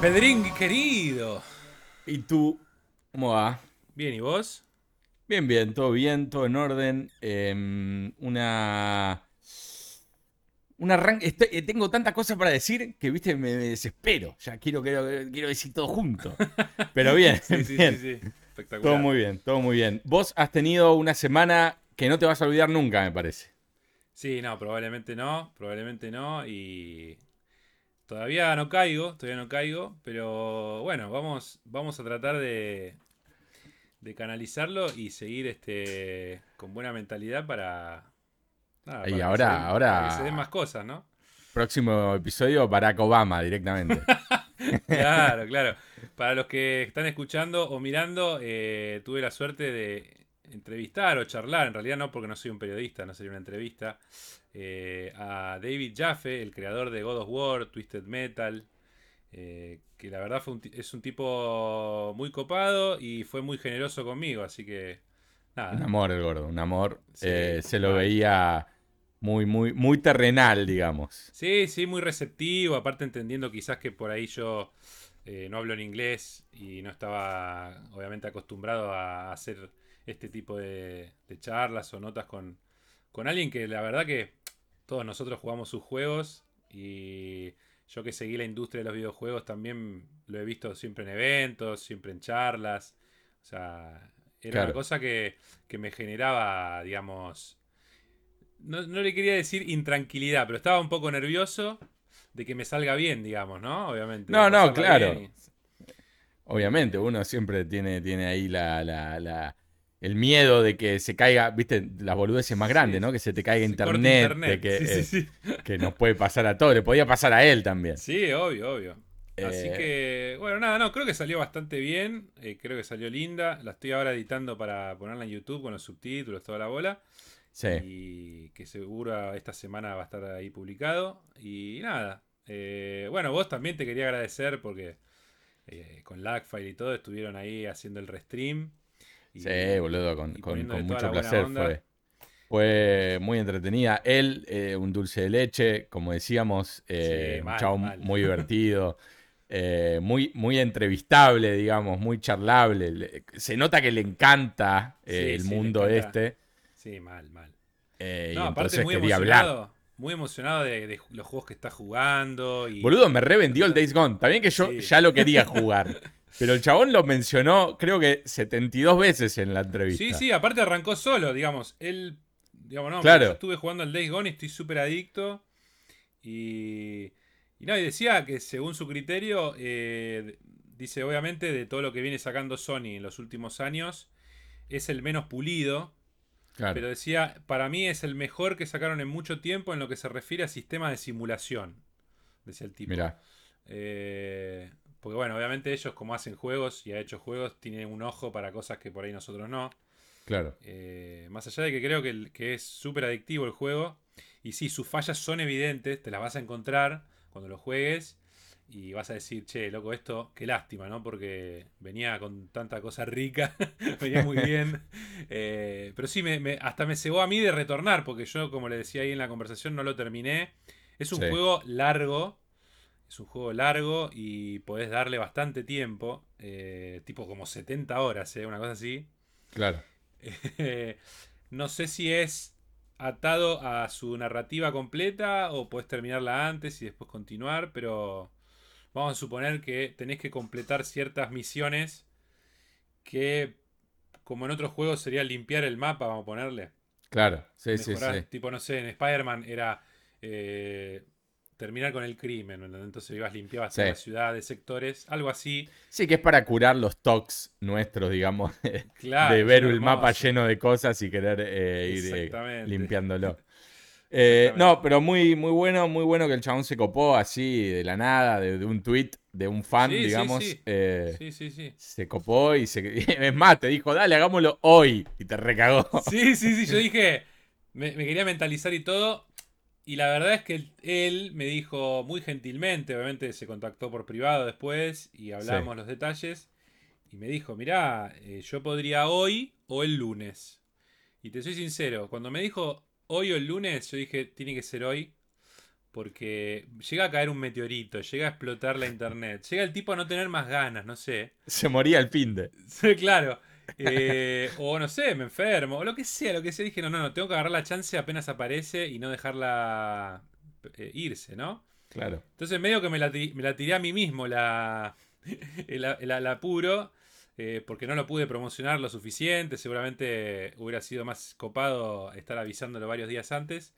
Pedrín, querido. ¿Y tú? ¿Cómo va? Bien, ¿y vos? Bien, bien, todo bien, todo en orden. Em, una. Un arranque. estoy- eh, tengo tantas cosas para decir que, viste, me, desespero. Ya quiero, quiero, quiero decir todo junto. Pero bien, Sí, sí, bien. sí, sí. Espectacular. Todo muy bien, todo muy bien. Vos has tenido una semana que no te vas a olvidar nunca, me parece. Sí, no, probablemente no, probablemente no. Y todavía no caigo, todavía no caigo. Pero bueno, vamos, vamos a tratar de, de canalizarlo y seguir este con buena mentalidad para. nada, Y para que ahora- se den- ahora- para que se den más cosas, ¿no? Próximo episodio, Barack Obama directamente. Claro, claro. Para los que están escuchando o mirando, eh, tuve la suerte de entrevistar o charlar, en realidad no porque no soy un periodista, no sería una entrevista, eh, a David Jaffe, el creador de God of War, Twisted Metal, eh, que la verdad fue un es un tipo muy copado y fue muy generoso conmigo, así que nada. Un amor el gordo, un amor. Sí, Eh, se lo veía muy, muy, muy terrenal, digamos. Sí, sí, muy receptivo, aparte entendiendo quizás que por ahí yo no hablo en inglés y no estaba obviamente acostumbrado a hacer este tipo de, de charlas o notas con, con alguien que la verdad que todos nosotros jugamos sus juegos y yo que seguí la industria de los videojuegos también lo he visto siempre en eventos, siempre en charlas, o sea, era Claro. una cosa que, que me generaba, digamos, no, no le quería decir intranquilidad, pero estaba un poco nervioso de que me salga bien, digamos, ¿no? Obviamente. No, no, claro. Obviamente, uno siempre tiene, tiene ahí la, la- la- el miedo de que se caiga, viste, las boludeces más Sí, grandes, ¿no? Que se te caiga se internet, internet. de que, Sí, eh, sí, sí. que nos puede pasar a todos, le podía pasar a él también. Sí, obvio, obvio. Así Eh, que, bueno, nada, no, creo que salió bastante bien. eh, creo que salió linda. La estoy ahora editando para ponerla en YouTube con los subtítulos, toda la bola. Sí, Y que seguro esta semana va a estar ahí publicado. Y nada. bueno, vos también te quería agradecer porque con Lagfile y todo estuvieron ahí haciendo el restream. Y- sí, boludo, con, y con- poniéndole con toda mucho placer fue. Fue muy entretenida. Él, eh, un dulce de leche, como decíamos, eh, Sí, un mal. muy divertido, eh, muy, muy entrevistable, digamos, muy charlable. Le- Se nota que le encanta eh, Sí, el sí, mundo encanta. este. Sí, mal, mal. eh, No, y aparte entonces muy quería hablar. Muy emocionado de, de los juegos que está jugando. Y... Boludo, me revendió el Days Gone. También que yo Sí. ya lo quería jugar. Pero el chabón lo mencionó, creo que 72 veces en la entrevista. Sí, sí, aparte arrancó solo, digamos. Él, digamos, no, Claro. yo estuve jugando al Days Gone y estoy súper adicto. Y, y no, y decía que según su criterio, eh, dice obviamente de todo lo que viene sacando Sony en los últimos años, es el menos pulido. Claro. Pero decía, para mí es el mejor que sacaron en mucho tiempo en lo que se refiere a sistemas de simulación. Decía el tipo. Mirá. Eh, porque bueno, obviamente ellos como hacen juegos y ha hecho juegos, tienen un ojo para cosas que por ahí nosotros no. Claro. Eh, más allá de que creo que, el- que es súper adictivo el juego. Y sí, sus fallas son evidentes, te las vas a encontrar cuando lo juegues. Y vas a decir, che, loco, esto, qué lástima, ¿no? Porque venía con tanta cosa rica, venía muy bien. Eh, pero sí, me, me- hasta me cebó a mí de retornar, porque yo, como le decía ahí en la conversación, no lo terminé. Es un Sí. juego largo, es un juego largo y podés darle bastante tiempo, eh, tipo como 70 horas, ¿eh? una cosa así. Claro. Eh, no sé si es atado a su narrativa completa o puedes terminarla antes y después continuar, pero vamos a suponer que tenés que completar ciertas misiones que, como en otros juegos, sería limpiar el mapa, vamos a ponerle. Claro. Sí, sí, Mejorar, sí. Tipo, no sé, en Spider-Man era eh, terminar con el crimen, entonces ibas limpiabas Sí. la ciudad de sectores, algo así. Sí, que es para curar los tocs nuestros, digamos, de Claro, ver es el mapa lleno de cosas y querer eh, ir eh, limpiándolo. Eh, no, pero muy, muy bueno, muy bueno que el chabón se copó así de la nada, de, de un tweet de un fan, Sí, digamos. sí. eh, Sí, sí, sí. Se copó y se. Es más, te dijo, dale, hagámoslo hoy. Y te recagó. Sí, sí, sí, yo dije, me, me quería mentalizar y todo. Y la verdad es que él, me dijo muy gentilmente, obviamente se contactó por privado después y hablamos los detalles. Y me dijo, mirá, eh, yo podría hoy o el lunes. Y te soy sincero, cuando me dijo hoy o el lunes, yo dije, tiene que ser hoy. Porque llega a caer un meteorito, llega a explotar la internet, llega el tipo a no tener más ganas, no sé. Se moría el fin de. Sí, claro. Eh, o no sé, me enfermo, o lo que sea, lo que sea. Dije, no, no, no, tengo que agarrar la chance apenas aparece y no dejarla eh, irse, ¿no? Claro. Entonces medio que me la, me la tiré a mí mismo la, el, apuro, eh, porque no lo pude promocionar lo suficiente. Seguramente hubiera sido más copado estar avisándolo varios días antes.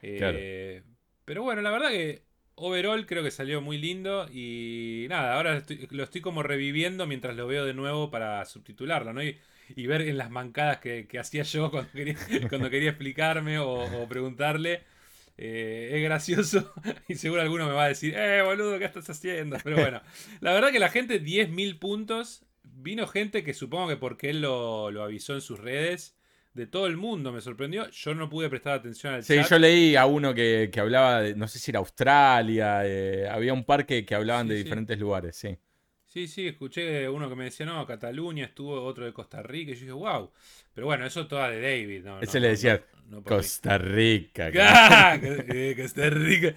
Pero bueno, la verdad que overall creo que salió muy lindo y nada, ahora lo estoy como reviviendo mientras lo veo de nuevo para subtitularlo, ¿no? Y, ver en las mancadas que, hacía yo cuando quería, cuando quería explicarme o, preguntarle. Eh, es gracioso y seguro alguno me va a decir, eh, boludo, ¿qué estás haciendo? Pero bueno, la verdad que la gente, 10.000 puntos. Vino gente que supongo que porque él lo, lo avisó en sus redes de todo el mundo, me sorprendió. Yo no pude prestar atención al sí, chat. Sí, yo leí a uno que, hablaba de, no sé si era Australia, eh, había un par que, hablaban de diferentes lugares, sí. Sí, sí, escuché uno que me decía, no, Cataluña, estuvo otro de Costa Rica, y yo dije, wow. Pero bueno, eso toda de David, ¿no? Ese le decía, Costa Rica. Eh, Costa Rica.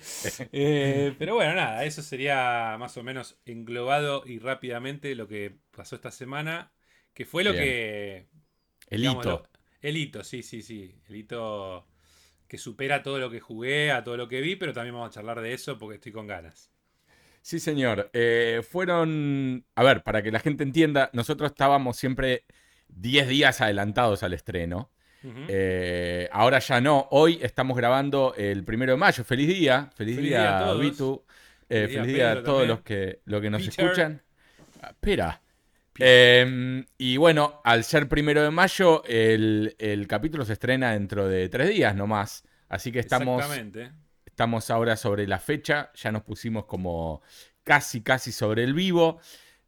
Eh, pero bueno, nada, eso sería más o menos englobado y rápidamente lo que pasó esta semana, que fue lo que... El hito. El hito, sí, sí, sí. El hito que supera todo lo que jugué, a todo lo que vi, pero también vamos a charlar de eso porque estoy con ganas. Sí, señor. Eh, fueron, a ver, para que la gente entienda, nosotros estábamos siempre 10 días adelantados al estreno. Eh, ahora ya no. Hoy estamos grabando el primero de mayo. Feliz día. Feliz, día, Vitu. Eh, feliz, día, a todos los que, que nos escuchan. Espera. Em, y bueno, al ser primero de mayo, el, capítulo se estrena dentro de tres días nomás. Así que estamos, estamos ahora sobre la fecha. Ya nos pusimos como casi, casi sobre el vivo.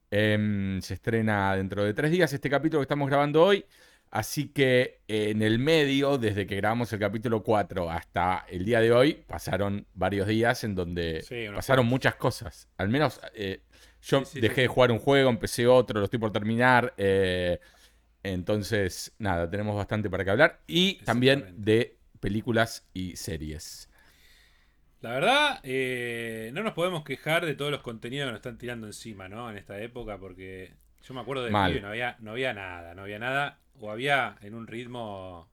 Em, se estrena dentro de tres días este capítulo que estamos grabando hoy. Así que en el medio, desde que grabamos el capítulo 4 hasta el día de hoy, pasaron varios días en donde pasaron muchas cosas. Al menos eh, yo dejé de jugar un juego, empecé otro, lo estoy por terminar. Eh, entonces, nada, tenemos bastante para que hablar. Y también de películas y series. La verdad, eh, no nos podemos quejar de todos los contenidos que nos están tirando encima, ¿no? En esta época, porque yo me acuerdo de que no había, no había nada, no había nada, o había en un ritmo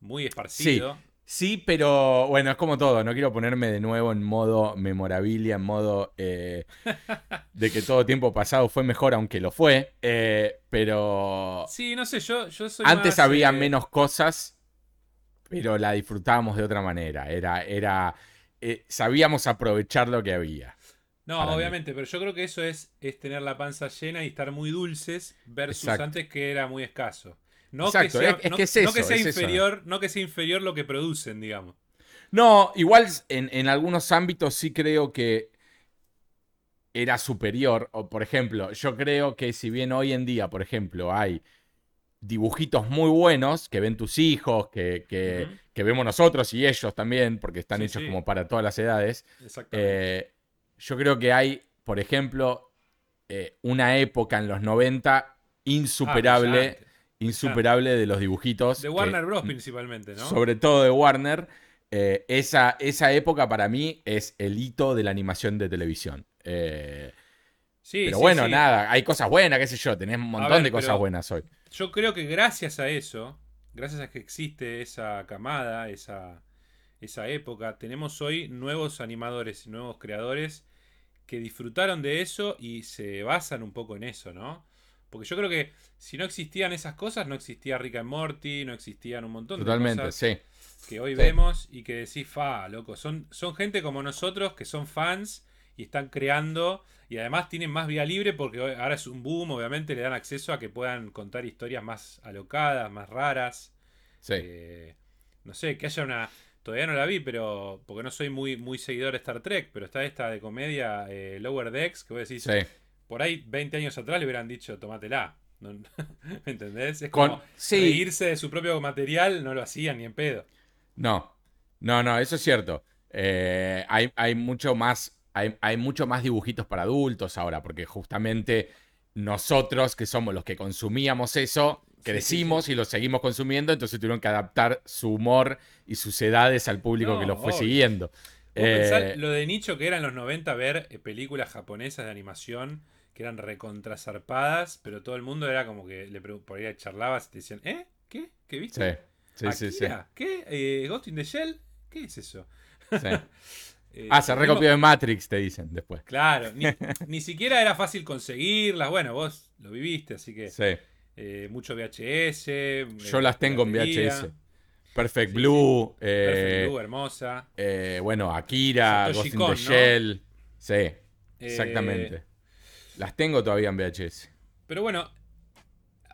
muy esparcido. Sí, pero bueno, es como todo. No quiero ponerme de nuevo en modo memorabilia, en modo eh, de que todo tiempo pasado fue mejor, aunque lo fue. Eh, pero. Sí, no sé, yo, yo soy. Antes había eh, menos cosas, pero la disfrutábamos de otra manera. Era. era sabíamos aprovechar lo que había. No, obviamente, pero yo creo que eso es, es tener la panza llena y estar muy dulces versus antes que era muy escaso. No que sea, inferior, no que sea inferior lo que producen, digamos. No, igual en, algunos ámbitos sí creo que era superior. O, por ejemplo, yo creo que si bien hoy en día, por ejemplo, hay dibujitos muy buenos que ven tus hijos, que, que, vemos nosotros y ellos también, porque están hechos como para todas las edades. Eh, yo creo que hay, por ejemplo, eh, una época en los 90 insuperable. Ah, insuperable de los dibujitos. De Warner Bros. principalmente, ¿no? Sobre todo de Warner. Eh, esa, esa época para mí es el hito de la animación de televisión. Eh, sí, pero bueno, nada, hay cosas buenas, qué sé yo, tenés un montón de cosas buenas hoy. Yo creo que gracias a eso, gracias a que existe esa camada, esa, esa época, tenemos hoy nuevos animadores y nuevos creadores que disfrutaron de eso y se basan un poco en eso, ¿no? Porque yo creo que si no existían esas cosas, no existía Rick and Morty, no existían un montón de cosas sí. que hoy vemos y que decís, fa, loco, son, son gente como nosotros que son fans y están creando y además tienen más vía libre porque ahora es un boom, obviamente le dan acceso a que puedan contar historias más alocadas, más raras. Sí. Eh, no sé, que haya una... Todavía no la vi, pero porque no soy muy, muy seguidor de Star Trek, pero está esta de comedia eh, Lower Decks, que vos decís, sí por ahí 20 años atrás le hubieran dicho, tomátela. ¿Me entendés? Es como reírse de su propio material, no lo hacían ni en pedo. No, no, no, eso es cierto. Eh, hay, hay, mucho más, hay, hay mucho más dibujitos para adultos ahora, porque justamente nosotros, que somos los que consumíamos eso, crecimos y lo seguimos consumiendo, entonces tuvieron que adaptar su humor y sus edades al público No, que lo fue obvio. siguiendo. Eh, lo de nicho que era en los 90 ver eh, películas japonesas de animación que eran recontrazarpadas, pero todo el mundo era como que le por ahí charlabas y te decían, ¿eh? ¿Qué? ¿Qué viste? sí, sí, sí, ¿Qué? Eh, ¿Ghost in the Shell? ¿Qué es eso? sí. Eh, Ah, se recopió de Matrix, te dicen después. Claro, ni, ni siquiera era fácil conseguirlas. Bueno, vos lo viviste, así que Sí. eh, mucho VHS. Yo las tengo en VHS. Perfect Sí, Blue, Perfect eh, Blue, hermosa. eh, bueno, Akira, Satoshi Ghost in the ¿no? Shell. Sí, exactamente. Las tengo todavía en VHS. Pero bueno,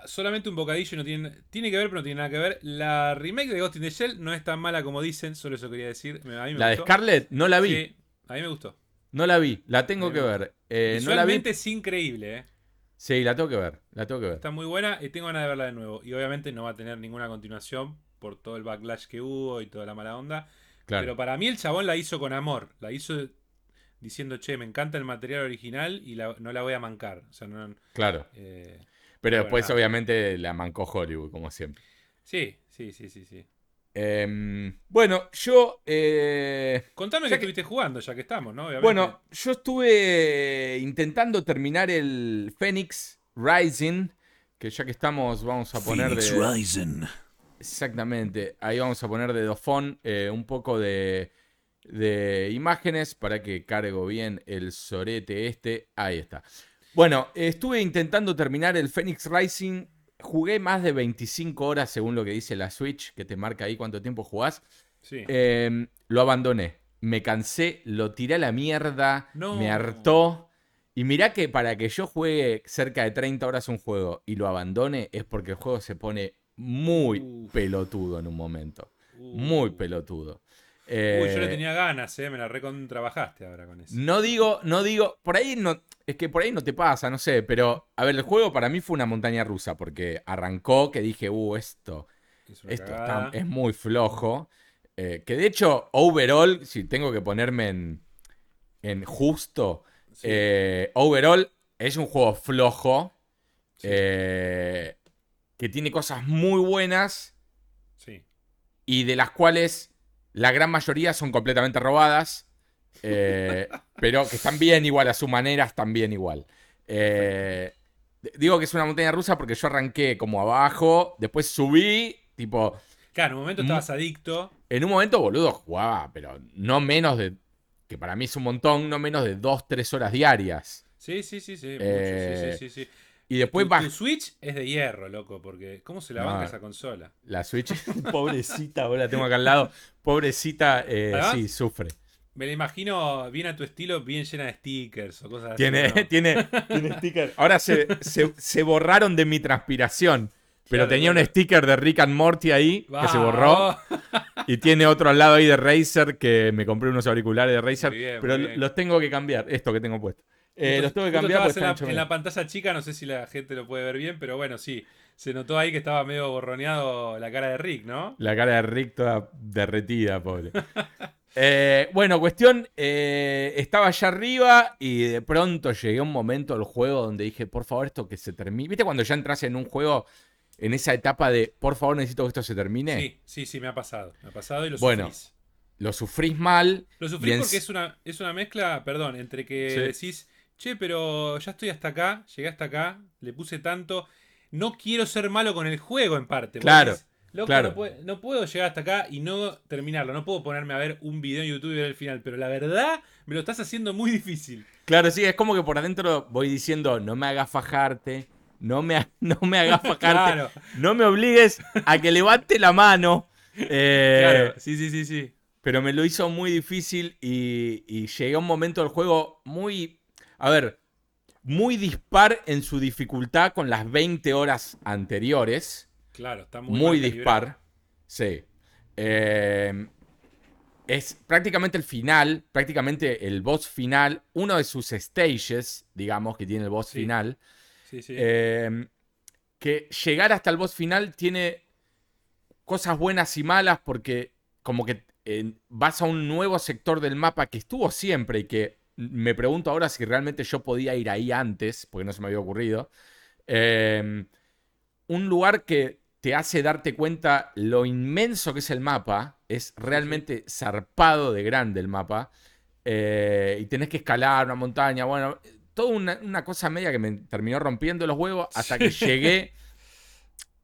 solamente un bocadillo y no tiene, tiene que ver, pero no tiene nada que ver. La remake de Ghost in the Shell no es tan mala como dicen, solo eso quería decir. A mí me La de gustó. Scarlett no la vi. Sí, a mí me gustó. No la vi, la tengo que ver. Eh, no la vi. Es increíble, ¿eh? Sí, la tengo que ver, la tengo que ver. Está muy buena y tengo ganas de verla de nuevo. Y obviamente no va a tener ninguna continuación por todo el backlash que hubo y toda la mala onda. Claro. Pero para mí el chabón la hizo con amor. La hizo diciendo, che, me encanta el material original y la- no la voy a mancar. O sea, no, Claro. eh, Pero después, obviamente, la mancó Hollywood, como siempre. sí, sí, sí, sí, sí. Em, bueno, yo. eh, Contame Ya que que- estuviste jugando, ya que estamos, ¿no? Obviamente. bueno, yo estuve intentando terminar el Phoenix Rising. Que ya que estamos, vamos a poner Phoenix de. Rising. Exactamente. Ahí vamos a poner de Dofón eh, un poco de, de imágenes para que cargo bien el sorete este. Ahí está. Bueno, estuve intentando terminar el Phoenix Rising. Jugué más de 25 horas según lo que dice la Switch, que te marca ahí cuánto tiempo jugás. Sí. Eh, lo abandoné. Me cansé, lo tiré a la mierda, No. me hartó. Y mirá que para que yo juegue cerca de 30 horas un juego y lo abandone es porque el juego se pone muy Uf. pelotudo en un momento. Uh. Muy pelotudo. Uy, yo le Eh, tenía ganas, ¿eh? Me la recontrabajaste ahora con eso. no digo, no digo, por ahí no, es que por ahí no te pasa, no sé, pero a ver, el juego para mí fue una montaña rusa porque arrancó que dije, uh, esto, Es esto está- es muy flojo. Eh, que de hecho, overall, si tengo que ponerme en, en justo, Sí. overall es un juego flojo. Sí. que tiene cosas muy buenas Sí. y de las cuales la gran mayoría son completamente robadas. eh, pero que están bien igual, a su manera están bien igual. Eh, digo que es una montaña rusa porque yo arranqué como abajo, después subí, tipo, Claro, en un momento Mu- estabas adicto. en un momento, boludo, jugaba, pero no menos de, que para mí es un montón, no menos de 2, 3 horas diarias. Sí, sí, sí, sí. mucho, Eh, sí, sí, sí, sí. Y después tu, va tu Switch es de hierro, loco, porque ¿cómo se la No. banca esa consola? la Switch, pobrecita, ahora la tengo acá al lado, pobrecita, eh, sí, sufre. Me la imagino bien a tu estilo, bien llena de stickers o cosas así. Tiene, ¿no? tiene, tiene sticker. Ahora se, se- se borraron de mi transpiración. Pero Claro, tenía un sticker de Rick and Morty ahí que se borró. Y tiene otro al lado ahí de Razer que me compré unos auriculares de Razer. Bien, pero los tengo que cambiar. Esto que tengo puesto. Eh, los tengo que cambiar porque en la, en la pantalla chica, no sé si la gente lo puede ver bien, pero bueno, sí. Se notó ahí que estaba medio borroneado la cara de Rick, ¿no? La cara de Rick toda derretida, pobre. Eh, bueno, cuestión, eh, estaba allá arriba y de pronto llegué a un momento del juego donde dije, por favor, esto que se termine. ¿Viste cuando ya entras en un juego en esa etapa de, por favor, necesito que esto se termine? Sí, sí, sí, me ha pasado. Me ha pasado y lo Bueno, sufrís. Lo sufrís mal. Lo sufrís porque es una, es una mezcla, perdón, entre que Sí. decís, che, pero ya estoy hasta acá, llegué hasta acá, le puse tanto. No quiero ser malo con el juego, en parte. Claro, Loco, claro. No, puedo, no puedo llegar hasta acá y no terminarlo. No puedo ponerme a ver un video en YouTube y ver el final. Pero la verdad, me lo estás haciendo muy difícil. Claro, sí, es como que por adentro voy diciendo, no me hagas fajarte, no me, no me hagas fajarte, Claro, no me obligues a que levante la mano. Eh, claro. Sí, sí, sí, sí. Pero me lo hizo muy difícil y, y llegué a un momento del juego muy, a ver, muy dispar en su dificultad con las 20 horas anteriores. Claro, está muy, Muy, dispar. Sí. Eh, es prácticamente el final, prácticamente el boss final, uno de sus stages, digamos, que tiene el boss Sí. final. Sí, sí. Eh, que llegar hasta el boss final tiene cosas buenas y malas porque como que eh, vas a un nuevo sector del mapa que estuvo siempre y que me pregunto ahora si realmente yo podía ir ahí antes, porque no se me había ocurrido. Eh, un lugar que te hace darte cuenta lo inmenso que es el mapa. Es realmente zarpado de grande el mapa. eh, y tenés que escalar una montaña. Bueno, toda una, una cosa media que me terminó rompiendo los huevos hasta que llegué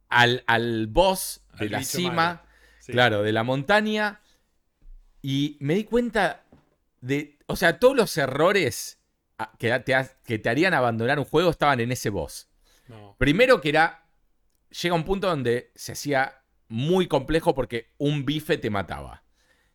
al, al boss de Al la cima. Sí. Claro, de la montaña. Y me di cuenta de. O sea, todos los errores a- que te, ha- que te harían abandonar un juego estaban en ese boss. No. Primero que era. Llega un punto donde se hacía muy complejo porque un bife te mataba.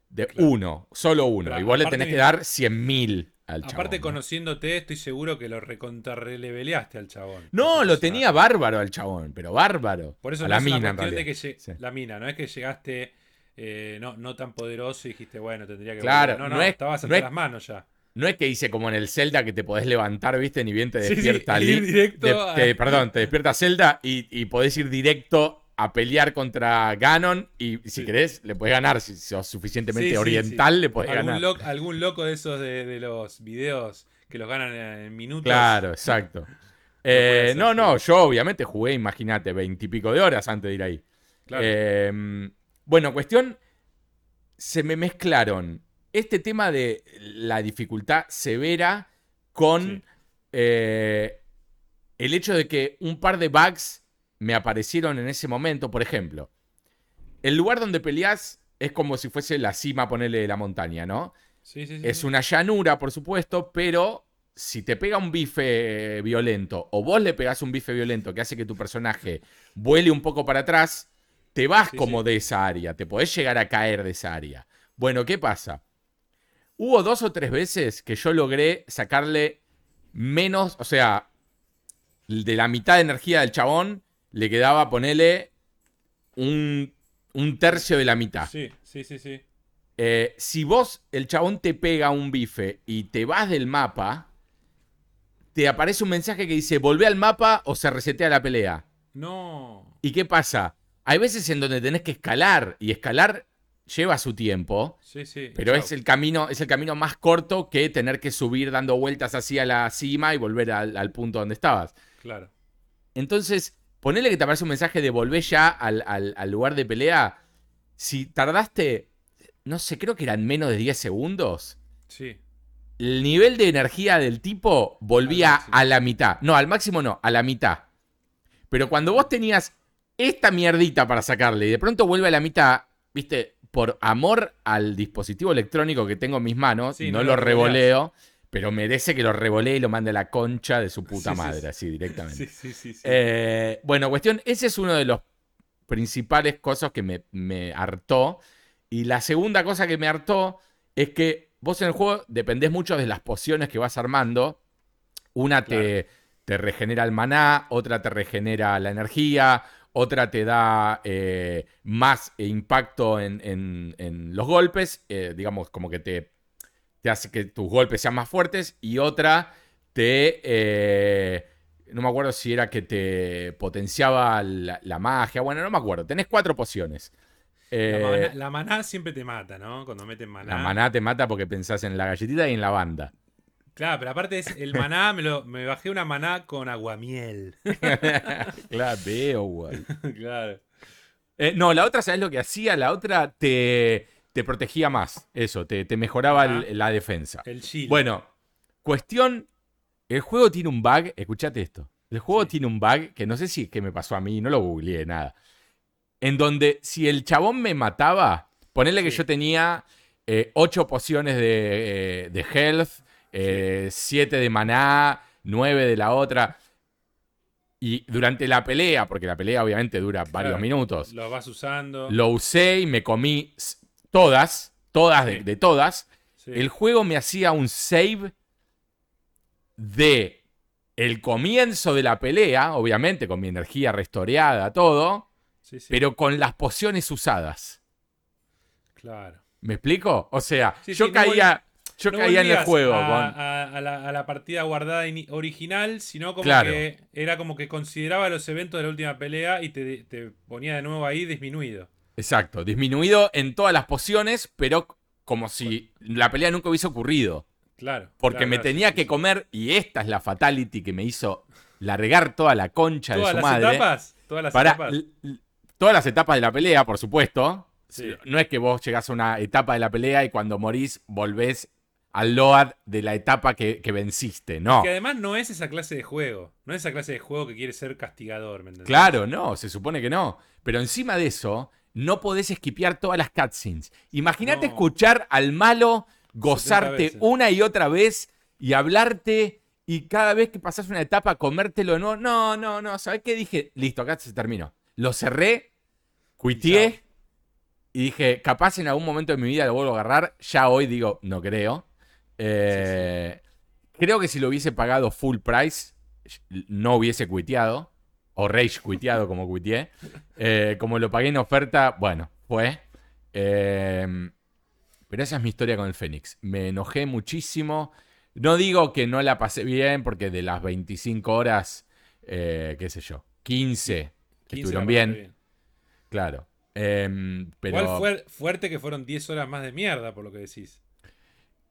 De Claro. uno, solo uno. Pero y vos le tenés que dar 100.000 al chabón. Aparte, ¿no? conociéndote, estoy seguro que lo recontrarreleveleaste al chabón. No, lo tenía bárbaro al chabón, pero bárbaro. Por eso a no la es mina en cuestión de realidad. que lle- Sí. la mina, no es que llegaste eh, no, no tan poderoso y dijiste, bueno, tendría que Claro, volver. No, no, no es- estabas no es- las manos ya. No es que hice como en el Zelda que te podés levantar, viste, ni bien te Sí, sí, despierta ir directo Te- a- te- perdón, te despierta Zelda y, y podés ir directo a pelear contra Ganon. Y si Sí. querés, le podés ganar. Si sos suficientemente Sí, sí, oriental, sí. le podés algún, ganar. algún loco de esos de, de los videos que los ganan en minutos. Claro, exacto. Eh, no, sí. no, yo obviamente jugué, imagínate, veintipico de horas antes de ir ahí. Claro. Eh, bueno, cuestión, se me mezclaron este tema de la dificultad severa con Sí. eh, el hecho de que un par de bugs me aparecieron en ese momento. Por ejemplo, el lugar donde peleas es como si fuese la cima, ponerle de la montaña, ¿no? Sí, sí, sí, Es una llanura, por supuesto, pero si te pega un bife violento o vos le pegás un bife violento que hace que tu personaje vuele un poco para atrás, te vas Sí, como sí. de esa área, te podés llegar a caer de esa área. Bueno, ¿qué pasa? Hubo dos o tres veces que yo logré sacarle menos, o sea, de la mitad de energía del chabón, le quedaba ponerle un, un tercio de la mitad. Sí, sí, sí, sí. Eh, si vos, el chabón te pega un bife y te vas del mapa, te aparece un mensaje que dice, volvé al mapa o se resetea la pelea. No. ¿Y qué pasa? Hay veces en donde tenés que escalar y escalar lleva su tiempo, Sí, sí. pero es el camino, es el camino más corto que tener que subir dando vueltas hacia la cima y volver al, al punto donde estabas. Claro. Entonces, ponele que te aparece un mensaje de volver ya al, al- al lugar de pelea. Si tardaste, no sé, creo que eran menos de 10 segundos. Sí. el nivel de energía del tipo volvía a la mitad. No, al máximo no, a la mitad. Pero cuando vos tenías esta mierdita para sacarle y de pronto vuelve a la mitad, viste, por amor al dispositivo electrónico que tengo en mis manos, Sí, no, no lo lo revoleo, pero merece que lo revolee y lo mande a la concha de su puta Sí, madre, sí. así directamente. Sí, sí, sí. sí. Eh, bueno, cuestión, ese es uno de los principales cosas que me, me hartó. Y la segunda cosa que me hartó es que vos en el juego dependés mucho de las pociones que vas armando. Una te, te regenera el maná, otra te regenera la energía, otra te da eh, más impacto en, en- en los golpes, eh, digamos como que te, te hace que tus golpes sean más fuertes, y otra te... eh, no me acuerdo si era que te potenciaba la, la magia, bueno, no me acuerdo, tenés cuatro pociones. la, maná, la maná siempre te mata, ¿no? Cuando meten maná. la maná te mata porque pensás en la galletita y en la banda. Claro, pero aparte es el maná, me, lo, me bajé una maná con aguamiel. claro, veo, güey. claro. Eh, no, la otra, ¿sabes lo que hacía? La otra te, te protegía más. Eso, te, te mejoraba el- la defensa. El chill. Bueno, cuestión. El juego tiene un bug. Escuchate esto. El juego Sí. tiene un bug que no sé si es que me pasó a mí, no lo googleé nada. En donde si el chabón me mataba, ponerle que yo tenía 8 pociones de, eh, de health, 7 de maná, 9 de la otra. Y durante la pelea, porque la pelea obviamente dura varios minutos, Lo vas usando. lo usé y me comí todas, todas de, Sí. de todas. Sí. El juego me hacía un save de el comienzo de la pelea, obviamente con mi energía restoreada, todo, Sí, pero con las pociones usadas. Claro. ¿Me explico? O sea, yo no caía, yo No caía en el juego A, con... a- a la, a la partida guardada original, sino como Claro. que era como que consideraba los eventos de la última pelea y te, te ponía de nuevo ahí disminuido. Exacto, disminuido en todas las pociones, pero como si la pelea nunca hubiese ocurrido. Claro. Porque claro, me claro, tenía sí, que sí. comer, y esta es la fatality que me hizo largar toda la concha de ¿Todas su las madre. etapas? Todas las Pará, etapas. todas las etapas de la pelea, por supuesto. Sí. No es que vos llegás a una etapa de la pelea y cuando morís volvés al load de la etapa que, que venciste. No. Que además no es esa clase de juego. No es esa clase de juego que quiere ser castigador, ¿me entendés? Claro, no, se supone que no. Pero encima de eso, no podés esquipear todas las cutscenes. Imagínate No. escuchar al malo gozarte una y otra vez y hablarte y cada vez que pasás una etapa comértelo de nuevo. No, no, no. ¿Sabés qué dije? Listo, acá se terminó. Lo cerré, cuiteé y dije, capaz en algún momento de mi vida lo vuelvo a agarrar. Ya hoy digo, no creo. Eh, Creo que si lo hubiese pagado full price, no hubiese cuiteado. O rage cuiteado como cuiteé. Eh, como lo pagué en oferta, bueno, fue. Eh, pero esa es mi historia con el Fénix. Me enojé muchísimo. No digo que no la pasé bien, porque de las 25 horas, eh, qué sé yo, 15, 15 estuvieron bien, claro. Em, pero... Igual fue fuerte que fueron 10 horas más de mierda, por lo que decís.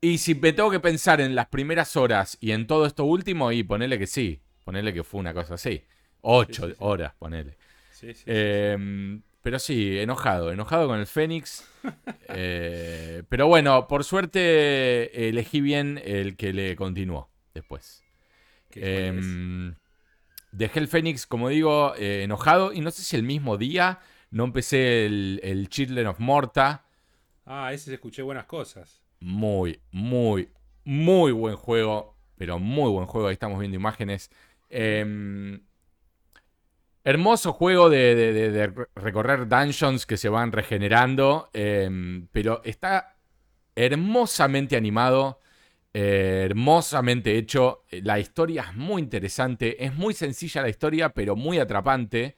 Y si me tengo que pensar en las primeras horas y en todo esto último, y ponele que sí. Ponele que fue una cosa así. Ocho Sí, sí, sí. horas, ponele. Eh, pero sí, enojado. Enojado con el Fénix. Eh, pero bueno, por suerte elegí bien el que le continuó después. Em, dejé el Fénix, como digo, eh, enojado. Y no sé si el mismo día no empecé el, el Children of Morta. Ah, ese se escuché buenas cosas. Muy, muy, muy buen juego. Pero muy buen juego. Ahí estamos viendo imágenes. Em, hermoso juego de, de- de- de recorrer dungeons que se van regenerando. em, pero está hermosamente animado. eh, hermosamente hecho. La historia es muy interesante. Es muy sencilla la historia, pero muy atrapante.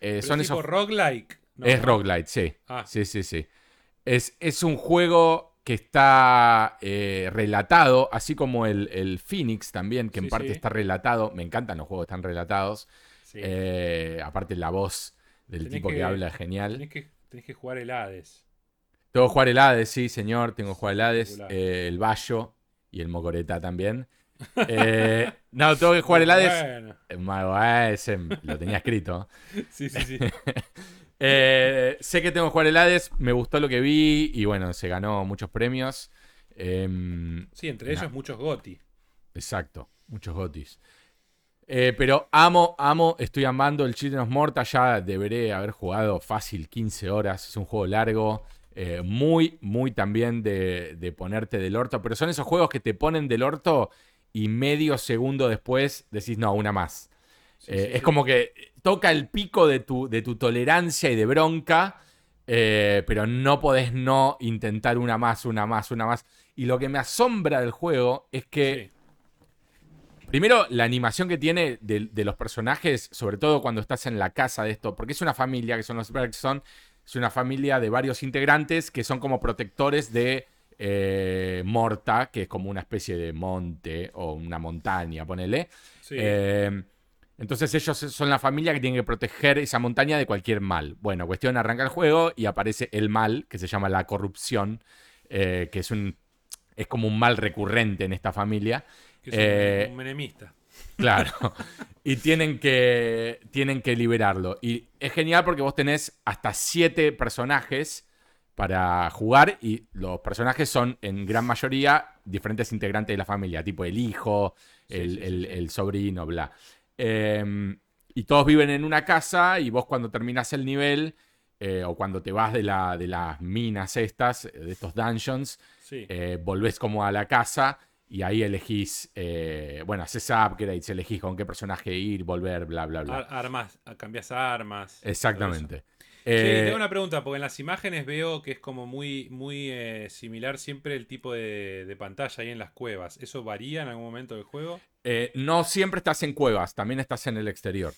Eh, Pero son es tipo esos roguelike. No, es no. roguelite, sí. Ah. Sí, sí, sí. Es, es un juego que está eh, relatado, así como el, el Phoenix también, que en parte sí. está relatado. Me encantan los juegos que están relatados. Sí. Eh, aparte la voz del Tenés tipo que, que- habla es genial. Tenés que, tenés que jugar el Hades. Tengo que jugar el Hades, sí, señor. Tengo que jugar el Hades, eh, el Bayo y el Mocoreta también. No, tengo que jugar el Hades. Bueno. Mago, ese lo tenía escrito. Sí, sí, sí. Eh, sé que tengo que jugar el Hades, me gustó lo que vi y bueno, se ganó muchos premios. Em, Sí, entre Nah. ellos muchos Goti. exacto, muchos gotis. Eh, pero amo, amo, estoy amando el Children of Morta. Ya deberé haber jugado fácil 15 horas. Es un juego largo. eh, muy, muy también de, de ponerte del orto. Pero son esos juegos que te ponen del orto y medio segundo después decís, no, una más. Sí, Eh, sí, es sí. como que toca el pico de tu, de tu tolerancia y de bronca, eh, pero no podés no intentar una más, una más, una más. Y lo que me asombra del juego es que, primero, la animación que tiene de, de los personajes, sobre todo cuando estás en la casa de esto, porque es una familia, que son los Bergson, es una familia de varios integrantes que son como protectores de eh, Morta, que es como una especie de monte o una montaña, ponele. Sí. Eh, entonces ellos son la familia que tiene que proteger esa montaña de cualquier mal. Bueno, cuestión, arranca el juego y aparece el mal, que se llama la corrupción, eh, que es un es como un mal recurrente en esta familia. que es un- eh, un menemista. Claro. y tienen que, tienen que liberarlo. Y es genial porque vos tenés hasta siete personajes para jugar y los personajes son en gran mayoría diferentes integrantes de la familia, tipo el hijo, el, sí, sí, el- el sobrino, bla. Eh, y todos viven en una casa y vos cuando terminás el nivel eh, o cuando te vas de, la, de las minas estas, de estos dungeons, Sí. eh, volvés como a la casa y ahí elegís, eh, bueno, haces upgrades, elegís con qué personaje ir, volver, bla, bla, bla. Ar- armas, cambias armas. Exactamente. Sí, Eh, tengo una pregunta, porque en las imágenes veo que es como muy, muy eh, similar siempre el tipo de, de pantalla ahí en las cuevas. ¿Eso varía en algún momento del juego? Eh, no siempre estás en cuevas, también estás en el exterior.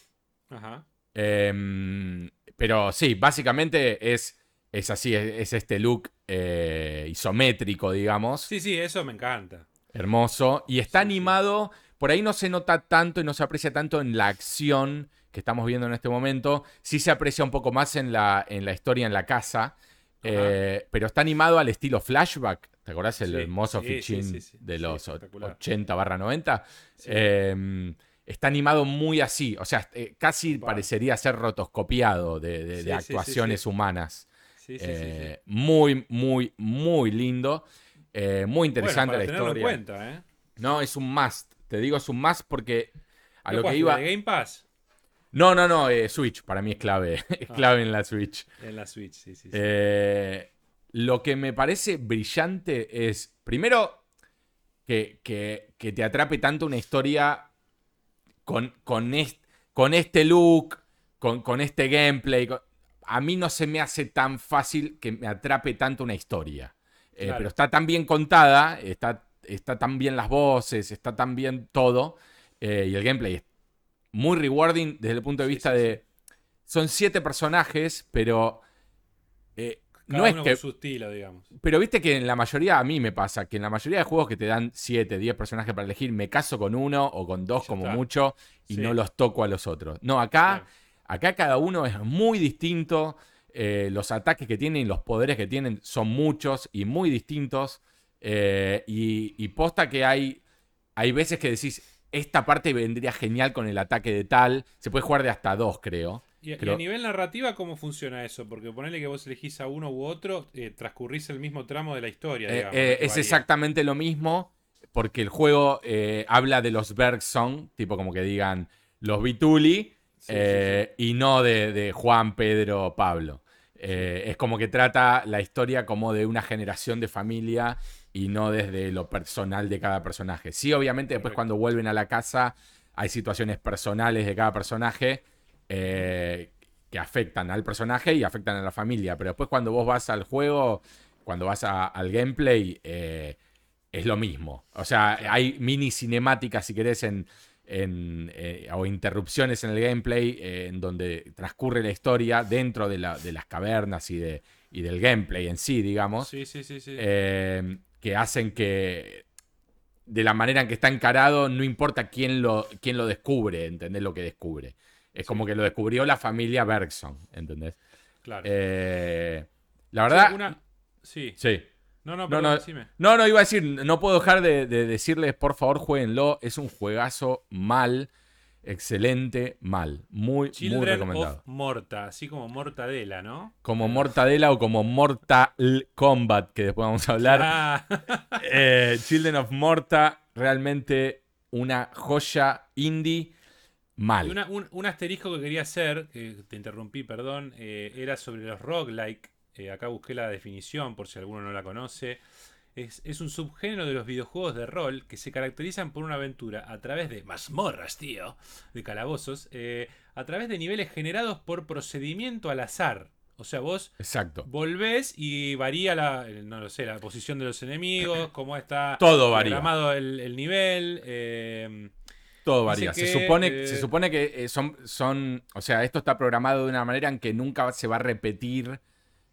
Ajá. Em, pero sí, básicamente es, es así, es, es este look eh, isométrico, digamos. Sí, sí, eso me encanta. Hermoso. Y está Sí, sí. animado. Por ahí no se nota tanto y no se aprecia tanto en la acción que estamos viendo en este momento. Sí se aprecia un poco más en la, en la historia en la casa. Eh, pero está animado al estilo flashback. ¿Te acordás el Sí, hermoso sí, sí, fichín sí, sí, de sí, los espectacular. 80 barra 90? Sí. Eh, está animado muy así. O sea, eh, casi parecería ser rotoscopiado de, actuaciones humanas. Eh, muy, muy, muy lindo. Eh, muy interesante la historia. En cuenta, No, es un must. Te digo, es un must porque a lo que iba. ¿De Game Pass? No, no, no. Switch para mí es clave. es ah. clave en la Switch. En la Switch, sí, sí. Lo que me parece brillante es, primero, que, que te atrape tanto una historia con, con, con este look, con, con este gameplay. a mí no se me hace tan fácil que me atrape tanto una historia. Eh, pero está tan bien contada, está, está tan bien las voces, está tan bien todo. Eh, y el gameplay es muy rewarding desde el punto de vista de. Son siete personajes, pero eh, no es que. su estilo, digamos. Pero viste que en la mayoría, a mí me pasa, que en la mayoría de juegos que te dan 7, 10 personajes para elegir, me caso con uno o con dos como mucho y no los toco a los otros. No, acá, acá cada uno es muy distinto. Eh, los ataques que tienen y los poderes que tienen son muchos y muy distintos. Eh, y, posta que hay, hay veces que decís, esta parte vendría genial con el ataque de tal. Se puede jugar de hasta dos, creo. Y, a nivel narrativa, ¿cómo funciona eso? Porque ponerle que vos elegís a uno u otro, eh, transcurrís el mismo tramo de la historia. Eh, eh, es exactamente lo mismo, porque el juego habla de los Bergson, tipo como que digan los Vituli, y no de, Juan, Pedro, Pablo. Es como que trata la historia como de una generación de familia y no desde lo personal de cada personaje. Sí, obviamente, después cuando vuelven a la casa, hay situaciones personales de cada personaje eh, que afectan al personaje y afectan a la familia. Pero después cuando vos vas al juego, cuando vas al gameplay, eh, es lo mismo. O sea, hay mini cinemáticas, si querés, en, eh, o interrupciones en el gameplay en donde transcurre la historia dentro de, las cavernas y, de, y del gameplay en sí, digamos. Sí, sí, sí, que hacen que de la manera en que está encarado, no importa quién lo, quién lo descubre, ¿entendés lo que descubre? Es como que lo descubrió la familia Bergson, ¿entendés? Claro. Eh, la verdad. Sí. Sí. No, no, pero no, no, no, iba a decir, no puedo dejar de, decirles, por favor, jueguenlo. Es un juegazo mal, excelente, mal. Muy, muy recomendado. Of Morta, así como Mortadela, ¿no? Como Mortadela o como Mortal Kombat, que después vamos a hablar. Ah. Eh, Children of Morta, realmente una joya indie Mal. un, asterisco que quería hacer, que te interrumpí, perdón, eh, era sobre los roguelike. Eh, acá busqué la definición por si alguno no la conoce. Es, un subgénero de los videojuegos de rol que se caracterizan por una aventura a través de mazmorras, tío, de calabozos, eh, a través de niveles generados por procedimiento al azar. O sea, vos Exacto. volvés y varía la, no lo sé, la posición de los enemigos, cómo está Todo varía. programado el, el nivel. Eh, todo varía. se, supone, se eh, supone que eh, son, son. O sea, esto está programado de una manera en que nunca se va a repetir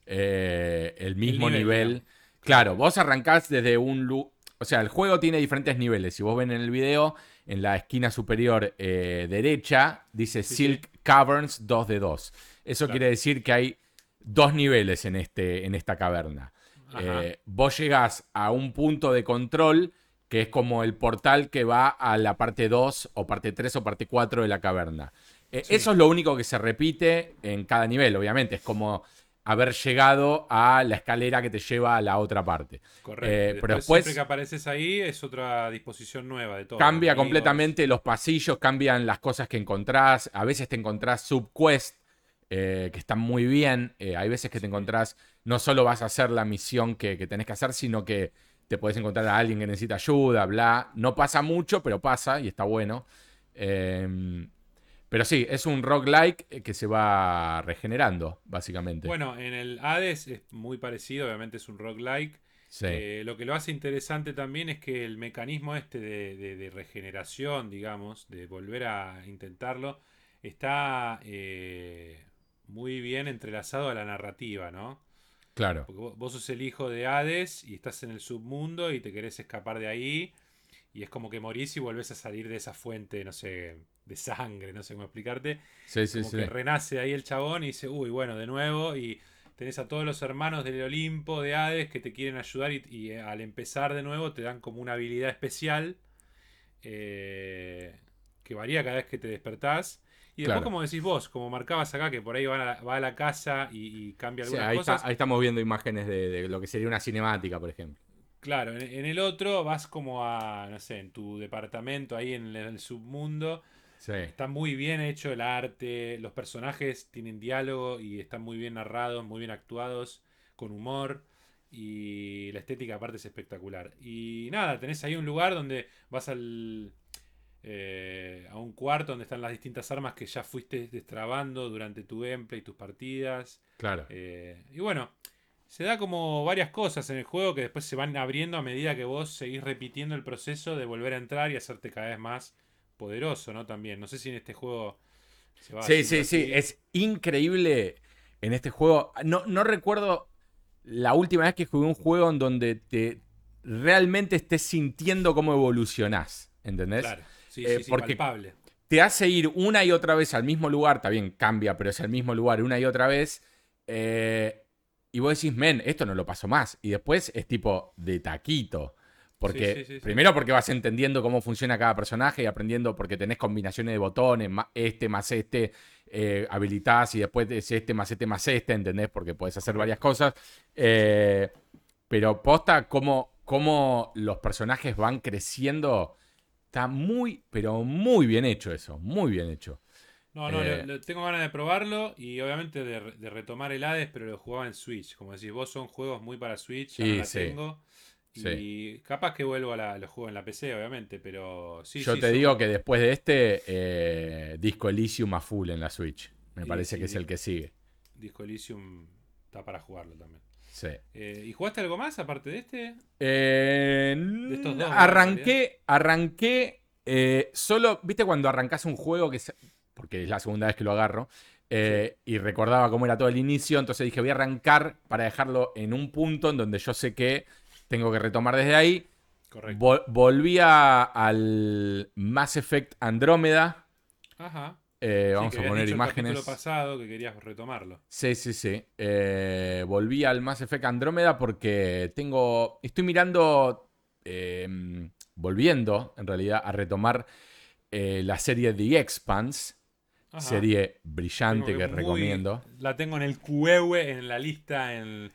eh, el mismo nivel. Claro, vos arrancás desde un. O sea, el juego tiene diferentes niveles. Si vos ven en el video, en la esquina superior derecha, dice Silk Caverns 2 de 2. Eso quiere decir que hay dos niveles en, este, en esta caverna. vos llegás a un punto de control que es como el portal que va a la parte 2 o parte 3 o parte 4 de la caverna. Eh, eso es lo único que se repite en cada nivel, obviamente. Es como haber llegado a la escalera que te lleva a la otra parte. Correcto. Eh, pero después, siempre que apareces ahí es otra disposición nueva de todo. Cambia completamente los pasillos, cambian las cosas que encontrás. A veces te encontrás subquest eh, que están muy bien. hay veces que te encontrás, no solo vas a hacer la misión que, que tenés que hacer, sino que te puedes encontrar a alguien que necesita ayuda, bla. No pasa mucho, pero pasa y está bueno. Em, pero sí, es un roguelike que se va regenerando, básicamente. Bueno, en el Hades es muy parecido, obviamente es un roguelike. Sí. Eh, lo que lo hace interesante también es que el mecanismo este de, regeneración, digamos, de volver a intentarlo, está eh, muy bien entrelazado a la narrativa, ¿no? Claro. Porque vos, sos el hijo de Hades y estás en el submundo y te querés escapar de ahí. Y es como que morís y volvés a salir de esa fuente, no sé, de sangre, no sé cómo explicarte. Sí, sí, como que renace ahí el chabón y dice, uy, bueno, de nuevo. Y tenés a todos los hermanos del Olimpo, de Hades, que te quieren ayudar y, al empezar de nuevo te dan como una habilidad especial. Eh, que varía cada vez que te despertás. Y después, Claro. como decís vos, como marcabas acá, que por ahí va a la, va a la casa y, y cambia algunas ahí, cosas. está- ahí estamos viendo imágenes de, de lo que sería una cinemática, por ejemplo. Claro, en, en el otro vas como a, no sé, en tu departamento, ahí en el, en el submundo. Sí. Está muy bien hecho el arte, los personajes tienen diálogo y están muy bien narrados, muy bien actuados, con humor. Y la estética aparte es espectacular. Y nada, tenés ahí un lugar donde vas al, eh, a un cuarto donde están las distintas armas que ya fuiste destrabando durante tu gameplay, tus partidas. Claro. Eh, y bueno, se da como varias cosas en el juego que después se van abriendo a medida que vos seguís repitiendo el proceso de volver a entrar y hacerte cada vez más poderoso, ¿no? También. No sé si en este juego se va Sí, sí, sí. Es increíble en este juego. No, no recuerdo la última vez que jugué un juego en donde te realmente estés sintiendo cómo evolucionás. ¿Entendés? Claro. Sí, Eh, sí, sí, porque- palpable. Te hace ir una y otra vez al mismo lugar. Está bien, cambia, pero es el mismo lugar una y otra vez. eh, y vos decís, men, esto no lo paso más. Y después es tipo de taquito. Porque, Sí, sí, sí, sí. primero porque vas entendiendo cómo funciona cada personaje y aprendiendo porque tenés combinaciones de botones, este más este, eh, habilitás y después es este más este más este, ¿entendés? Porque podés hacer varias cosas. Eh, pero posta, cómo, cómo los personajes van creciendo, está muy, pero muy bien hecho eso, muy bien hecho. No, no, eh, lo- lo- tengo ganas de probarlo y obviamente de, de retomar el Hades, pero lo jugaba en Switch. Como decís, vos son juegos muy para Switch, ya Sí, no la sí. tengo. Sí. Y capaz que vuelvo a la, los juego en la PC, obviamente, pero sí, Yo te son- digo que después de este, eh, Disco Elysium a full en la Switch. Me parece que es el que sigue. Disco Elysium está para jugarlo también. Sí. Eh, ¿Y jugaste algo más aparte de este? Eh, estos dos, arranqué, arranqué eh, solo, viste cuando arrancás un juego que se- porque es la segunda vez que lo agarro y recordaba cómo era todo el inicio, entonces dije voy a arrancar para dejarlo en un punto en donde yo sé que tengo que retomar desde ahí. Correcto. Vol- volví a- al Mass Effect Andrómeda. Ajá. Eh, Sí, vamos que a poner el imágenes. capítulo pasado que querías retomarlo. Sí, sí, sí. Eh, volví al Mass Effect Andrómeda porque tengo. Estoy mirando. eh, volviendo, en realidad, a retomar eh, la serie The Expanse. Ajá. Serie brillante que, muy- recomiendo. La tengo en el QEW, en la lista, en,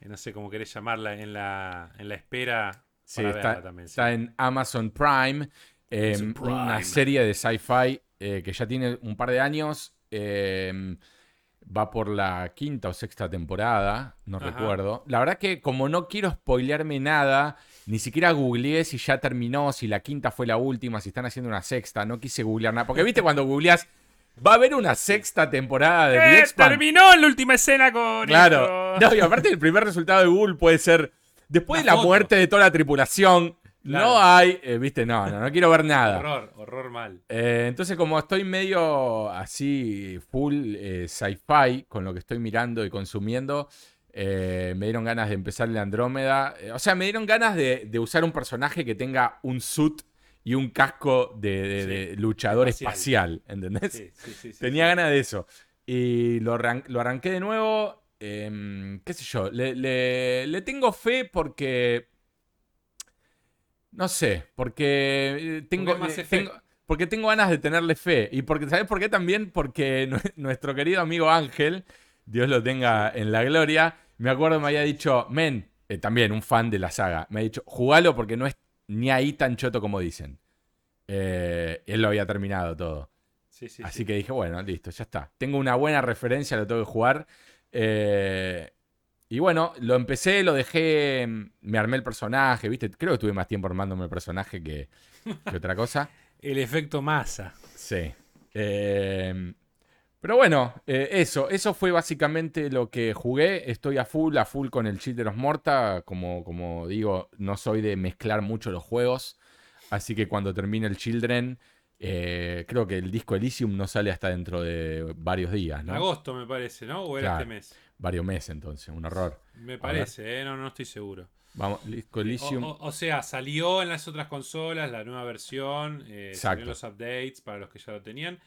en no sé cómo querés llamarla, en la, en la espera. Sí, para está, verla también, sí. está en Amazon Prime. Amazon Prime. Una serie de sci-fi eh, que ya tiene un par de años. eh, va por la quinta o sexta temporada, no Ajá. recuerdo. La verdad que como no quiero spoilearme nada, ni siquiera googleé si ya terminó, si la quinta fue la última, si están haciendo una sexta, no quise googlear nada. Porque viste cuando googleás, va a haber una sexta temporada de The. ¡Eh, terminó en la última escena con Claro. esto! No, y aparte el primer resultado de Google puede ser. Después Una de la foto. muerte de toda la tripulación, Claro. no hay. eh, Viste, no, no, no quiero ver nada. Horror, horror mal. Eh, entonces, como estoy medio así, full eh, sci-fi con lo que estoy mirando y consumiendo, me dieron ganas de empezar la Andrómeda. O sea, me dieron ganas de, de usar un personaje que tenga un suit y un casco de, de- Sí, de luchador espacial. espacial, ¿entendés? Sí, sí, Tenía ganas de eso. Y lo, arran- lo arranqué de nuevo. em, ¿Qué sé yo? Le, le- le tengo fe porque. No sé, porque eh, tengo, eh, tengo- porque tengo ganas de tenerle fe. Y porque, ¿sabes por qué también? Porque nue- nuestro querido amigo Ángel, Dios lo tenga en la gloria, me acuerdo me había dicho, men, eh, también un fan de la saga, me ha dicho, jugalo porque no es ni ahí tan choto como dicen. Eh, él lo había terminado todo. Sí, sí, Así sí. que dije, bueno, listo, ya está. Tengo una buena referencia, lo tengo que jugar. Eh, y bueno, lo empecé, lo dejé, mm, me armé el personaje, ¿viste? Creo que tuve más tiempo armándome el personaje que, que otra cosa. El efecto masa. Sí. Eh, pero bueno, eh, eso, eso fue básicamente lo que jugué. Estoy a full, a full con el de los Morta. Como, como digo, no soy de mezclar mucho los juegos. Así que cuando termine el Children, eh, creo que el disco Elysium no sale hasta dentro de varios días, ¿no? agosto me parece, ¿no? ¿O era Claro. este mes? Varios meses entonces, un horror. Me parece, ¿eh? No, no estoy seguro. Vamos, disco O, Elysium. o- o sea, salió en las otras consolas la nueva versión, eh, Exacto. los updates para los que ya lo tenían,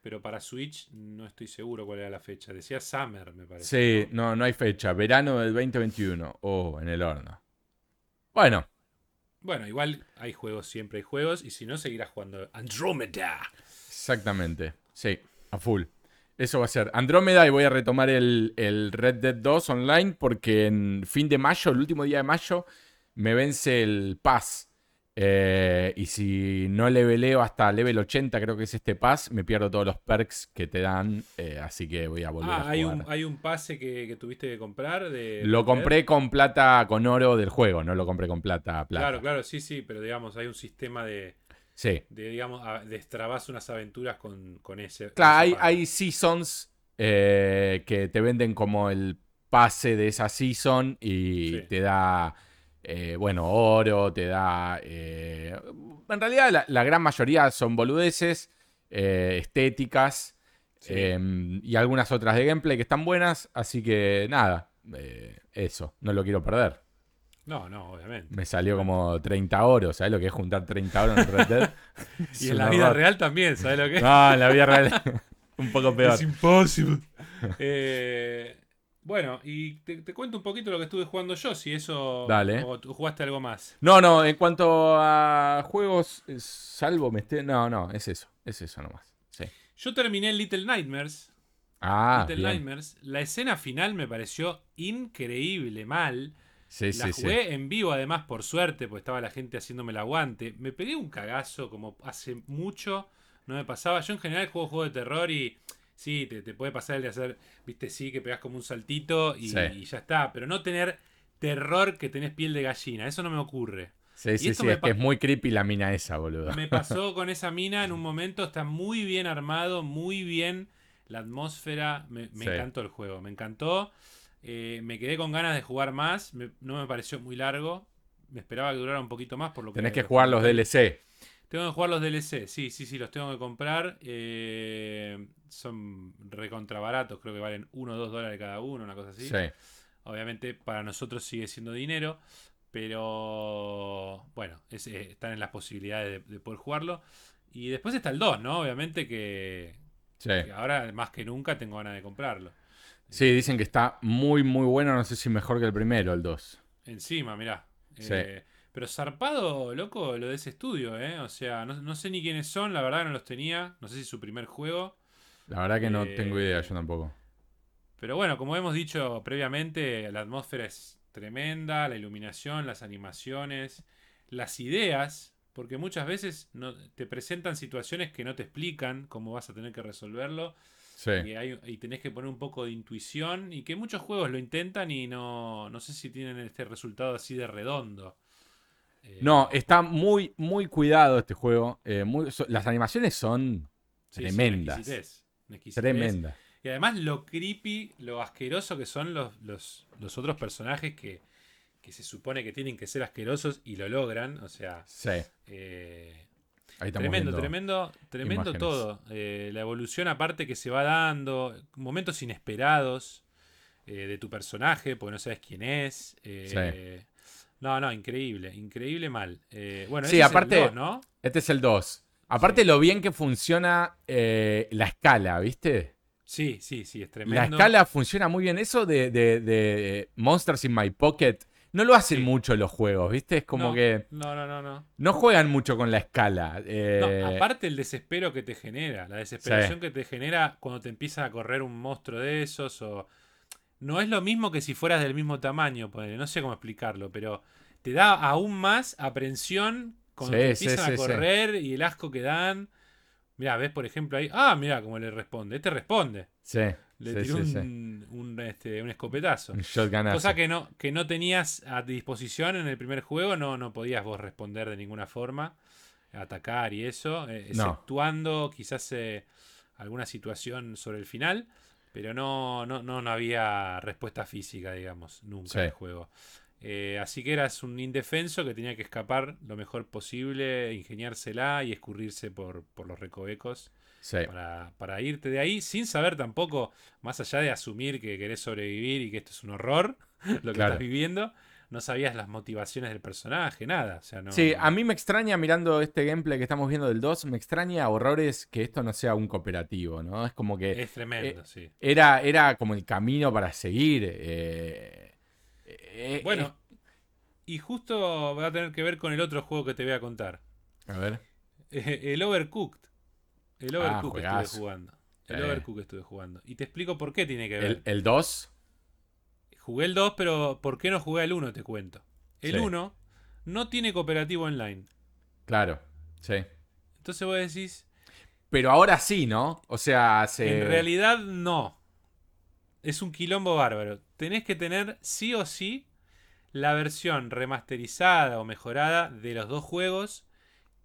pero para Switch no estoy seguro cuál era la fecha. Decía Summer, me parece. Sí, no, no hay fecha. Verano del 2021. Oh, en el horno. Bueno, Bueno, igual hay juegos, siempre hay juegos, y si no, seguirás jugando Andromeda. Exactamente, sí, a full. Eso va a ser Andrómeda y voy a retomar el, el, Red Dead 2 online porque en fin de mayo, el último día de mayo, me vence el Pass. Eh, y si no leveleo hasta level 80, creo que es este pass, me pierdo todos los perks que te dan. Eh, así que voy a volver ah, a jugar. Hay un, hay un pase que, tuviste que comprar. De, lo compré con plata, con oro del juego, no lo compré con plata, plata. Claro, claro, sí, sí, pero digamos, hay un sistema de. Sí. De, digamos, destrabas unas aventuras con, con ese. Claro, hay, hay, seasons eh, que te venden como el pase de esa season y te da eh, bueno, oro, te da... Eh, en realidad la, gran mayoría son boludeces, eh, estéticas em, y algunas otras de gameplay que están buenas, así que nada, eso, no lo quiero perder. No, no, obviamente. Me salió como 30 oros, ¿sabes lo que es juntar 30 oros en Red Dead? y en la vida real también, ¿sabes lo que es? No, en la vida real un poco peor. Es imposible. eh, bueno, y te, cuento un poquito lo que estuve jugando yo, si eso. Dale. O jugaste algo más. No, no, en cuanto a juegos, salvo me esté. No, no, es eso. Es eso nomás. Sí. Yo terminé Little Nightmares. Ah, Little Nightmares. La escena final me pareció increíble, mal. Sí, la jugué en vivo, además, por suerte, porque estaba la gente haciéndome el aguante. Me pegué un cagazo, como hace mucho no me pasaba. Yo en general juego juegos de terror y Sí, te, puede pasar el de hacer, viste, sí, que pegas como un saltito y, ya está. Pero no tener terror que tenés piel de gallina. Eso no me ocurre. Sí, sí, sí, es que es muy creepy la mina esa, boludo. Me pasó con esa mina en un momento, está muy bien armado, muy bien la atmósfera. Me, encantó el juego, me encantó. Eh, me quedé con ganas de jugar más, no me pareció muy largo. Me esperaba que durara un poquito más, por lo que... Tenés que jugar los DLC. Tengo que jugar los DLC, sí, sí, sí, los tengo que comprar. Eh, son recontra baratos, creo que valen 1 o 2 dólares cada uno, una cosa así. Sí. Obviamente para nosotros sigue siendo dinero, pero bueno, eh, están en las posibilidades de, poder jugarlo. Y después está el 2, ¿no? Obviamente que, ahora más que nunca tengo ganas de comprarlo. Sí, dicen que está muy, muy bueno, no sé si mejor que el primero, el 2. Encima, mirá. Eh, pero zarpado, loco, lo de ese estudio, ¿eh? O sea, no, sé ni quiénes son, la verdad que no los tenía. No sé si es su primer juego. La verdad que no tengo idea, yo tampoco. Pero bueno, como hemos dicho previamente, la atmósfera es tremenda, la iluminación, las animaciones, las ideas, porque muchas veces no, te presentan situaciones que no te explican cómo vas a tener que resolverlo. Sí. Y, tenés que poner un poco de intuición y que muchos juegos lo intentan y no, no sé si tienen este resultado así de redondo. Eh, no, está muy, muy cuidado este juego. Eh, las animaciones son tremendas. Tremenda. Y además lo creepy, lo asqueroso que son los, los, otros personajes que, se supone que tienen que ser asquerosos y lo logran. O sea, eh, tremendo, tremendo, tremendo todo. la evolución aparte que se va dando, momentos inesperados de tu personaje, porque no sabes quién es. No, no, increíble, increíble mal. Eh, bueno, sí, aparte, ¿no? Este es el 2. Aparte lo bien que funciona eh, la escala, ¿viste? Sí, sí, sí, es tremendo. La escala funciona muy bien. Eso de, Monsters in My Pocket no lo hacen mucho los juegos, ¿viste? Es como que. No, no, no, no. No juegan mucho con la escala. Eh, aparte el desespero que te genera, la desesperación que te genera cuando te empieza a correr un monstruo de esos o no es lo mismo que si fueras del mismo tamaño, no sé cómo explicarlo, pero te da aún más aprensión cuando empiezan a correr y el asco que dan. Mira, ves por ejemplo ahí, ah, mira cómo le responde, este responde. Sí. Le tiró un, este, un, escopetazo. Un Cosa que no, que no tenías a disposición en el primer juego, no, no podías vos responder de ninguna forma, atacar y eso, eh, exceptuando quizás eh, alguna situación sobre el final. Pero no, no, no, había respuesta física, digamos, nunca en el juego. Eh, así que eras un indefenso que tenía que escapar lo mejor posible, ingeniársela y escurrirse por, los recovecos para, irte de ahí, sin saber tampoco, más allá de asumir que querés sobrevivir y que esto es un horror, lo que estás viviendo, no sabías las motivaciones del personaje, nada. O sea, no, sí, a mí me extraña mirando este gameplay que estamos viendo del 2, me extraña horrores que esto no sea un cooperativo, ¿no? Es como que... Es tremendo, eh, sí. Era, era como el camino para seguir. Eh, eh, bueno. Y justo va a tener que ver con el otro juego que te voy a contar. A ver. El Overcooked. El Ah, Overcooked estuve juegazo. jugando. El. Overcooked estuve jugando. Y te explico por qué tiene que ver. El, el 2. Jugué el 2, pero ¿por qué no jugué el 1? Te cuento. El Sí. 1 no tiene cooperativo online. Claro. Sí. Entonces vos decís, Pero ahora sí, ¿no? O sea, se. en realidad no. Es un quilombo bárbaro. Tenés que tener sí o sí la versión remasterizada o mejorada de los dos juegos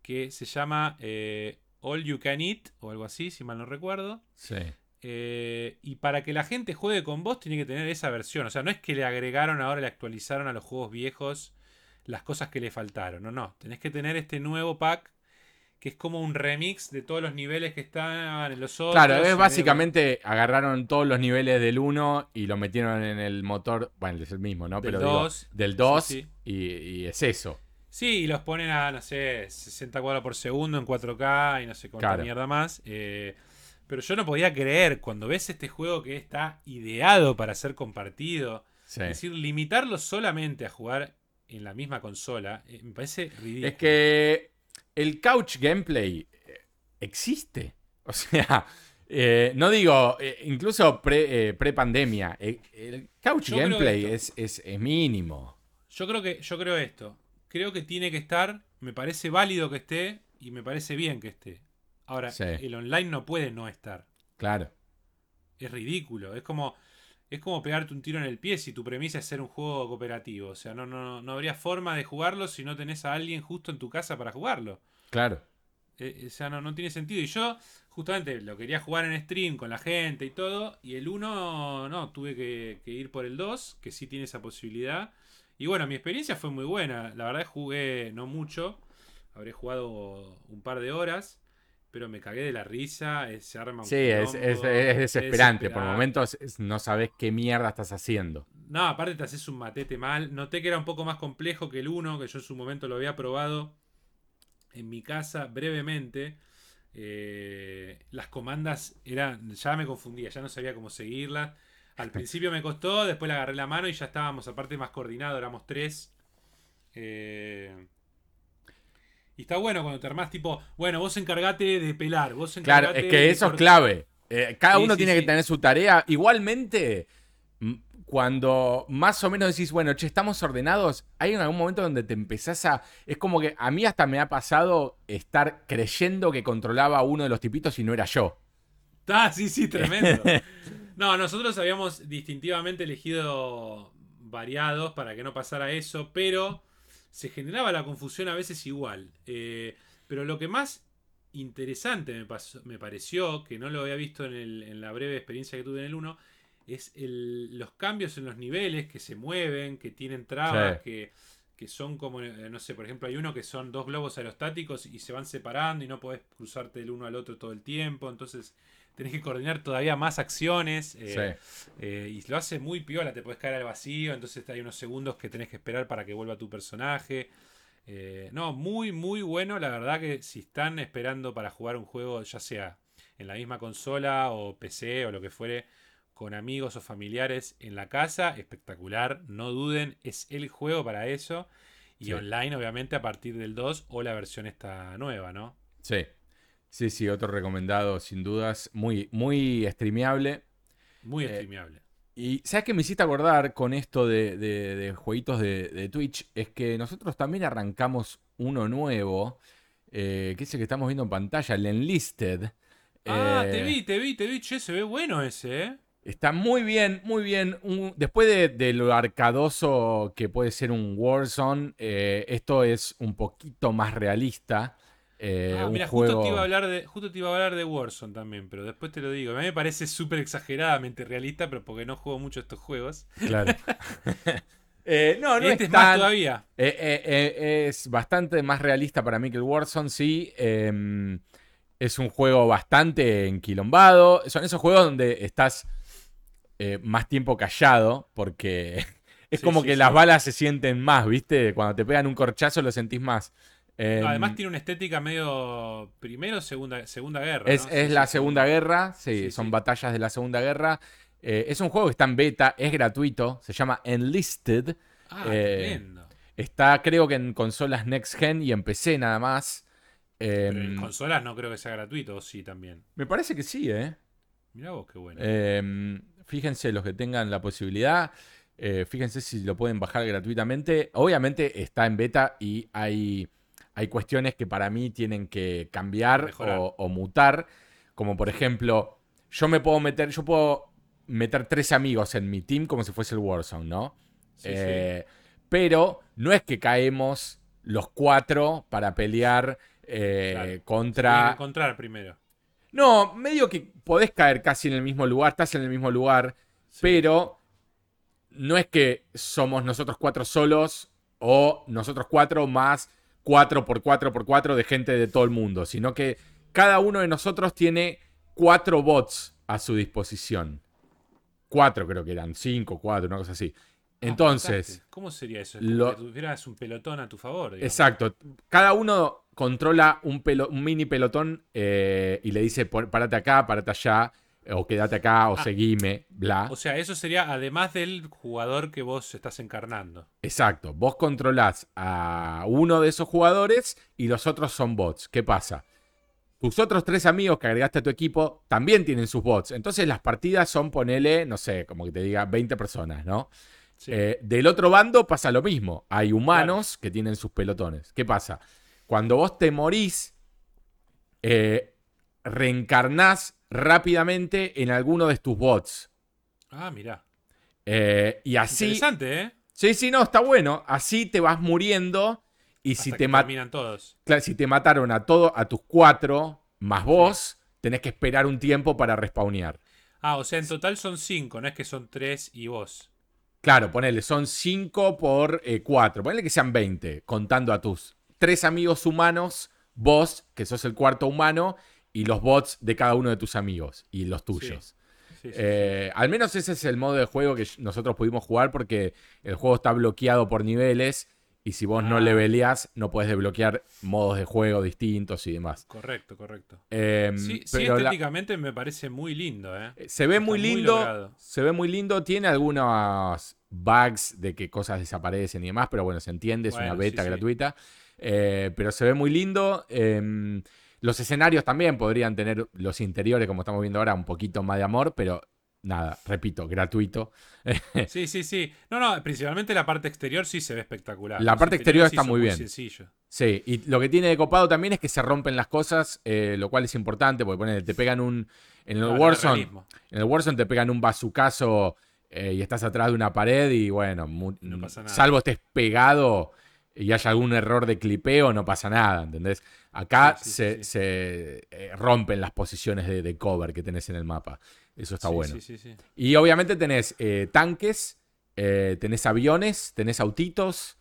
que se llama eh, All You Can Eat o algo así, si mal no recuerdo. Sí. Eh, y para que la gente juegue con vos, tiene que tener esa versión. O sea, no es que le agregaron ahora, le actualizaron a los juegos viejos las cosas que le faltaron. No, no. Tenés que tener este nuevo pack que es como un remix de todos los niveles que están en los otros. Claro, es básicamente agarraron todos los niveles del 1 y lo metieron en el motor. Bueno, es el mismo, ¿no? Del Pero digo, 2. del 2 Sí, sí. Y, y es eso. Sí, y los ponen a, no sé, 60 cuadros por segundo en 4K y no sé cuánta Claro. mierda más. Eh, pero yo no podía creer cuando ves este juego que está ideado para ser compartido. Sí. Es decir, limitarlo solamente a jugar en la misma consola eh, me parece ridículo. Es que el couch gameplay eh, existe. O sea, eh, no digo, eh, incluso pre, pre-pandemia, el couch Yo gameplay es, es, es mínimo. Yo creo que yo creo esto. Creo que tiene que estar. Me parece válido que esté y me parece bien que esté. Ahora, Sí. el online no puede no estar. Claro. Es ridículo. Es como es como pegarte un tiro en el pie si tu premisa es ser un juego cooperativo. O sea, no, no, no habría forma de jugarlo si no tenés a alguien justo en tu casa para jugarlo. Claro. Eh, o sea, no, no tiene sentido. Y yo, justamente, lo quería jugar en stream con la gente y todo. Y el 1, no, tuve que, que ir por el 2, que sí tiene esa posibilidad. Y bueno, mi experiencia fue muy buena. La verdad, jugué no mucho. Habré jugado un par de horas. Pero me cagué de la risa. eh, Se arma un Sí, es, es- es desesperante. Por momentos es- no sabes qué mierda estás haciendo. No, aparte te haces un matete mal. Noté que era un poco más complejo que el 1, que yo en su momento lo había probado en mi casa brevemente. Eh, las comandas eran. Ya me confundía, ya no sabía cómo seguirlas. Al principio me costó, después le agarré la mano y ya estábamos, aparte más coordinados, éramos tres. Eh, y está bueno cuando te armás tipo, bueno, vos encargate de pelar, vos Claro, encargate es que de eso es cortar". clave. Eh, cada Sí, uno sí, tiene sí. que tener su tarea. Igualmente, cuando más o menos decís, bueno, che, estamos ordenados, hay en algún momento donde te empezás a... Es como que a mí hasta me ha pasado estar creyendo que controlaba a uno de los tipitos y no era yo. Ah, sí, sí, tremendo. No, nosotros habíamos distintivamente elegido variados para que no pasara eso, pero se generaba la confusión a veces igual. Eh, pero lo que más interesante me, pasó- me pareció, que no lo había visto en, el- en la breve experiencia que tuve en el 1, es el- los cambios en los niveles que se mueven, que tienen trabas, Sí. que, que son como, eh, no sé, por ejemplo, hay uno que son dos globos aerostáticos y se van separando y no podés cruzarte del uno al otro todo el tiempo, entonces tenés que coordinar todavía más acciones. eh, Sí. eh, y lo hace muy piola, te puedes caer al vacío, entonces hay unos segundos que tenés que esperar para que vuelva tu personaje. Eh, no, muy, muy bueno. La verdad que si están esperando para jugar un juego, ya sea en la misma consola o PC o lo que fuere, con amigos o familiares en la casa, espectacular. No duden, es el juego para eso. Y Sí. online, obviamente, a partir del 2 o la versión esta nueva, ¿no? Sí. Sí, sí, otro recomendado, sin dudas. Muy, muy streameable. Muy Eh, streameable. Y ¿sabes qué me hiciste acordar con esto de, de- de jueguitos de, de Twitch? Es que nosotros también arrancamos uno nuevo, eh, que es el que estamos viendo en pantalla, el Enlisted. Ah, Eh, te vi, te vi, te vi. Che, se ve bueno ese, ¿eh? Está muy bien, muy bien. Un- después de, de lo arcadoso que puede ser un Warzone, eh, esto es un poquito más realista. Eh, Ah, mira, juego... justo te iba a hablar de, justo te iba a hablar de Warzone también, pero después te lo digo. A mí me parece súper exageradamente realista, pero porque no juego mucho estos juegos. Claro. Eh, no, no este es más todavía. Eh, eh, es bastante más realista para mí que el Warzone, sí. Eh, es un juego bastante enquilombado. Son esos juegos donde estás más tiempo callado porque es Sí, como sí, que sí. las balas se sienten más, ¿viste? Cuando te pegan un corchazo lo sentís más. Eh, Además tiene una estética medio primero segunda segunda guerra. es, ¿no? es Sí, la sí, Segunda Guerra, sí, son batallas de la Segunda Guerra. Eh, es un juego que está en beta, es gratuito, se llama Enlisted. Ah, eh, tremendo. Está, creo que en consolas Next Gen y en PC nada más. Pero en Em, consolas no creo que sea gratuito, sí también. me parece que sí, ¿eh? Mirá vos, qué bueno. Em, fíjense los que tengan la posibilidad. eh, fíjense si lo pueden bajar gratuitamente. Obviamente está en beta y hay, hay cuestiones que para mí tienen que cambiar o, o mutar. Como por ejemplo, yo me puedo meter, yo puedo meter tres amigos en mi team como si fuese el Warzone, ¿no? Sí, Eh, Pero no es que caemos los cuatro para pelear eh, Claro. Contra encontrar primero. no, medio que podés caer casi en el mismo lugar, estás en el mismo lugar, Sí. pero no es que somos nosotros cuatro solos o nosotros cuatro más cuatro por cuatro por cuatro de gente de todo el mundo, sino que cada uno de nosotros tiene cuatro bots a su disposición. Cuatro creo que eran, cinco, cuatro, una cosa así. Ah, Entonces. ¿Cómo sería eso? Lo- que tuvieras un pelotón a tu favor. digamos. Exacto. Cada uno controla un, pelo- un mini pelotón eh, y le dice, "Pon- parate acá, parate allá, o quédate acá, o Ah. seguime, bla. O sea, eso sería además del jugador que vos estás encarnando. Exacto. Vos controlás a uno de esos jugadores y los otros son bots. ¿Qué pasa? Tus otros tres amigos que agregaste a tu equipo también tienen sus bots. Entonces las partidas son, ponele, no sé, como que te diga 20 personas, ¿no? Sí. Eh, del otro bando pasa lo mismo. Hay humanos que tienen sus pelotones. ¿Qué pasa? Cuando vos te morís, eh, reencarnás rápidamente en alguno de tus bots. ah, mirá. Eh, y así. Interesante, ¿eh? Sí, sí, no, está bueno. Así te vas muriendo. Y si te, que ma- terminan todos. claro, si te mataron a todos, a tus cuatro, más vos, tenés que esperar un tiempo para respawnear. Ah, o sea, en total son cinco, no es que son tres y vos. Claro, ponele, son 5 por 4. Ponele que sean 20, contando a tus tres amigos humanos, vos, que sos el cuarto humano, y los bots de cada uno de tus amigos y los tuyos. Sí, sí, Eh, al menos ese es el modo de juego que nosotros pudimos jugar porque el juego está bloqueado por niveles y si vos no Ah. leveleás no puedes desbloquear modos de juego distintos y demás. Correcto, correcto. Em, Sí, sí, pero la- estéticamente me parece muy lindo, ¿eh? se ve Está muy lindo, se ve muy lindo, tiene algunos bugs de que cosas desaparecen y demás, pero bueno, se entiende, es una beta sí, sí. gratuita, Eh, pero se ve muy lindo. Los escenarios también podrían tener los interiores, como estamos viendo ahora, un poquito más de amor, pero nada, repito, gratuito. Sí, sí, sí. No, no, principalmente la parte exterior sí se ve espectacular. La Los parte exterior sí está muy bien. sencillo. Sí, y lo que tiene de copado también es que se rompen las cosas, eh, lo cual es importante, porque te pegan un... En el Warzone. En el Warzone te pegan un bazucazo eh, y estás atrás de una pared y bueno, No pasa nada. salvo estés pegado y haya algún error de clipeo, no pasa nada, ¿entendés? Acá Sí, sí, se, sí, se, eh, rompen las posiciones de, de cover que tenés en el mapa. Eso está bueno. Sí, sí, sí. Y obviamente tenés eh, tanques, eh, tenés aviones, tenés autitos.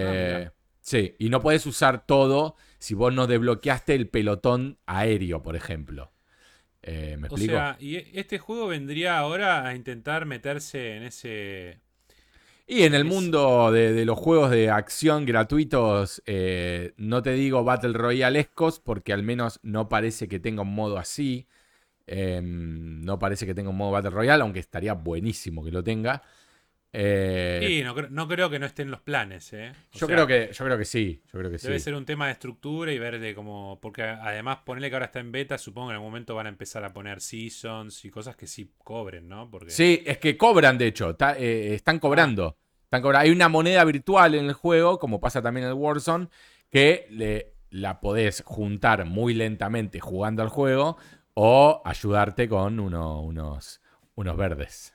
Ah, sí, y no puedes usar todo si vos no desbloqueaste el pelotón aéreo, por ejemplo. ¿Me O explico? sea, y e- este juego vendría ahora a intentar meterse en ese. Y en el mundo de, de los juegos de acción gratuitos, eh, no te digo Battle Royalescos, porque al menos no parece que tenga un modo así. Em, no parece que tenga un modo Battle Royale, aunque estaría buenísimo que lo tenga. Eh, Y no, cre- no creo que no esté en los planes, ¿eh? Yo, sea, creo que, yo creo que sí. Yo creo que Debe sí. ser un tema de estructura y ver de cómo. Porque además, ponerle que ahora está en beta, supongo que en algún momento van a empezar a poner seasons y cosas que sí cobren, ¿no? Porque. Sí, es que cobran, de hecho. eh, están cobrando. Están cobra- Hay una moneda virtual en el juego, como pasa también en el Warzone, que le, la podés juntar muy lentamente jugando al juego o ayudarte con uno- unos, unos verdes.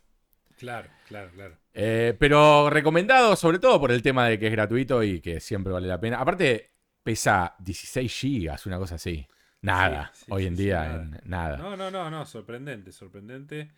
Claro, claro, claro. Eh, pero recomendado sobre todo por el tema de que es gratuito y que siempre vale la pena. Aparte, pesa 16 gigas, una cosa así. Nada, Sí, sí, hoy en sí, día, nada. en- nada. No, no, no, no, sorprendente, sorprendente.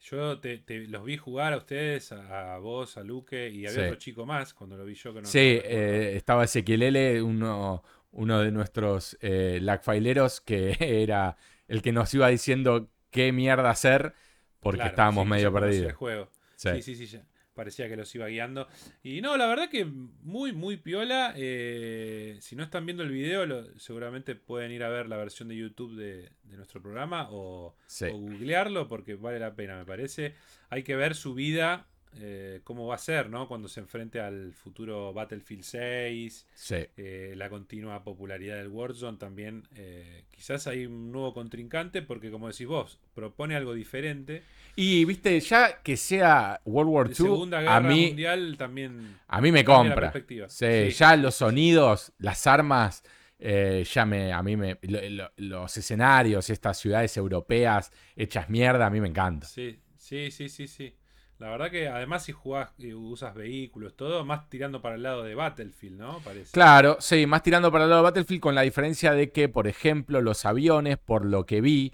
Yo te, te- los vi jugar a ustedes, a, a vos, a Luque y había Sí. otro chico más cuando lo vi yo que no Sí, recuerdo. eh, estaba Ezequiel L, uno, uno de nuestros eh, lagfileros, que era el que nos iba diciendo qué mierda hacer porque Claro, estábamos sí, medio El perdidos. juego. Sí. Sí, sí, sí, ya parecía que los iba guiando. Y no, la verdad que muy, muy piola. eh, si no están viendo el video, lo- seguramente pueden ir a ver la versión de YouTube de, de nuestro programa o, Sí. o googlearlo porque vale la pena, me parece. Hay que ver su vida eh, cómo va a ser, ¿no? Cuando se enfrente al futuro Battlefield 6, Sí. eh, la continua popularidad del Warzone también. eh, quizás hay un nuevo contrincante porque, como decís vos, propone algo diferente. Y viste, ya que sea World War II, Segunda Guerra a mí, Mundial también. a mí me compra. Sí, Sí. ya los sonidos, las armas, eh, ya me, a mí me, lo- lo- los escenarios, estas ciudades europeas hechas mierda, a mí me encanta. Sí, sí, sí, sí, sí. La verdad que además si jugás y usas vehículos, todo, más tirando para el lado de Battlefield, ¿no? Parece. Claro, sí, más tirando para el lado de Battlefield con la diferencia de que, por ejemplo, los aviones, por lo que vi,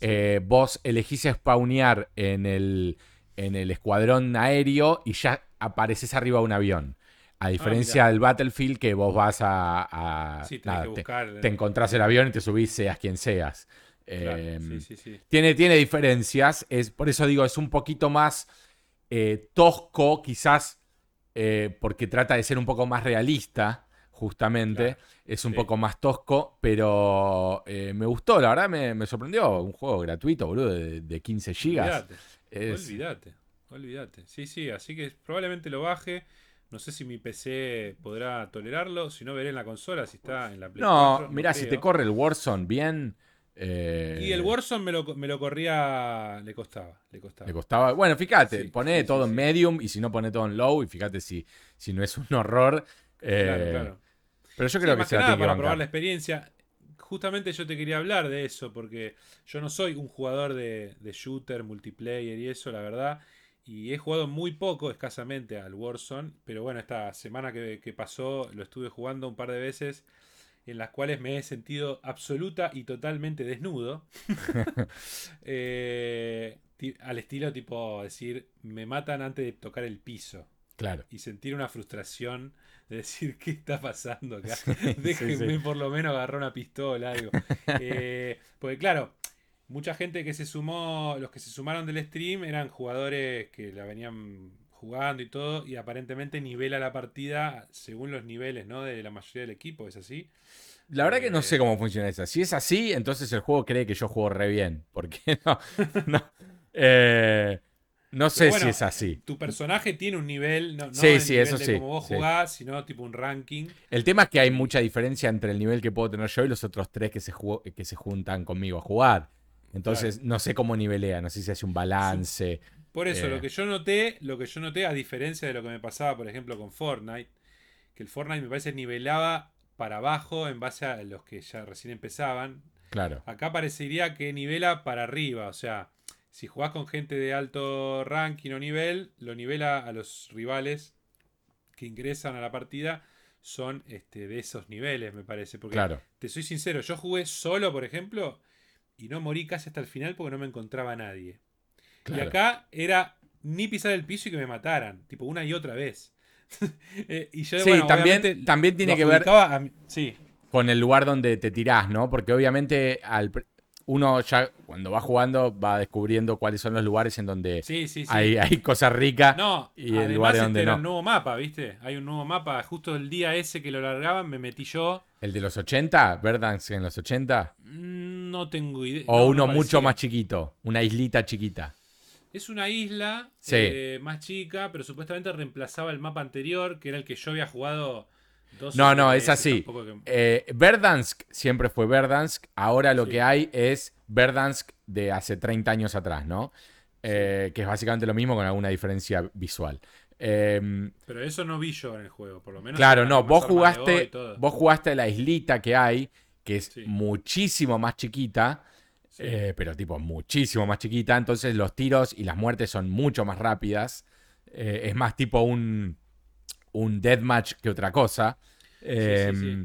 eh, vos elegís spawnear en el, en el escuadrón aéreo y ya apareces arriba de un avión. A diferencia mirá. del Battlefield que vos vas a... a- Sí, tenés nada, que te- buscar. te encontrás el avión y te subís seas quien seas. Claro, Eh, sí, sí, sí. tiene, tiene diferencias, es, por eso digo, es un poquito más eh, tosco, quizás eh, porque trata de ser un poco más realista, justamente. Claro, es un sí. poco más tosco, pero eh, me gustó, la verdad me, me sorprendió. Un juego gratuito, boludo, de, de 15 gigas. Olvídate, Es- olvídate, olvídate. Sí, sí, así que probablemente lo baje. No sé si mi PC podrá tolerarlo. Si no, veré en la consola si está en la Play no, 4, mirá, si te corre el Warzone bien. Eh, Y el Warzone me lo, me lo corría. Le costaba, le costaba. Le costaba. Bueno, fíjate, Sí, sí, todo sí, en medium y si no pone todo en low y fíjate si, si no es un horror. eh, Claro, claro. Pero yo creo que más se que la nada tiene que para probar la experiencia. Justamente yo te quería hablar de eso, porque yo no soy un jugador de, de shooter, multiplayer y eso, la verdad. Y he jugado muy poco, escasamente, al Warzone. Pero bueno, esta semana que, que pasó lo estuve jugando un par de veces, en las cuales me he sentido absoluta y totalmente desnudo. Eh, al estilo tipo decir, me matan antes de tocar el piso Claro. y sentir una frustración de decir qué está pasando acá. Sí, Déjenme sí. por lo menos agarrar una pistola, algo. Eh, porque claro, mucha gente que se sumó, los que se sumaron del stream eran jugadores que la venían jugando y todo, y aparentemente nivela la partida según los niveles, ¿no? De la mayoría del equipo, ¿es así? La verdad que no Eh, sé cómo funciona eso. Si es así, entonces el juego cree que yo juego re bien. Porque no. No, Eh, no sé bueno, si es así. Tu personaje tiene un nivel, no, no Sí, el sí, nivel eso de sí, como vos sí. jugás, sino tipo un ranking. El tema es que hay mucha diferencia entre el nivel que puedo tener yo y los otros tres que se, ju- que se juntan conmigo a jugar. Entonces, no sé cómo nivelea, no sé si hace un balance. Por eso, Eh. lo que yo noté, lo que yo noté, a diferencia de lo que me pasaba, por ejemplo, con Fortnite, que el Fortnite me parece nivelaba para abajo en base a los que ya recién empezaban. Claro. Acá parecería que nivela para arriba, o sea, si jugás con gente de alto ranking o nivel, lo nivela a los rivales que ingresan a la partida, son este, de esos niveles, me parece. Porque Claro. te soy sincero, yo jugué solo, por ejemplo, y no morí casi hasta el final porque no me encontraba nadie. Claro. Y acá era ni pisar el piso y que me mataran, tipo una y otra vez. Eh, y yo, Sí, bueno, también, también tiene que ver a sí, con el lugar donde te tirás, ¿no? Porque obviamente al uno ya cuando va jugando va descubriendo cuáles son los lugares en donde sí, sí, sí. hay, hay cosas ricas. No, y el lugar este donde era no. un nuevo mapa, ¿viste? Hay un nuevo mapa. Justo el día ese que lo largaban, me metí yo. El de los 80, Verdansk en los 80. Mm, No tengo idea. O no, uno no mucho más chiquito, una islita chiquita. Es una isla Sí. eh, más chica, pero supuestamente reemplazaba el mapa anterior, que era el que yo había jugado dos No, no, es así. que- Eh, Verdansk siempre fue Verdansk, ahora lo Sí. que hay es Verdansk de hace 30 años atrás, ¿no? Eh, Que es básicamente lo mismo con alguna diferencia visual. Eh, Pero eso no vi yo en el juego, por lo menos. claro, no, vos jugaste, vos jugaste la islita que hay, que es muchísimo más chiquita, Sí. eh, pero tipo muchísimo más chiquita, entonces los tiros y las muertes son mucho más rápidas. Eh, es más tipo un, un deathmatch que otra cosa. Eh, sí, sí.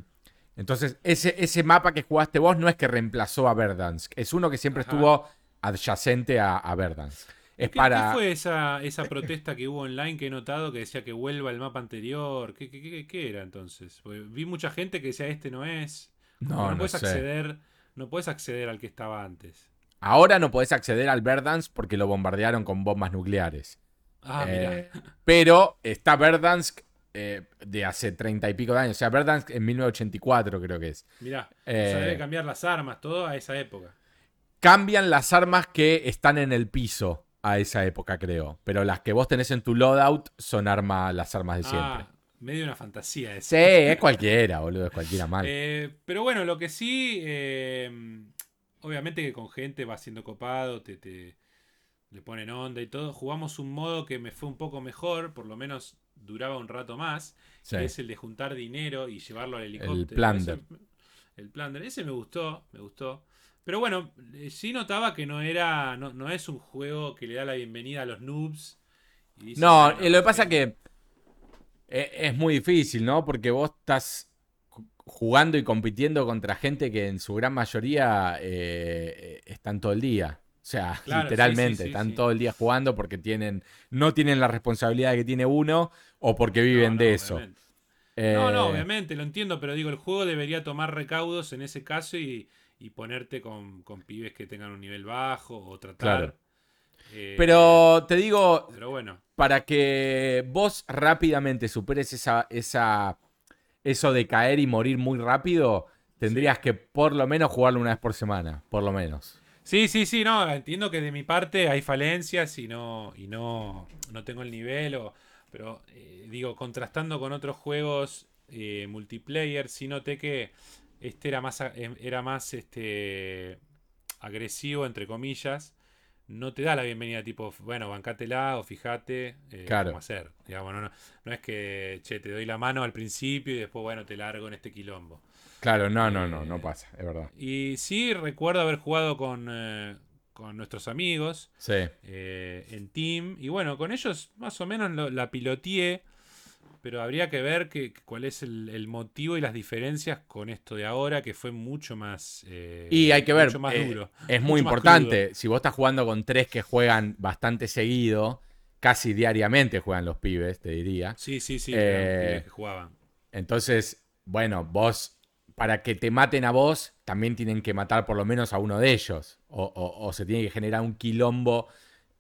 Entonces, ese, ese mapa que jugaste vos no es que reemplazó a Verdansk, es uno que siempre Ajá. estuvo adyacente a, a Verdansk. Es ¿Qué, para... qué fue esa, esa protesta que hubo online que he notado que decía que vuelva el mapa anterior? ¿Qué, qué, qué- era entonces? Porque vi mucha gente que decía este no es. No, no, no puedes sé. acceder. No puedes acceder al que estaba antes. Ahora no podés acceder al Verdansk porque lo bombardearon con bombas nucleares. Ah, Eh, mira. pero está Verdansk eh, de hace treinta y pico de años. O sea, Verdansk en 1984 creo que es. Mirá. eh, o sea, debe cambiar las armas, todo a esa época. Cambian las armas que están en el piso. a esa época, creo. Pero las que vos tenés en tu loadout son arma, las armas de siempre. Ah, medio una fantasía eso. Sí, es cualquiera, boludo, es cualquiera mal. Eh, pero bueno, lo que sí, eh, obviamente que con gente va siendo copado, te, te le ponen onda y todo. Jugamos un modo que me fue un poco mejor, por lo menos duraba un rato más, Sí. que es el de juntar dinero y llevarlo al helicóptero. El plunder. Ese- el plunder, ese me gustó, me gustó. Pero bueno, eh, sí notaba que no era, no, no es un juego que le da la bienvenida a los noobs. y dice, No, bueno, eh, lo que pasa eh, que es muy difícil, ¿no? Porque vos estás ju- jugando y compitiendo contra gente que en su gran mayoría eh, están todo el día. O sea, Claro, literalmente, sí, sí, están todo el día jugando porque tienen, no tienen la responsabilidad que tiene uno o porque viven no, de eso. No, no, Eh, obviamente, lo entiendo, pero digo, el juego debería tomar recaudos en ese caso y, y ponerte con, con pibes que tengan un nivel bajo o tratar. Claro. Eh, Pero te digo, Pero bueno, para que vos rápidamente superes esa, esa, eso de caer y morir muy rápido, tendrías que por lo menos jugarlo una vez por semana, por lo menos. Sí, sí, sí, no, entiendo que de mi parte hay falencias y no, y no, no tengo el nivel, o, pero eh, digo, contrastando con otros juegos eh, multiplayer, sí noté que este era más, em- era más este, agresivo, entre comillas. No te da la bienvenida tipo, bueno, bancátela o fíjate eh, Claro. cómo hacer. Digamos, no, no, no es que, che, te doy la mano al principio y después, bueno, te largo en este quilombo. Claro, no, no, no, Eh, no pasa, es verdad. Y sí, recuerdo haber jugado con, eh, con nuestros amigos Sí, en Team. Y bueno, con ellos más o menos lo- la piloteé. Pero habría que ver que, cuál es el, el motivo y las diferencias con esto de ahora, que fue mucho más. eh, Y hay que ver, Mucho más eh, duro. es muy mucho importante. Si vos estás jugando con tres que juegan bastante seguido, casi diariamente juegan los pibes, te diría. Sí, sí, sí. Eh, que jugaban. Entonces, bueno, vos, para que te maten a vos, también tienen que matar por lo menos a uno de ellos. O, o- o se tiene que generar un quilombo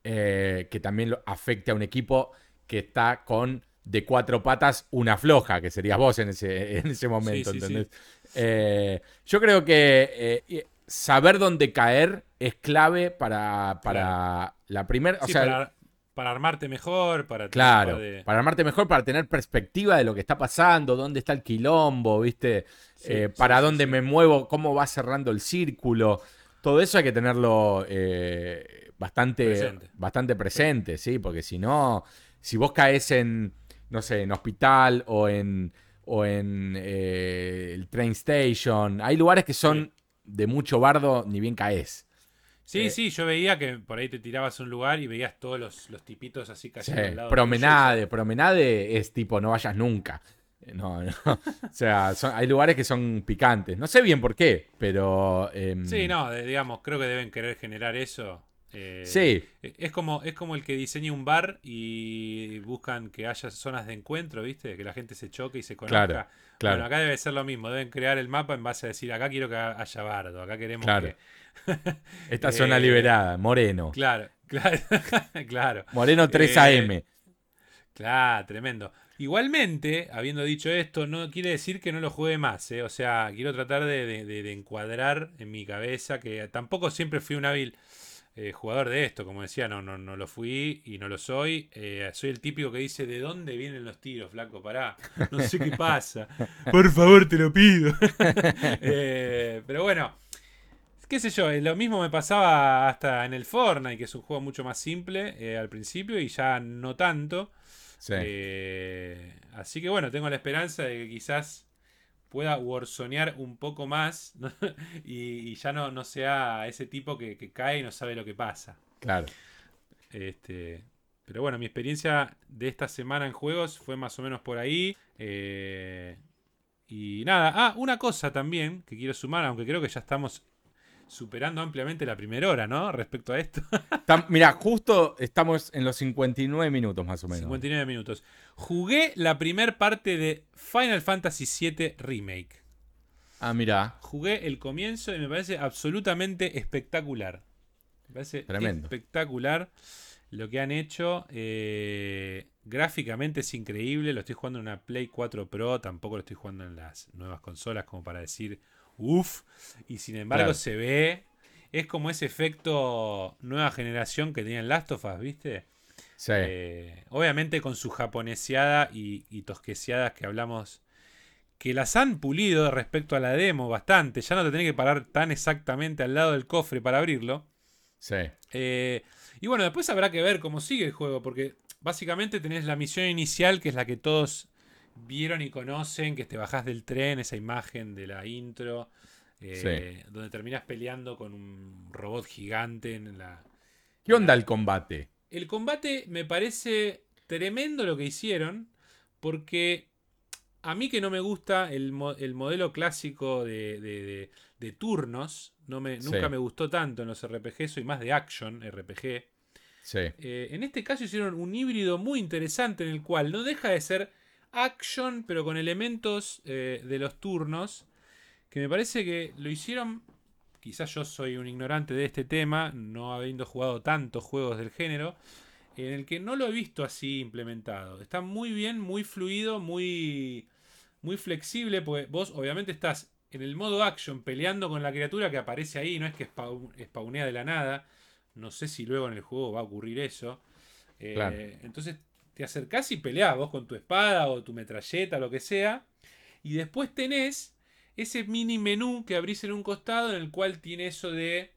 eh, que también lo- afecte a un equipo que está con de cuatro patas una floja, que serías vos en ese, en ese momento, Sí, sí, sí. ¿entendés? Eh, yo creo que eh, saber dónde caer es clave para, para la primera... Sí, o sea, para, para armarte mejor, para Claro, de- para armarte mejor, para tener perspectiva de lo que está pasando, dónde está el quilombo, ¿viste? Eh, para dónde me muevo, cómo va cerrando el círculo. Todo eso hay que tenerlo bastante, Presente. bastante presente, ¿sí? Porque si no, si vos caes en, no sé, en hospital o en, o en eh, el train station, hay lugares que son de mucho bardo, ni bien caes. Sí, Eh, sí, yo veía que por ahí te tirabas a un lugar y veías todos los, los tipitos así Sí, cayendo al lado. promenade, promenade es tipo no vayas nunca. Eh, No, no. O sea, son- hay lugares que son picantes. No sé bien por qué, pero. em. Sí, no, de- digamos, creo que deben querer generar eso. Eh, Sí, Es como, es como el que diseña un bar y buscan que haya zonas de encuentro, ¿viste? Que la gente se choque y se conozca. Claro, claro. Bueno, acá debe ser lo mismo. Deben crear el mapa en base a decir, acá quiero que haya bardo, acá queremos Claro. que... esta zona eh, liberada, Moreno. Claro, claro, claro. Moreno 3 Eh, AM. Claro, tremendo. Igualmente, habiendo dicho esto, no quiere decir que no lo juegue más, ¿eh? O sea, quiero tratar de- de encuadrar en mi cabeza que tampoco siempre fui un hábil eh, jugador de esto, como decía, no, no, no lo fui y no lo soy. Eh, soy el típico que dice, ¿de dónde vienen los tiros, flaco? Pará, no sé qué pasa. Por favor, te lo pido. Eh, pero bueno, qué sé yo, lo mismo me pasaba hasta en el Fortnite, que es un juego mucho más simple al principio y ya no tanto. Sí. Así que bueno, tengo la esperanza de que quizás pueda warzonear un poco más ¿no? y, y ya no, no sea ese tipo que, que cae y no sabe lo que pasa. Claro. Este, pero bueno, mi experiencia de esta semana en juegos fue más o menos por ahí. Eh, y nada, ah, una cosa también que quiero sumar, aunque creo que ya estamos superando ampliamente la primera hora, ¿no? Respecto a esto. Mira, justo estamos en los 59 minutos más o menos. 59 minutos. Jugué la primer parte de Final Fantasy VII Remake. Ah, mira. Jugué el comienzo y me parece absolutamente espectacular. Me parece Tremendo. espectacular lo que han hecho. eh, gráficamente es increíble. Lo estoy jugando en una Play 4 Pro. Tampoco lo estoy jugando en las nuevas consolas como para decir uff. Y sin embargo Claro. se ve es como ese efecto nueva generación que tenía en Last of Us, ¿viste? Sí. Eh, obviamente con su japoneseada y, y tosqueseadas que hablamos, que las han pulido respecto a la demo bastante. Ya no te tenés que parar tan exactamente al lado del cofre para abrirlo. Sí. Eh, y bueno, después habrá que ver cómo sigue el juego, porque básicamente tenés la misión inicial, que es la que todos vieron y conocen, que te bajás del tren, esa imagen de la intro, eh, donde terminas peleando con un robot gigante en la... ¿Qué onda el combate? El combate me parece tremendo lo que hicieron, porque a mí que no me gusta el, mo- el modelo clásico de, de- de- de turnos, no me, nunca Sí. me gustó tanto en los RPG, soy más de action RPG. Sí. Eh, en este caso hicieron un híbrido muy interesante en el cual no deja de ser action, pero con elementos eh, de los turnos, que me parece que lo hicieron, quizás yo soy un ignorante de este tema, no habiendo jugado tantos juegos del género, en el que no lo he visto así implementado. Está muy bien, muy fluido, muy, muy flexible, porque vos obviamente estás en el modo action peleando con la criatura que aparece ahí, no es que spawn- spawnea de la nada. No sé si luego en el juego va a ocurrir eso. Eh, Claro. Entonces te acercás y peleás vos con tu espada o tu metralleta, lo que sea. Y después tenés ese mini menú que abrís en un costado en el cual tiene eso de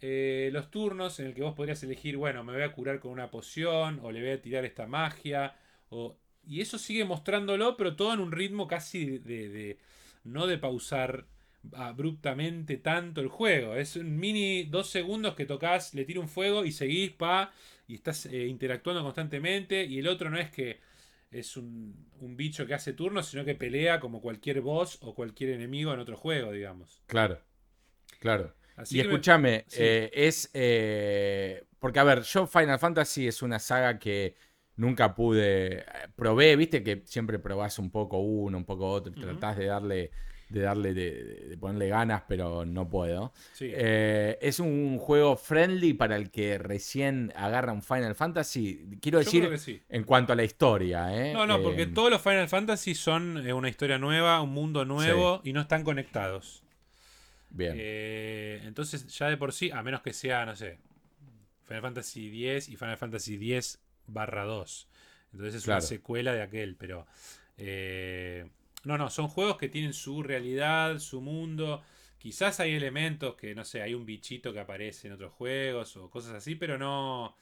eh, los turnos, en el que vos podrías elegir, bueno, me voy a curar con una poción o le voy a tirar esta magia. O... Y eso sigue mostrándolo, pero todo en un ritmo casi de, de- no de pausar abruptamente tanto el juego. Es un mini dos segundos que tocas, le tira un fuego y seguís, pa, y estás eh, interactuando constantemente. Y el otro no es que es un, un bicho que hace turnos, sino que pelea como cualquier boss o cualquier enemigo en otro juego, digamos. Claro. Claro. Así y me- escúchame, sí. eh, es. eh, porque, a ver, yo Final Fantasy es una saga que nunca pude. Probé, viste que siempre probás un poco uno, un poco otro, y tratás de darle. De darle, de, de ponerle ganas, pero no puedo. sí. Eh, es un juego friendly para el que recién agarra un Final Fantasy. Quiero Yo decir, sí. en cuanto a la historia, ¿eh? No, no, Eh, porque todos los Final Fantasy son eh, una historia nueva, un mundo nuevo y no están conectados. Bien. Eh, entonces, ya de por sí, a menos que sea, no sé, Final Fantasy X y Final Fantasy X barra 2. Entonces es Claro. una secuela de aquel, pero... eh, no, no, son juegos que tienen su realidad, su mundo. Quizás hay elementos que, no sé, hay un bichito que aparece en otros juegos o cosas así, pero no,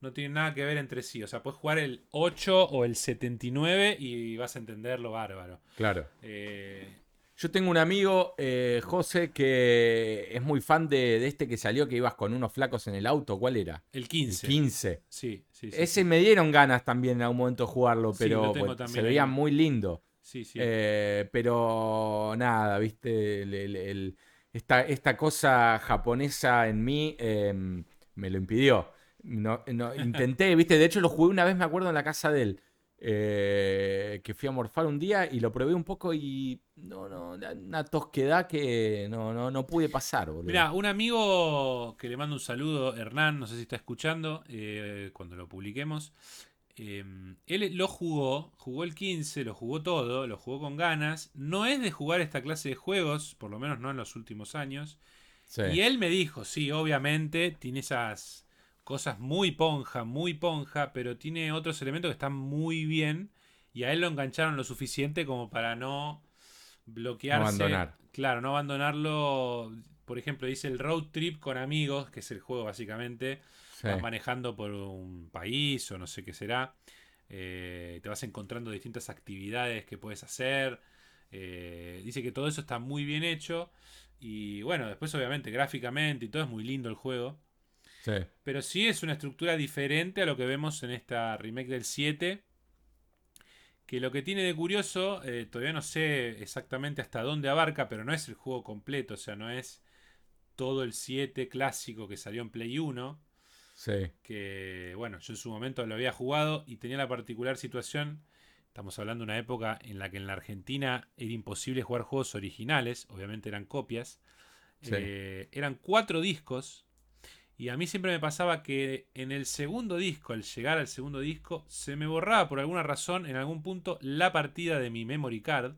no tienen nada que ver entre sí. O sea, puedes jugar el 8 o el 79 y vas a entenderlo bárbaro. Claro. Eh, Yo tengo un amigo, eh, José, que es muy fan de, de este que salió, que ibas con unos flacos en el auto. ¿Cuál era? el El 15. 15. Sí, sí, sí. Ese sí. me dieron ganas también en algún momento de jugarlo, pero pues, se veía muy lindo. Sí, sí. Eh, pero nada, viste, El- el- el- esta, esta cosa japonesa en mí eh, me lo impidió. No, no, intenté, viste, de hecho lo jugué una vez, me acuerdo, en la casa de él, eh, que fui a morfar un día y lo probé un poco y no, no, una- tosquedad que no, no, no pude pasar, boludo. Mira, un amigo que le mando un saludo, Hernán, no sé si está escuchando, eh, cuando lo publiquemos. Eh, él lo jugó, jugó el 15, lo jugó todo, lo jugó con ganas. No es de jugar esta clase de juegos, por lo menos no en los últimos años. Sí, Y él me dijo, sí, obviamente tiene esas cosas muy ponja, muy ponja, pero tiene otros elementos que están muy bien. Y a él lo engancharon lo suficiente como para no bloquearse. No abandonar. Claro, no abandonarlo. Por ejemplo, dice el road trip con amigos, que es el juego básicamente. Sí. Vas manejando por un país o no sé qué será. Eh, te vas encontrando distintas actividades que puedes hacer. Eh, dice que todo eso está muy bien hecho. Y bueno, después obviamente gráficamente y todo es muy lindo el juego. sí. Pero sí es una estructura diferente a lo que vemos en esta remake del 7. Que lo que tiene de curioso, eh, todavía no sé exactamente hasta dónde abarca, pero no es el juego completo, o sea, no es todo el 7 clásico que salió en Play 1 sí. que bueno, yo en su momento lo había jugado y tenía la particular situación, estamos hablando de una época en la que en la Argentina era imposible jugar juegos originales, obviamente eran copias, Sí. Eh, eran cuatro discos y a mí siempre me pasaba que en el segundo disco, al llegar al segundo disco, se me borraba por alguna razón en algún punto la partida de mi memory card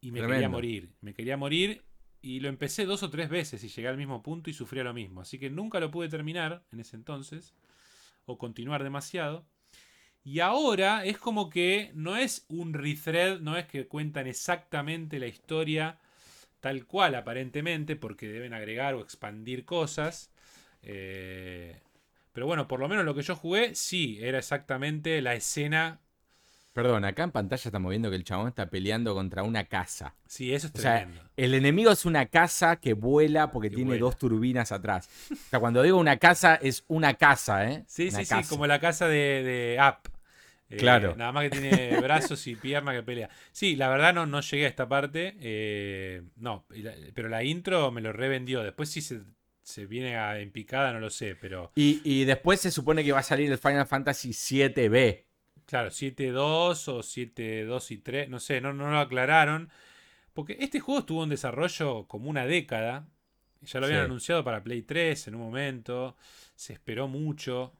y me quería morir, me quería morir y lo empecé dos o tres veces y llegué al mismo punto y sufría lo mismo. Así que nunca lo pude terminar en ese entonces. O continuar demasiado. Y ahora es como que no es un rethread, no es que cuentan exactamente la historia tal cual aparentemente, porque deben agregar o expandir cosas. Eh, pero bueno, por lo menos lo que yo jugué, sí, era exactamente la escena Perdón, acá en pantalla estamos viendo que el chabón está peleando contra una casa. Sí, eso es tremendo. el enemigo es una casa que vuela porque tiene dos turbinas atrás. O sea, cuando digo una casa, es una casa, ¿eh? Sí, sí, sí, como la casa de, de App. Eh, claro. Nada más que tiene brazos y piernas que pelea. Sí, la verdad no, no llegué a esta parte. Eh, no, pero la intro me lo revendió. Después sí se, se viene a, en picada, no lo sé, pero... Y, y después se supone que va a salir el Final Fantasy 7B. Claro, 7-2 o 7-2 y 3, no sé, no, no lo aclararon. Porque este juego estuvo en desarrollo como una década. Ya lo habían anunciado para Play 3 en un momento. Se esperó mucho.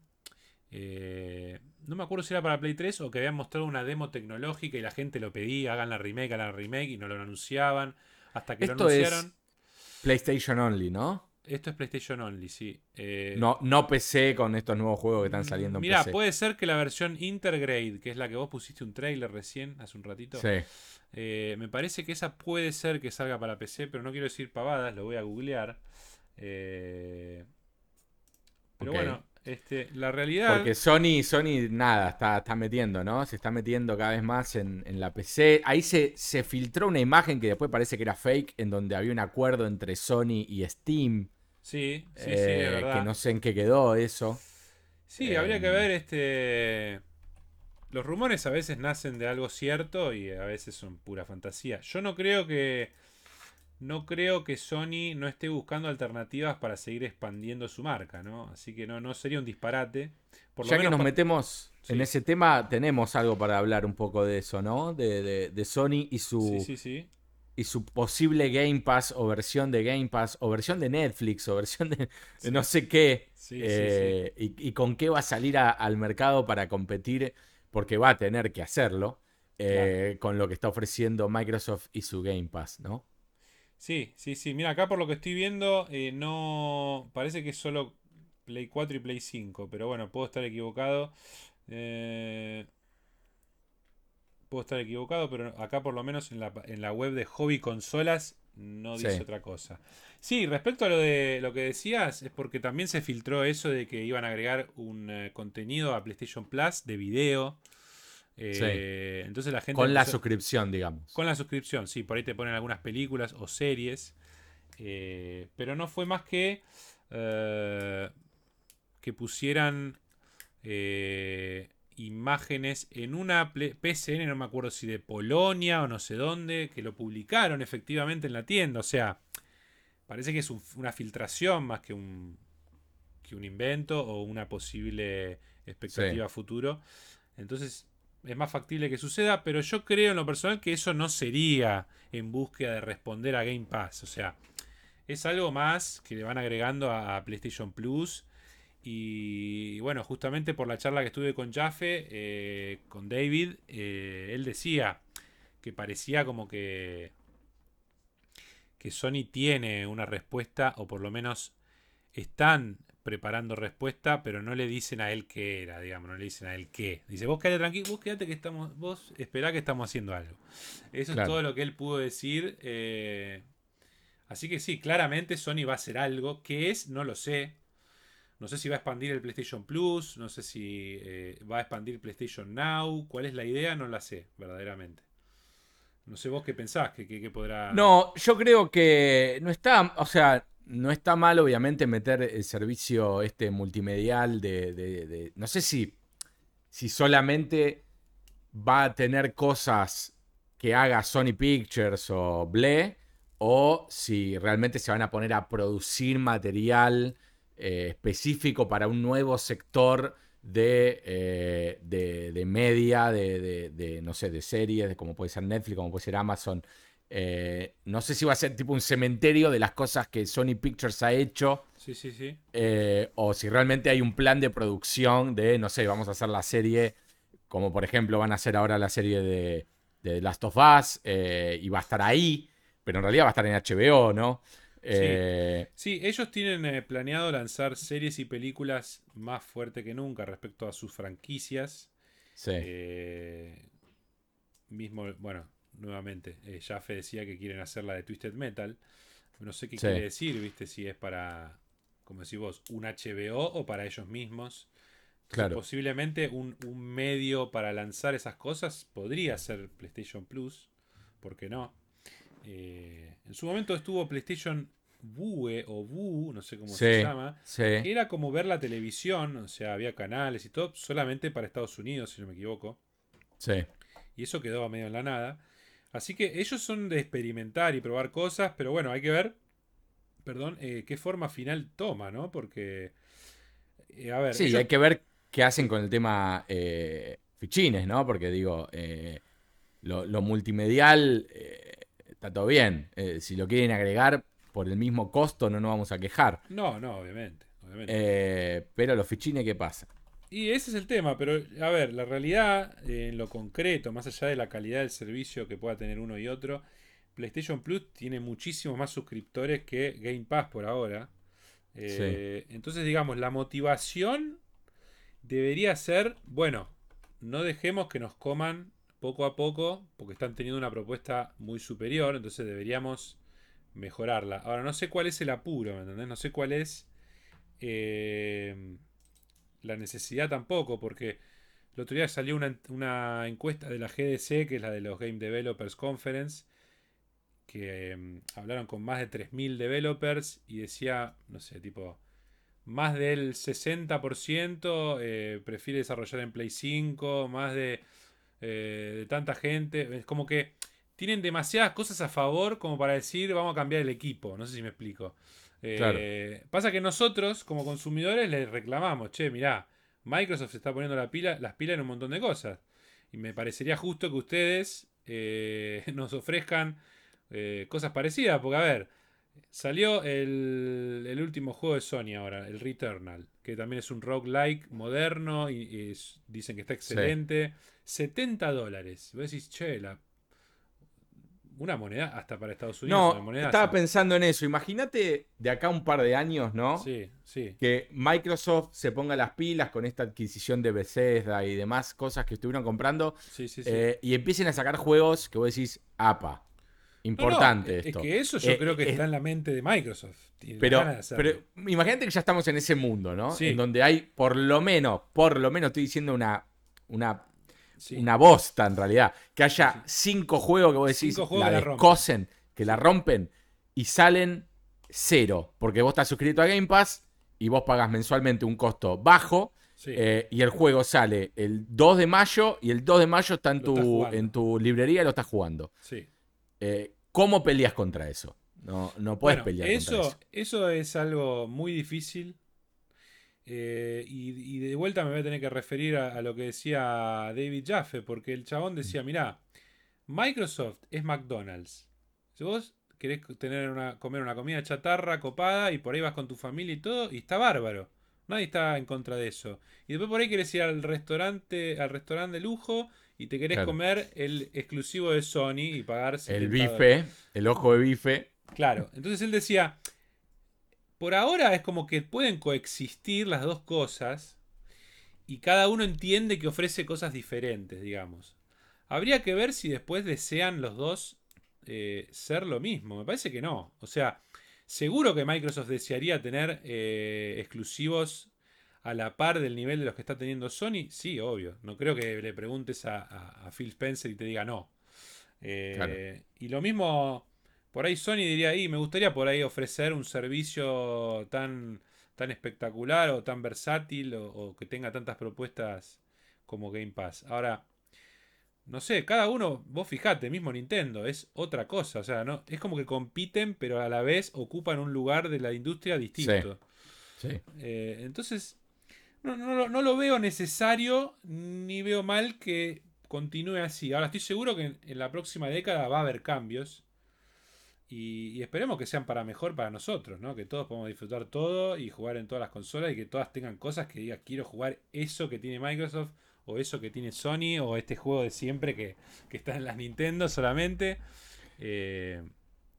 Eh, no me acuerdo si era para Play 3 o que habían mostrado una demo tecnológica y la gente lo pedía, hagan la remake, hagan la remake y no lo anunciaban. Hasta que lo anunciaron. PlayStation Only, ¿no? Esto es PlayStation Only, sí. Eh, no, no PC con estos nuevos juegos que están saliendo en Mira, puede ser que la versión Intergrade, que es la que vos pusiste un trailer recién, hace un ratito. Sí. Eh, me parece que esa puede ser que salga para PC, pero no quiero decir pavadas, lo voy a googlear. Eh, pero bueno, este, la realidad. Porque Sony, Sony nada, está, está metiendo, ¿no? Se está metiendo cada vez más en, la PC. Ahí se, se, filtró una imagen que después parece que era fake, en donde había un acuerdo entre Sony y Steam. Sí, sí, sí, eh, Que no sé en qué quedó eso. Sí, habría que em, ver este. Los rumores a veces nacen de algo cierto y a veces son pura fantasía. Yo no creo que. No creo que Sony no esté buscando alternativas para seguir expandiendo su marca, ¿no? Así que no, no sería un disparate. Por ya que nos metemos en ese tema, tenemos algo para hablar un poco de eso, ¿no? De, de Sony y su. Sí, sí, sí y su posible Game Pass o versión de Game Pass o versión de Netflix o versión de, no sé qué eh, y, con qué va a salir al mercado para competir porque va a tener que hacerlo eh, con lo que está ofreciendo Microsoft y su Game Pass, ¿no? Sí, sí, sí. Mira, acá por lo que estoy viendo, eh, no. Parece que es solo Play 4 y Play 5. Pero bueno, puedo estar equivocado. Eh, Puedo estar equivocado, pero acá por lo menos en la, web de Hobby Consolas no dice otra cosa. Sí, respecto a lo de lo que decías, es porque también se filtró eso de que iban a agregar un eh, contenido a PlayStation Plus de video. Eh, entonces la gente. Con la suscripción, digamos. Con la suscripción, sí, por ahí te ponen algunas películas o series. Eh, pero no fue más que. que pusieran imágenes en una PCN, no me acuerdo si de Polonia o no sé dónde, que lo publicaron efectivamente en la tienda. O sea, parece que es una filtración más que un, que un invento o una posible expectativa futuro. Entonces es más factible que suceda, pero yo creo en lo personal que eso no sería en búsqueda de responder a Game Pass. O sea, es algo más que le van agregando a PlayStation Plus y bueno, justamente por la charla que estuve con Jaffe, eh, con David, eh, él decía que parecía como que, que Sony tiene una respuesta, o por lo menos están preparando respuesta, pero no le dicen a él qué era, digamos, no le dicen a él qué. Dice, vos quédate tranquilo, vos quédate que estamos, vos esperá que estamos haciendo algo. Eso es todo lo que él pudo decir. Eh, así que sí, claramente Sony va a hacer algo. ¿Qué es? No lo sé. No sé si va a expandir el PlayStation Plus, no sé si eh, va a expandir PlayStation Now. ¿Cuál es la idea? No la sé, verdaderamente. No sé vos qué pensás, que, podrá... No, yo creo que no está, o sea, no está mal obviamente meter el servicio este multimedial de... no sé si, si solamente va a tener cosas que haga Sony Pictures o Ble, o si realmente se van a poner a producir material eh, específico para un nuevo sector de, eh, de, media, de, no sé, de series, como puede ser Netflix, como puede ser Amazon. Eh, no sé si va a ser tipo un cementerio de las cosas que Sony Pictures ha hecho. Sí, sí, sí. o si realmente hay un plan de producción de, no sé, vamos a hacer la serie, como por ejemplo van a hacer ahora la serie de, de Last of Us, y va a estar ahí. pero en realidad va a estar en HBO, ¿no? Sí. Eh, Sí, ellos tienen eh, planeado lanzar series y películas más fuerte que nunca respecto a sus franquicias. sí, Eh, mismo, bueno, nuevamente, Jaffe decía que quieren hacer la de Twisted Metal. No sé qué Sí. quiere decir, ¿viste? Si es para, como decís vos, un HBO o para ellos mismos. Entonces, Claro. Posiblemente un, un medio para lanzar esas cosas podría ser PlayStation Plus. ¿Por qué no? Eh, en su momento estuvo PlayStation Vue o Vue, no sé cómo se llama. sí. que Era como ver la televisión, o sea, había canales y todo, solamente para Estados Unidos, si no me equivoco. sí. Y eso quedó a medio en la nada. Así que ellos son de experimentar y probar cosas, pero bueno, hay que ver, perdón, eh, qué forma final toma, ¿no? Porque, eh, a ver, Sí, ellos- hay que ver qué hacen con el tema fichines, ¿no? Porque digo, lo, lo multimedial está todo bien. Eh, si lo quieren agregar por el mismo costo, no nos vamos a quejar. No, no, obviamente. obviamente. Eh, pero los fichines, ¿qué pasa? Y ese es el tema, pero a ver, la realidad, eh, en lo concreto, más allá de la calidad del servicio que pueda tener uno y otro, PlayStation Plus tiene muchísimos más suscriptores que Game Pass por ahora. Eh, Entonces, digamos, la motivación debería ser, bueno, no dejemos que nos coman poco a poco, porque están teniendo una propuesta muy superior, entonces deberíamos mejorarla. Ahora, no sé cuál es el apuro, ¿me entendés? No sé cuál es eh, la necesidad tampoco, porque el otro día salió una, encuesta de la GDC, que es la de los Game Developers Conference, que eh, hablaron con más de 3.000 developers y decía, no sé, tipo, más del 60% eh, prefiere desarrollar en Play 5, más de, eh, de tanta gente, es como que tienen demasiadas cosas a favor como para decir vamos a cambiar el equipo, no sé si me explico. Eh, Claro. Pasa que nosotros como consumidores les reclamamos, che, mirá, Microsoft se está poniendo la pila, las pilas en un montón de cosas. Y me parecería justo que ustedes eh, nos ofrezcan eh, cosas parecidas, porque a ver, salió el, el último juego de Sony ahora, el Returnal, que también es un roguelike moderno y, dicen que está excelente. 70 dólares. Y Vos decís, che, la- una moneda hasta para Estados Unidos. una No, moneda estaba pensando en eso. Imagínate de acá un par de años, ¿no? Sí, sí. Que Microsoft se ponga las pilas con esta adquisición de Bethesda y demás cosas que estuvieron comprando Sí, sí, sí. eh, y empiecen a sacar juegos que vos decís, apa, No, no, importante es- esto. Es que eso yo Eh, creo que eh, está en la mente de Microsoft. Pero, pero imagínate que ya estamos en ese mundo, ¿no? Sí. En donde hay, por lo menos, por lo menos estoy diciendo una, una, Sí. una bosta en realidad. Que haya cinco juegos que vos decís, la que la descosen, que la rompen y salen cero. Porque vos estás suscrito a Game Pass y vos pagas mensualmente un costo bajo. Sí. eh, y el juego sale el 2 de mayo y el 2 de mayo está en, Lo tu, en tu librería y lo estás jugando. sí. Eh, ¿Cómo peleas contra eso? No, no puedes Bueno, pelear contra eso. eso es algo muy difícil. Eh, y, y de vuelta me voy a tener que referir a, a lo que decía David Jaffe, porque el chabón decía, mirá, Microsoft es McDonald's. Si vos querés tener una, comer una comida chatarra copada y por ahí vas con tu familia y todo, y está bárbaro. Nadie está en contra de eso. Y después por ahí querés ir al restaurante, al restaurante de lujo y te querés Claro. comer el exclusivo de Sony y pagar El 70 bife, el ojo de bife. Claro, entonces él decía, por ahora es como que pueden coexistir las dos cosas y cada uno entiende que ofrece cosas diferentes, digamos. Habría que ver si después desean los dos eh, ser lo mismo. Me parece que no. O sea, seguro que Microsoft desearía tener eh, exclusivos a la par del nivel de los que está teniendo Sony. Sí, obvio. No creo que le preguntes a, a- a Phil Spencer y te diga no. Eh, Claro. Y lo mismo, por ahí Sony diría ahí, me gustaría por ahí ofrecer un servicio tan, tan espectacular o tan versátil o, o que tenga tantas propuestas como Game Pass. Ahora, no sé, cada uno, vos fijate, mismo Nintendo, es otra cosa. O sea, no, es como que compiten, pero a la vez ocupan un lugar de la industria distinto. Sí. Eh, entonces, no, no, lo- no lo veo necesario ni veo mal que continúe así. Ahora estoy seguro que en, en la próxima década va a haber cambios. Y, y esperemos que sean para mejor para nosotros, ¿no? Que todos podamos disfrutar todo y jugar en todas las consolas y que todas tengan cosas que digas quiero jugar eso que tiene Microsoft o eso que tiene Sony o este juego de siempre que, que está en las Nintendo solamente. Eh,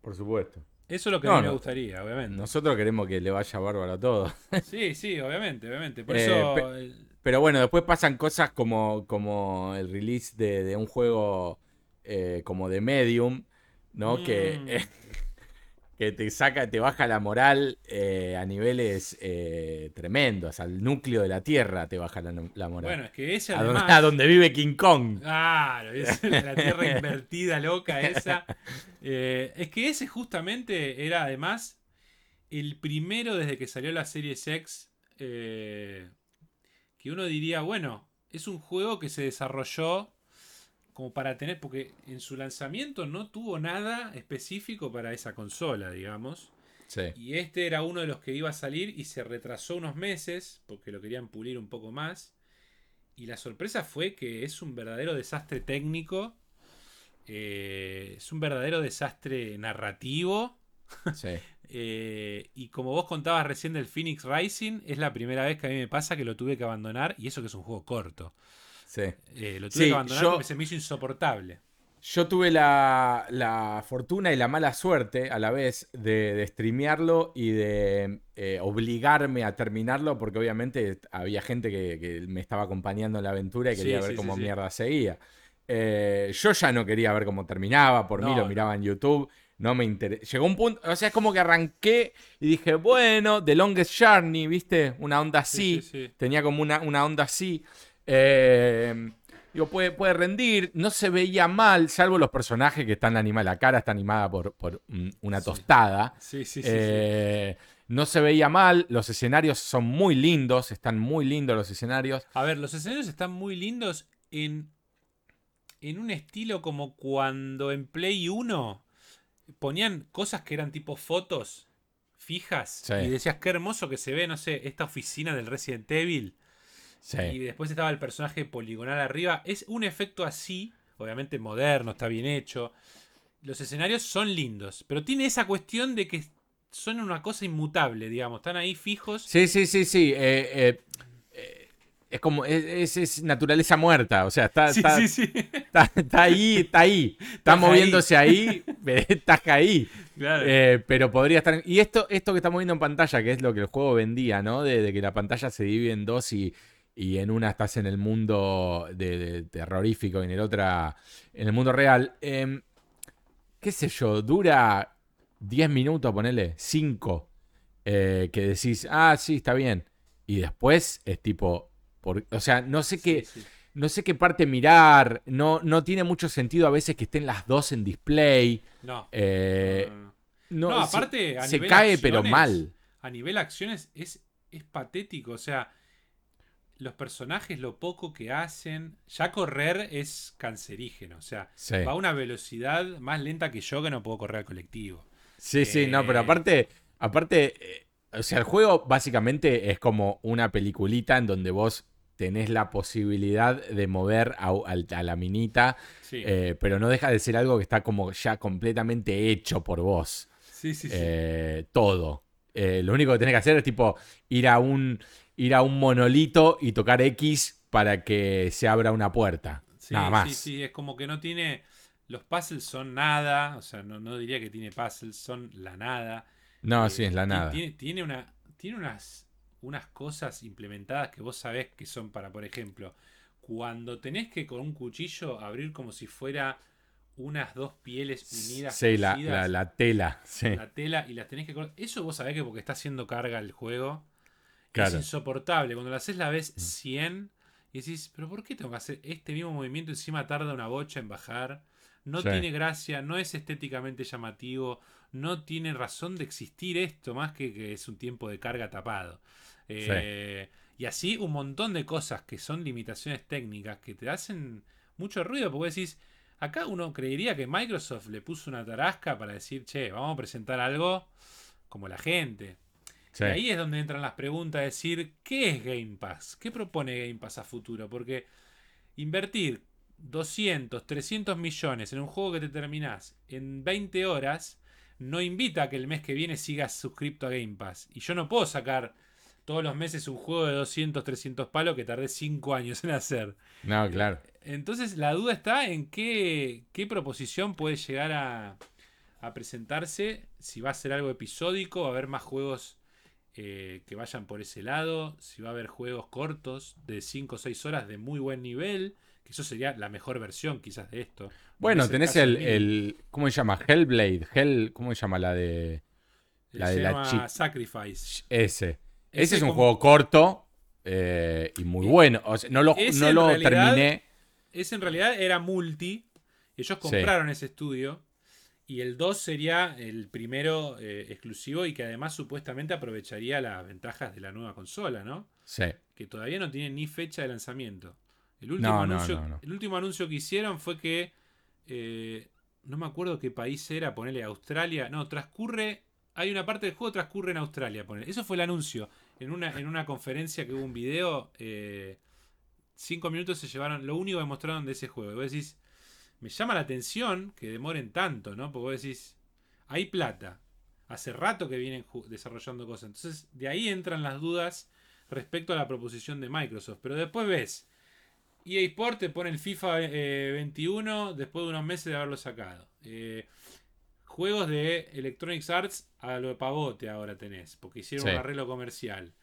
Por supuesto. Eso es lo que No, a mí me gustaría, obviamente. Nosotros queremos que le vaya bárbaro a todo. Sí, sí, obviamente, obviamente. Por Eh, eso. pe- Pero bueno, después pasan cosas como, como el release de, de un juego eh, como de Medium, ¿no? Que, Mm. eh, que te saca, te baja la moral eh, a niveles eh, tremendos. Al núcleo de la Tierra te baja la, la moral. Bueno, es que ese a, donde, además. a donde vive King Kong. Claro, es la tierra invertida loca esa. Es que ese justamente era además el primero desde que salió la serie X que uno diría, bueno, es un juego que se desarrolló como para tener, porque en su lanzamiento no tuvo nada específico para esa consola, digamos. Sí. Y este era uno de los que iba a salir y se retrasó unos meses porque lo querían pulir un poco más. Y la sorpresa fue que es un verdadero desastre técnico. eh, es un verdadero desastre narrativo. sí. eh, y como vos contabas recién del Phoenix Rising, es la primera vez que a mí me pasa que lo tuve que abandonar. Y eso que es un juego corto. Sí. Eh, lo tuve Sí, que abandonar yo- porque se me hizo insoportable. Yo tuve la, la fortuna y la mala suerte a la vez de, de streamearlo y de eh, obligarme a terminarlo porque obviamente había gente que, que me estaba acompañando en la aventura y quería sí, ver sí, cómo mierda seguía. Eh, yo ya no quería ver cómo terminaba, por mí lo miraba en YouTube, no me interesó. Llegó un punto, o sea, es como que arranqué y dije, bueno, The Longest Journey, ¿viste? Una onda así. Sí, sí, sí. Tenía como una, una onda así. Eh, digo, puede, puede rendir. No se veía mal, salvo los personajes que están animados. La cara está animada por, por mm, una tostada. Sí, sí, sí. sí. Eh, No se veía mal. Los escenarios son muy lindos. Están muy lindos los escenarios. A ver, los escenarios están muy lindos en, en un estilo como cuando en Play 1 ponían cosas que eran tipo fotos fijas Sí. y decías qué hermoso que se ve, no sé, esta oficina del Resident Evil y después estaba el personaje poligonal arriba. Es un efecto así, obviamente moderno, está bien hecho. Los escenarios son lindos, pero tiene esa cuestión de que son una cosa inmutable, digamos, están ahí fijos. Sí, sí, sí, sí. eh, eh, eh, es como, es, es- naturaleza muerta. O sea, está, Sí, está, sí, sí. está- está ahí, está ahí. Está Estás moviéndose ahí, estás ahí. Claro. Eh, pero podría estar. Y esto, esto que estamos viendo en pantalla, que es lo que el juego vendía, ¿no? De, de que la pantalla se divide en dos y, y en una estás en el mundo de, de terrorífico y en el otra en el mundo real. Em, ¿Qué sé yo? Dura 10 minutos, ponele, 5. que decís, ah, sí, está bien. Y después es tipo. por- o sea, no sé qué. Sí, sí. No sé qué parte mirar. No, no tiene mucho sentido a veces que estén las dos en display. No. Eh, no, No, se- aparte, a se, nivel cae, pero mal. A nivel acciones es, es patético. O sea, los personajes, lo poco que hacen. Ya correr es cancerígeno. O sea, Sí, va a una velocidad más lenta que yo que no puedo correr al colectivo. sí, sí, no, pero eh, aparte, aparte, eh, o sea, el juego básicamente es como una peliculita en donde vos tenés la posibilidad de mover a, la minita, Sí, eh, pero no deja de ser algo que está como ya completamente hecho por vos. sí, sí. sí. Todo. Lo único que tenés que hacer es tipo ir a un ir a un monolito y tocar X para que se abra una puerta. Sí, Nada más. Sí, sí, es como que no tiene. Los puzzles son nada. O sea, no, no diría que tiene puzzles, son la nada. No, Eh, sí, es la nada. Tiene, tiene una, tiene unas, unas cosas implementadas que vos sabés que son para, por ejemplo, cuando tenés que con un cuchillo abrir como si fuera unas dos pieles unidas. Sí, la, la- la tela. Sí. la tela y las tenés que. Eso vos sabés que porque está haciendo carga el juego. Claro. Es insoportable. Cuando lo haces la vez 100 y decís, pero ¿por qué tengo que hacer este mismo movimiento? Encima tarda una bocha en bajar. No Sí. tiene gracia, no es estéticamente llamativo, no tiene razón de existir esto, más que que es un tiempo de carga tapado. Eh, Y así un montón de cosas que son limitaciones técnicas que te hacen mucho ruido, porque decís, acá uno creería que Microsoft le puso una tarasca para decir, che, vamos a presentar algo como la gente. Sí. Y ahí es donde entran las preguntas, decir, ¿qué es Game Pass? ¿Qué propone Game Pass a futuro? Porque invertir 200, 300 millones en un juego que te terminás en 20 horas no invita a que el mes que viene sigas suscripto a Game Pass. Y yo no puedo sacar todos los meses un juego de 200, 300 palos que tardé 5 años en hacer. No, claro. Entonces la duda está en qué, qué proposición puede llegar a, a presentarse, si va a ser algo episódico, va a haber más juegos eh, que vayan por ese lado, si va a haber juegos cortos de 5 o 6 horas de muy buen nivel, que eso sería la mejor versión quizás de esto. Bueno, tenés el, el, ¿Cómo se llama? Hellblade. Hell, ¿Cómo se llama la de. La de la Sacrifice. Ese. Ese, es un juego corto eh, y muy bueno. no lo, no lo terminé. Ese en realidad era multi. Ellos compraron ese estudio. Y el 2 sería el primero eh, exclusivo y que además supuestamente aprovecharía las ventajas de la nueva consola, ¿no? Sí. Que todavía no tiene ni fecha de lanzamiento. El último, anuncio, El último anuncio que hicieron fue que. Eh, no me acuerdo qué país era, ponerle Australia. No, transcurre. Hay una parte del juego que transcurre en Australia. Ponerle. Eso fue el anuncio. En una, en una conferencia que hubo un video. Eh, cinco minutos se llevaron. Lo único que mostraron de ese juego. Y vos decís me llama la atención que demoren tanto, ¿no? Porque vos decís, hay plata. Hace rato que vienen desarrollando cosas. Entonces, de ahí entran las dudas respecto a la proposición de Microsoft. Pero después ves, EA Sport te pone el FIFA 21 eh, después de unos meses de haberlo sacado. Eh, juegos de Electronic Arts a lo de pavote ahora tenés, porque hicieron un arreglo comercial.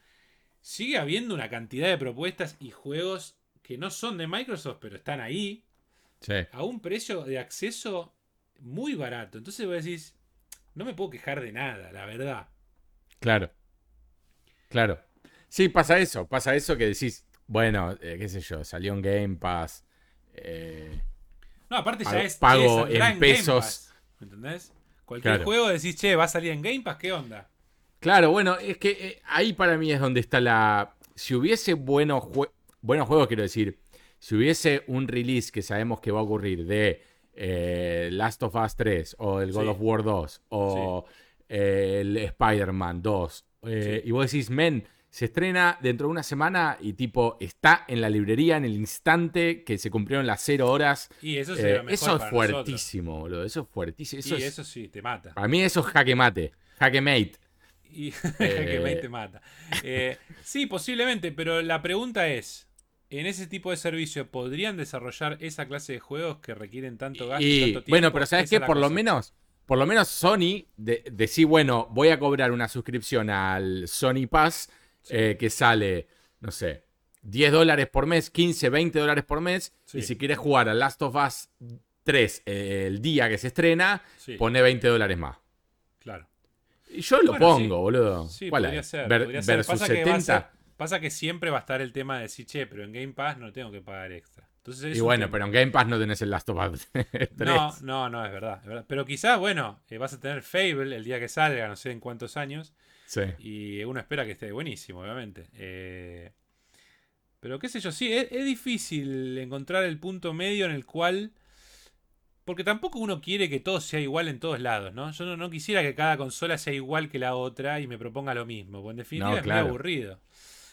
Sigue habiendo una cantidad de propuestas y juegos que no son de Microsoft, pero están ahí a un precio de acceso muy barato. Entonces vos decís, no me puedo quejar de nada, la verdad. Claro. Claro. Sí, pasa eso, pasa eso que decís, bueno, eh, qué sé yo, salió un Game Pass. Eh, no, aparte ya es pago en pesos. ¿Me entendés? Cualquier juego decís, che, va a salir en Game Pass, ¿qué onda? Claro, bueno, es que eh, ahí para mí es donde está la. Si hubiese buenos, buenos juegos, quiero decir, si hubiese un release que sabemos que va a ocurrir de eh, Last of Us 3 o el God of War 2 o eh, el Spider-Man 2 eh, y vos decís, men, se estrena dentro de una semana y tipo está en la librería en el instante que se cumplieron las 0 horas. Y eso, eso es fuertísimo, boludo. Eso es fuertísimo. Eso y eso sí, te mata. Para mí eso es jaque mate. Jaque mate. Y jaque mate te mata. sí, posiblemente, pero la pregunta es en ese tipo de servicio podrían desarrollar esa clase de juegos que requieren tanto gasto y, tanto tiempo. Bueno, pero sabes qué, por lo menos, por lo menos Sony de, decir, bueno, voy a cobrar una suscripción al Sony Pass eh, que sale, no sé, 10 dólares por mes, 15, 20 dólares por mes. Y si quieres jugar a Last of Us 3 eh, el día que se estrena, pone 20 dólares más. Claro. Y yo lo pongo, boludo. Sí, podría ser, versus 70. Pasa que siempre va a estar el tema de decir, che, pero en Game Pass no tengo que pagar extra. Entonces y bueno, pero en Game Pass no tenés el Last of Us 3. No, no, no, es verdad. Pero quizás, bueno, eh, vas a tener Fable el día que salga, no sé en cuántos años. Sí. Y uno espera que esté buenísimo, obviamente. Eh, pero qué sé yo, sí, es, difícil encontrar el punto medio en el cual... Porque tampoco uno quiere que todo sea igual en todos lados, ¿no? Yo no, quisiera que cada consola sea igual que la otra y me proponga lo mismo. Porque en definitiva es muy aburrido.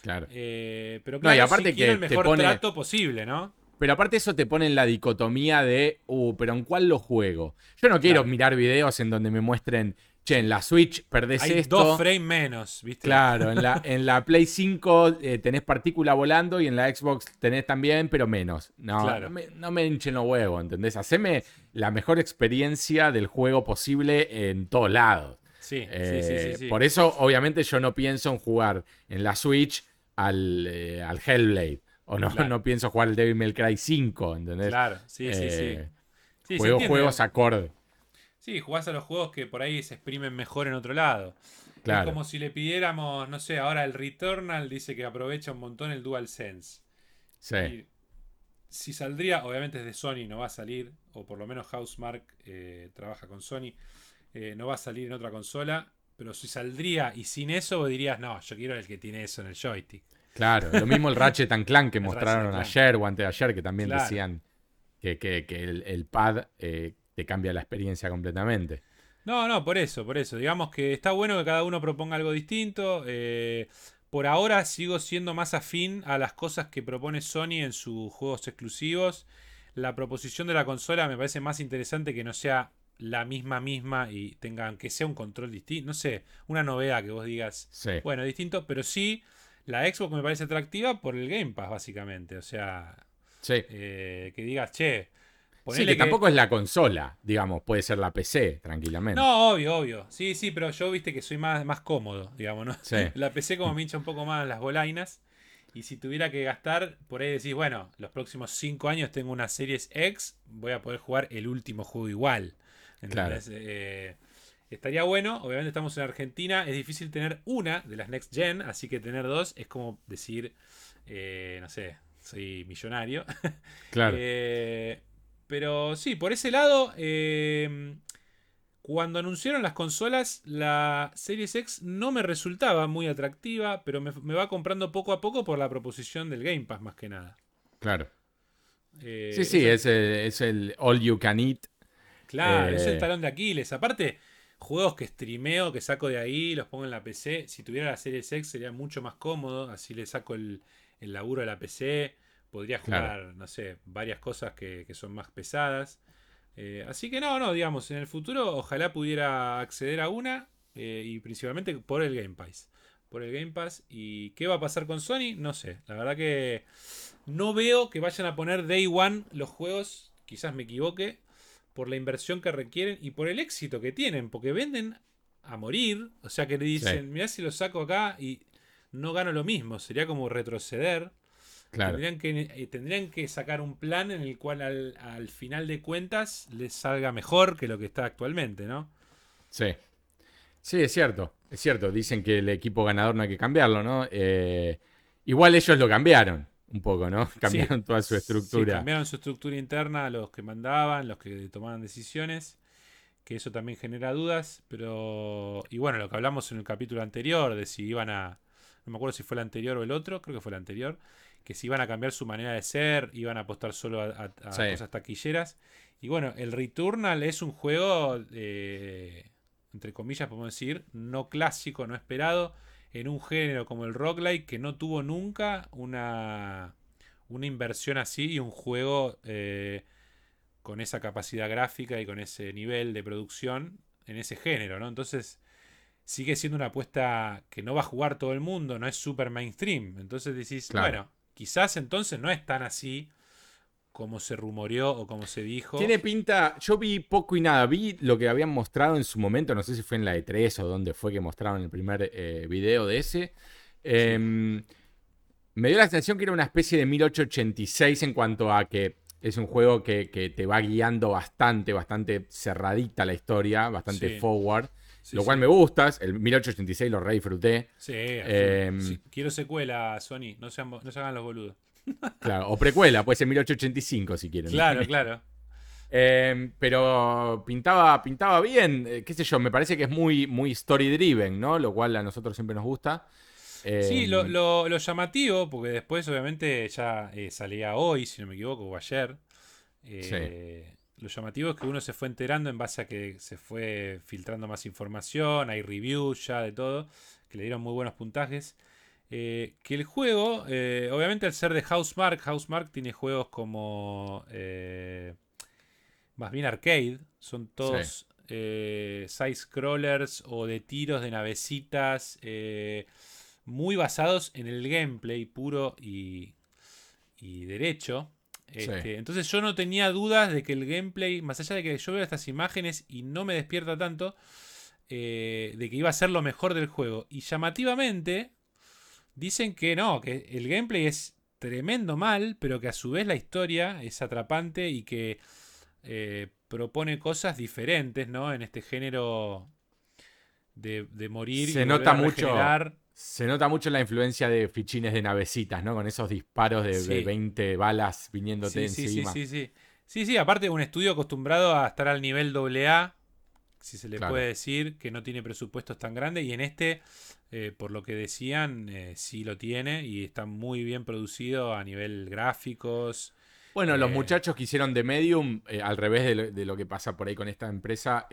Claro. Eh, pero claro, y aparte que el mejor trato posible, ¿no? Pero aparte eso te pone en la dicotomía de, uh, pero ¿en cuál lo juego? Yo no quiero mirar videos en donde me muestren, che, en la Switch perdés Hay esto. dos frames menos, ¿viste? Claro, en la, en la Play 5 eh, tenés partícula volando y en la Xbox tenés también, pero menos. No, no, me, no me hinchen los huevos, ¿entendés? Haceme la mejor experiencia del juego posible en todos lados. Sí, sí, sí, eh, Por eso, obviamente, yo no pienso en jugar en la Switch al, eh, al Hellblade. O no, no pienso jugar el Devil May Cry 5, ¿entendés? Claro, sí, sí, sí. Eh, juego juegos acorde. Sí, jugás a los juegos que por ahí se exprimen mejor en otro lado. Claro. Es como si le pidiéramos, no sé, ahora el Returnal dice que aprovecha un montón el DualSense. Sí. si saldría, obviamente es de Sony, no va a salir, o por lo menos Housemark eh, trabaja con Sony, no va a salir en otra consola. Pero si saldría y sin eso, dirías, no, yo quiero el que tiene eso en el joystick. Claro, lo mismo el Ratchet and Clank que mostraron ayer o antes de ayer, que también decían que, el, pad eh, te cambia la experiencia completamente. No, no, por eso, por eso. Digamos que está bueno que cada uno proponga algo distinto. Eh, por ahora sigo siendo más afín a las cosas que propone Sony en sus juegos exclusivos. La proposición de la consola me parece más interesante que no sea la misma misma y tengan que sea un control distinto, no sé, una novedad que vos digas, bueno, distinto, pero sí la Xbox me parece atractiva por el Game Pass básicamente, o sea, sí. Eh, que digas, che, Sí, que, tampoco es la consola, digamos, puede ser la PC, tranquilamente. No, obvio, obvio. Sí, sí, pero yo viste que soy más, más cómodo, digamos, ¿no? Sí. La PC como me hincha un poco más las bolainas. Y si tuviera que gastar, por ahí decís, bueno, los próximos 5 años tengo una Series X, voy a poder jugar el último juego igual. Eh, estaría bueno, obviamente estamos en Argentina, es difícil tener una de las Next Gen, así que tener dos es como decir, eh, no sé, soy millonario. Claro. Eh, pero sí, por ese lado, cuando anunciaron las consolas, la Series X no me resultaba muy atractiva, pero me, va comprando poco a poco por la proposición del Game Pass más que nada. Claro. sí, sí, es es el all you can eat Claro, es el eh, talón de Aquiles. Aparte, juegos que streameo, que saco de ahí, los pongo en la PC. Si tuviera la serie X sería mucho más cómodo. Así le saco el, laburo a la PC. Podría jugar, no sé, varias cosas que, son más pesadas. Eh, así que no, no, digamos, en el futuro ojalá pudiera acceder a una. Eh, y principalmente por el Game Pass. Por el Game Pass. ¿Y qué va a pasar con Sony? No sé. La verdad que no veo que vayan a poner Day One los juegos. Quizás me equivoque por la inversión que requieren y por el éxito que tienen, porque venden a morir, o sea que le dicen, mira si lo saco acá y no gano lo mismo, sería como retroceder. Tendrían, que, eh, tendrían que sacar un plan en el cual al, final de cuentas les salga mejor que lo que está actualmente, ¿no? Sí. Sí, es cierto, es cierto. Dicen que el equipo ganador no hay que cambiarlo, ¿no? Eh, igual ellos lo cambiaron un poco, ¿no? Cambiaron toda su estructura. cambiaron su estructura interna, los que mandaban, los que tomaban decisiones, que eso también genera dudas, pero... Y bueno, lo que hablamos en el capítulo anterior, de si iban a... No me acuerdo si fue el anterior o el otro, creo que fue el anterior, que si iban a cambiar su manera de ser, iban a apostar solo a, cosas taquilleras. Y bueno, el Returnal es un juego, eh, entre comillas, podemos decir, no clásico, no esperado en un género como el roguelike que no tuvo nunca una, una inversión así y un juego eh, con esa capacidad gráfica y con ese nivel de producción en ese género, ¿no? Entonces sigue siendo una apuesta que no va a jugar todo el mundo, no es super mainstream. Entonces decís, bueno, quizás entonces no es tan así como se rumoreó o como se dijo. Tiene pinta, yo vi poco y nada, vi lo que habían mostrado en su momento, no sé si fue en la E3 o dónde fue que mostraron el primer eh, video de ese. Em, me dio la sensación que era una especie de 1886 en cuanto a que es un juego que, te va guiando bastante, bastante cerradita la historia, bastante forward. lo cual me gusta, el 1886 lo re disfruté. Em, sí, quiero secuela, Sony, no, sean, no se hagan los boludos. Claro, o precuela, puede ser 1885 si quieren. Claro, claro. Em, pero pintaba, pintaba bien, eh, qué sé yo, me parece que es muy, muy story driven, ¿no? Lo cual a nosotros siempre nos gusta. sí, lo, em, llamativo, porque después obviamente ya eh, salía hoy, si no me equivoco, o ayer. Eh, lo llamativo es que uno se fue enterando en base a que se fue filtrando más información, hay reviews ya de todo, que le dieron muy buenos puntajes. Eh, que el juego, eh, obviamente al ser de Housemark, Housemark tiene juegos como eh, más bien arcade, son todos side scrollers o de tiros de navecitas, muy basados en el gameplay puro y, derecho. Este, entonces yo no tenía dudas de que el gameplay, más allá de que yo veo estas imágenes y no me despierta tanto, de que iba a ser lo mejor del juego. Y llamativamente, Dicen que no, que el gameplay es tremendo mal, pero que a su vez la historia es atrapante y que eh, propone cosas diferentes, ¿no? En este género de, morir se nota mucho Se nota mucho la influencia de fichines de navecitas, ¿no? Con esos disparos de, 20 balas viniéndote encima. Sí, sí, sí. Sí, sí, aparte de un estudio acostumbrado a estar al nivel AA, si se le puede decir, que no tiene presupuestos tan grandes, y en este eh, por lo que decían, eh, sí lo tiene y está muy bien producido a nivel gráficos. Bueno, los eh, muchachos que hicieron de Medium, al revés de lo, que pasa por ahí con esta empresa,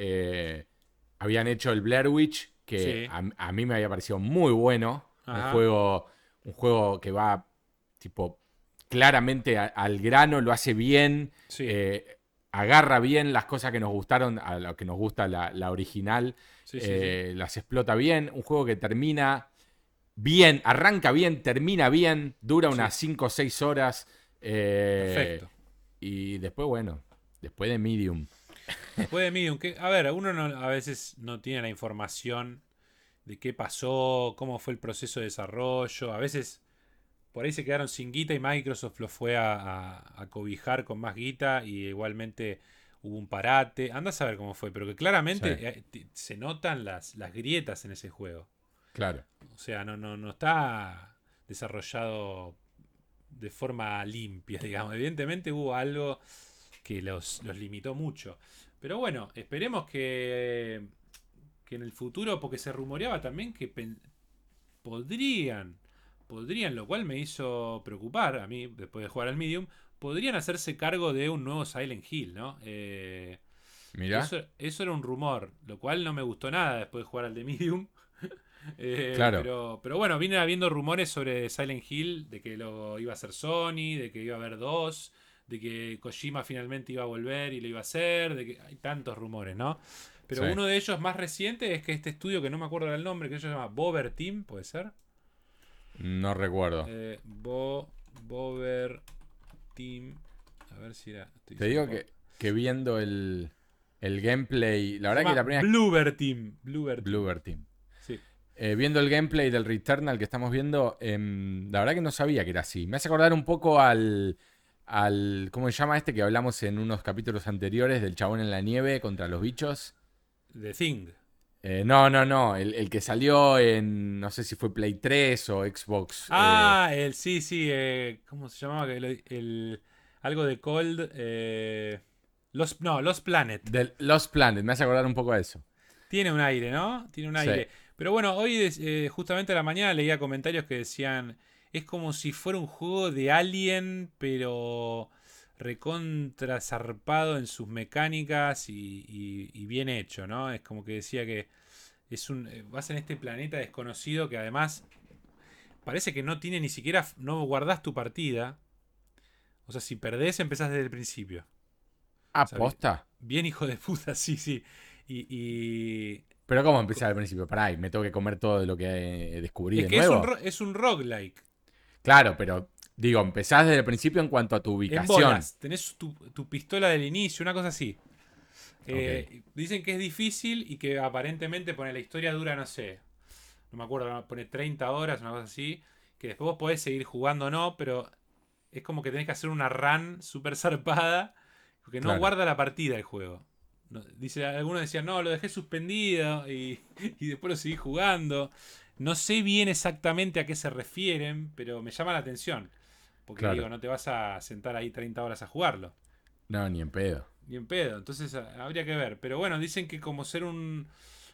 habían hecho el Blair Witch, que a, mí me había parecido muy bueno. Un juego, un juego que va tipo claramente al grano, lo hace bien. Agarra bien las cosas que nos gustaron, a lo que nos gusta la original. Eh, las explota bien. Un juego que termina bien, arranca bien, termina bien, dura unas 5 o 6 horas. Eh, Perfecto. Y después, bueno, Después de Medium. Después de Medium, que, a ver, uno no- a veces no tiene la información de qué pasó, cómo fue el proceso de desarrollo. A veces por ahí se quedaron sin guita y Microsoft lo fue a, a- a cobijar con más guita y igualmente hubo un parate. Anda a saber cómo fue, pero que claramente Sí. eh, se notan las, las grietas en ese juego. Claro. O sea, no, no, no está desarrollado de forma limpia, digamos. Evidentemente hubo algo que los, los limitó mucho. Pero bueno, esperemos que, que en el futuro, porque se rumoreaba también que podrían, podrían, lo cual me hizo preocupar a mí después de jugar al Medium, podrían hacerse cargo de un nuevo Silent Hill, ¿no? Eh, Mirá. eso, eso era un rumor, lo cual no me gustó nada después de jugar al de Medium. Eh, Claro. Pero, pero bueno, viene habiendo rumores sobre Silent Hill, de que lo iba a hacer Sony, de que iba a haber dos, de que Kojima finalmente iba a volver y lo iba a hacer, de que hay tantos rumores, ¿no? Pero Sí. uno de ellos más reciente es que este estudio, que no me acuerdo del nombre, que se llama Bover Team, ¿puede ser? No recuerdo. Eh, Bo, Bover Team. A ver si era. Te digo que, que viendo el, el gameplay. La Se verdad que la primera. Bluebird Team. Bluebird Team. Bluebird Team. Sí. Eh, viendo el gameplay del Returnal que estamos viendo, em, la verdad que no sabía que era así. Me hace acordar un poco al, al. ¿Cómo se llama este que hablamos en unos capítulos anteriores del chabón en la nieve contra los bichos? The Thing. Eh, no, no, no. El, el que salió en. No sé si fue Play 3 o Xbox. eh, Ah, el sí, sí. eh, ¿Cómo se llamaba? El, algo de Cold. eh, Los, no, Los Planet. del Lost Planet. Me hace acordar un poco a eso. Tiene un aire, ¿no? Tiene un Sí. aire. Pero bueno, hoy justamente a la mañana leía comentarios que decían, es como si fuera un juego de Alien, pero recontra zarpado en sus mecánicas y, y- y bien hecho, ¿no? Es como que decía que es un eh, vas en este planeta desconocido que además parece que no tiene ni siquiera, no guardás tu partida. O sea, si perdés, empezás desde el principio. Ah, Sabía. posta. Bien hijo de puta, sí, sí. Y, y, Pero ¿cómo empezar al principio? Pará, y me tengo que comer todo de lo que eh, descubrí Es de que es un, es un roguelike. Claro, pero digo, empezás desde el principio en cuanto a tu En ubicación. bolas. Tenés tu, tu pistola del inicio, una cosa así. Eh, Dicen que es difícil y que aparentemente pone la historia dura, no sé. No me acuerdo, pone 30 horas, una cosa así. Que después vos podés seguir jugando o no, pero es como que tenés que hacer una run súper zarpada. Porque no Claro. guarda la partida el juego. No- dice, algunos decían, no, lo dejé suspendido y, y después lo seguí jugando. No sé bien exactamente a qué se refieren, pero me llama la atención. Porque Claro. digo, no te vas a sentar ahí 30 horas a jugarlo. No, ni en pedo. Ni en pedo. Entonces a- habría que ver. Pero bueno, dicen que como ser un.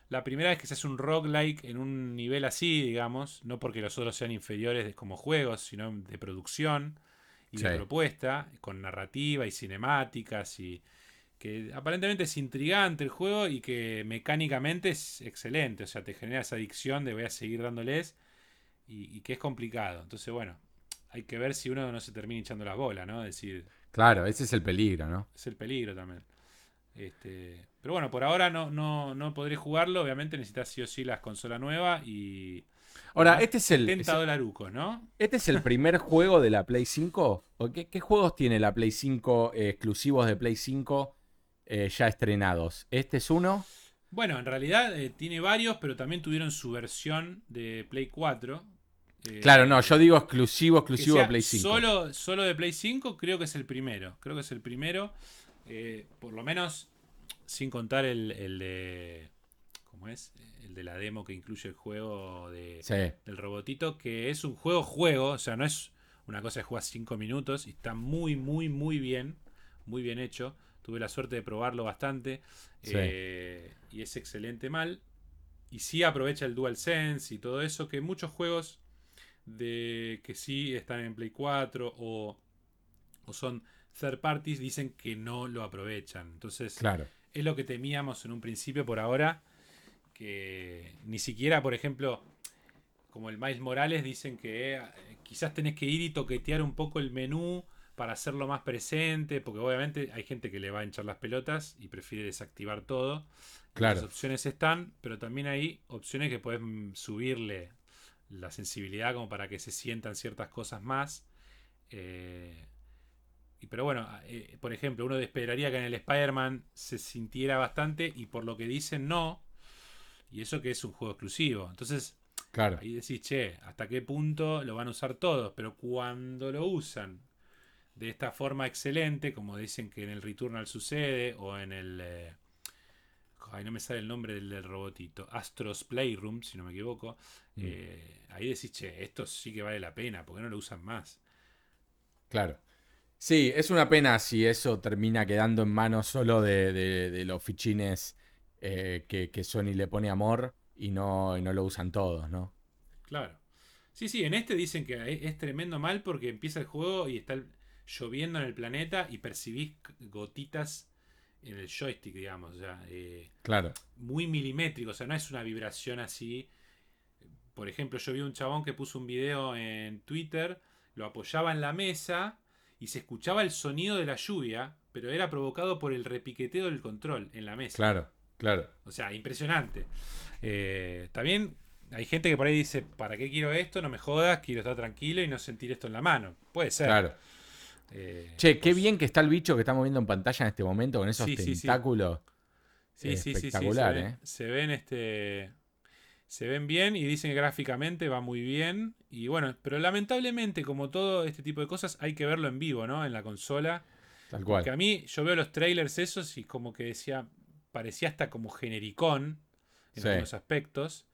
La primera vez que se hace un roguelike en un nivel así, digamos, no porque los otros sean inferiores como juegos, sino de producción y de propuesta, con narrativa y cinemáticas y que aparentemente es intrigante el juego y que mecánicamente es excelente, o sea, te genera esa adicción de voy a seguir dándoles y, y que es complicado. Entonces, bueno, hay que ver si uno no se termina hinchando las bolas, ¿no? Es decir, Claro, ese es el peligro, ¿no? es el peligro también. Este, pero bueno, por ahora no, no, no podré jugarlo. Obviamente necesitas sí o sí las consolas nuevas y. Ahora, este es el, 70 dolarucos, ¿no? este es el primer juego de la Play 5. ¿O qué, qué juegos tiene la Play 5 eh, exclusivos de Play 5 eh, ya estrenados? Este es uno. Bueno, en realidad eh, tiene varios, pero también tuvieron su versión de Play 4. Eh, Claro, no, yo digo exclusivo, que exclusivo de Play 5. Solo, solo de Play 5, creo que es el primero. Creo que es el primero. eh, por lo menos sin contar el, el de. ¿Cómo es? El de la demo que incluye el juego de, Sí, del robotito, que es un juego juego, o sea, no es una cosa de jugar 5 minutos y está muy, muy, muy bien, muy bien hecho. Tuve la suerte de probarlo bastante Sí. eh, y es excelente mal. Y sí aprovecha el DualSense y todo eso, que muchos juegos de que sí están en Play 4 o, o son third parties dicen que no lo aprovechan. Entonces, claro. es lo que temíamos en un principio por ahora. Que ni siquiera, por ejemplo, como el Miles Morales, dicen que eh, quizás tenés que ir y toquetear un poco el menú para hacerlo más presente. Porque obviamente hay gente que le va a hinchar las pelotas y prefiere desactivar todo. Claro. Las opciones están, pero también hay opciones que puedes mm, subirle la sensibilidad como para que se sientan ciertas cosas más. Eh, pero bueno, eh, por ejemplo, uno esperaría que en el Spider-Man se sintiera bastante y por lo que dicen no. Y eso que es un juego exclusivo. Entonces, Claro. ahí decís, che, ¿hasta qué punto lo van a usar todos? Pero cuando lo usan de esta forma excelente, como dicen que en el Returnal sucede, o en el... eh, ay, no me sale el nombre del, del robotito. Astros Playroom, si no me equivoco. Mm. eh, ahí decís, che, esto sí que vale la pena, ¿por qué no lo usan más? Claro. Sí, es una pena si eso termina quedando en manos solo de, de- de los fichines eh, que, que Sony le pone amor y no, y no lo usan todos, ¿no? Claro. Sí, sí, en este dicen que es, es tremendo mal porque empieza el juego y está lloviendo en el planeta y percibís gotitas en el joystick, digamos. O sea, eh, Claro. muy milimétrico, o sea, no es una vibración así. Por ejemplo, yo vi un chabón que puso un video en Twitter, lo apoyaba en la mesa y se escuchaba el sonido de la lluvia, pero era provocado por el repiqueteo del control en la mesa. Claro, claro. O sea, impresionante. Eh, también hay gente que por ahí dice, ¿para qué quiero esto? No me jodas, quiero estar tranquilo y no sentir esto en la mano. Puede ser. Claro. Eh, Che, qué pues, bien que está el bicho que estamos viendo en pantalla en este momento con esos Sí, sí, sí. tentáculos. Sí, sí, sí, sí, se espectacular, ven- ¿eh? Se ven este. Se ven bien y dicen que gráficamente va muy bien. Y bueno, pero lamentablemente, como todo este tipo de cosas, hay que verlo en vivo, ¿no? En la consola. Tal Que a cual. mí, yo veo los trailers esos y como que decía. Parecía hasta como genericón en Sí. algunos aspectos.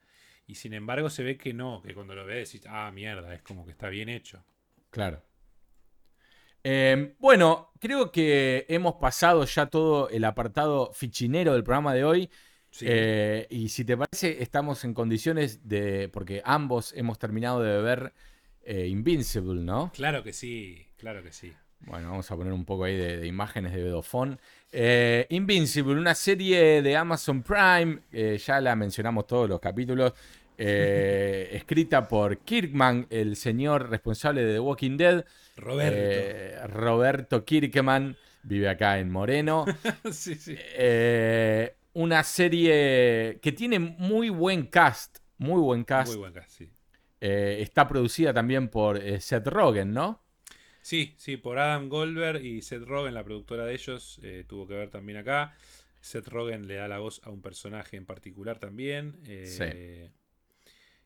Y sin embargo, se ve que no, que cuando lo ves decís, ah, mierda, es como que está bien hecho. Claro. Eh, bueno, creo que hemos pasado ya todo el apartado fichinero del programa de hoy. Sí. Eh, y si te parece, estamos en condiciones de. Porque ambos hemos terminado de ver eh, Invincible, ¿no? Claro que sí, claro que sí. Bueno, vamos a poner un poco ahí de, de imágenes de Bedofón. Eh, Invincible, una serie de Amazon Prime, ya la mencionamos todos los capítulos, escrita por Kirkman, el señor responsable de The Walking Dead. Roberto. Eh, Roberto Kirkman, vive acá en Moreno. sí, sí. Eh, una serie que tiene muy buen cast, muy buen cast. Muy buen cast, sí. Eh, está producida también por eh, Seth Rogen, ¿no? Sí, sí, por Adam Goldberg y Seth Rogen, la productora de ellos, tuvo que ver también acá. Seth Rogen le da la voz a un personaje en particular también. eh,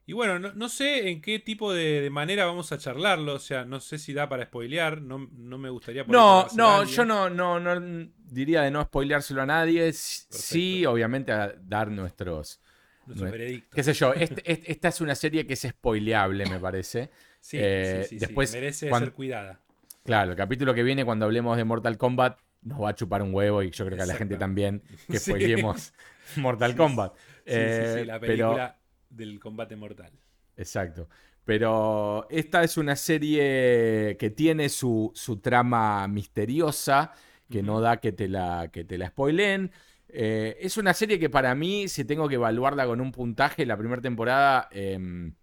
Y bueno, no, no sé en qué tipo de, de manera vamos a charlarlo. O sea, no sé si da para spoilear. No, no me gustaría No, no, yo no, no, no diría de no spoileárselo a nadie. Sí, obviamente a dar nuestros. Nuestro veredicto. Qué sé yo, este- este- esta es una serie que es spoileable, me parece. Sí, eh, sí, sí, sí, después, merece cuan- ser cuidada. Claro, el capítulo que viene cuando hablemos de Mortal Kombat nos va a chupar un huevo y yo creo que a la gente también que Sí. spoileemos Mortal Sí, Kombat. Sí, sí, Eh, sí, la pero- película del combate mortal. Exacto. Pero esta es una serie que tiene su, su trama misteriosa, que no da que te la, que te la spoileen. Eh, es una serie que para mí, si tengo que evaluarla con un puntaje, la primera temporada, em,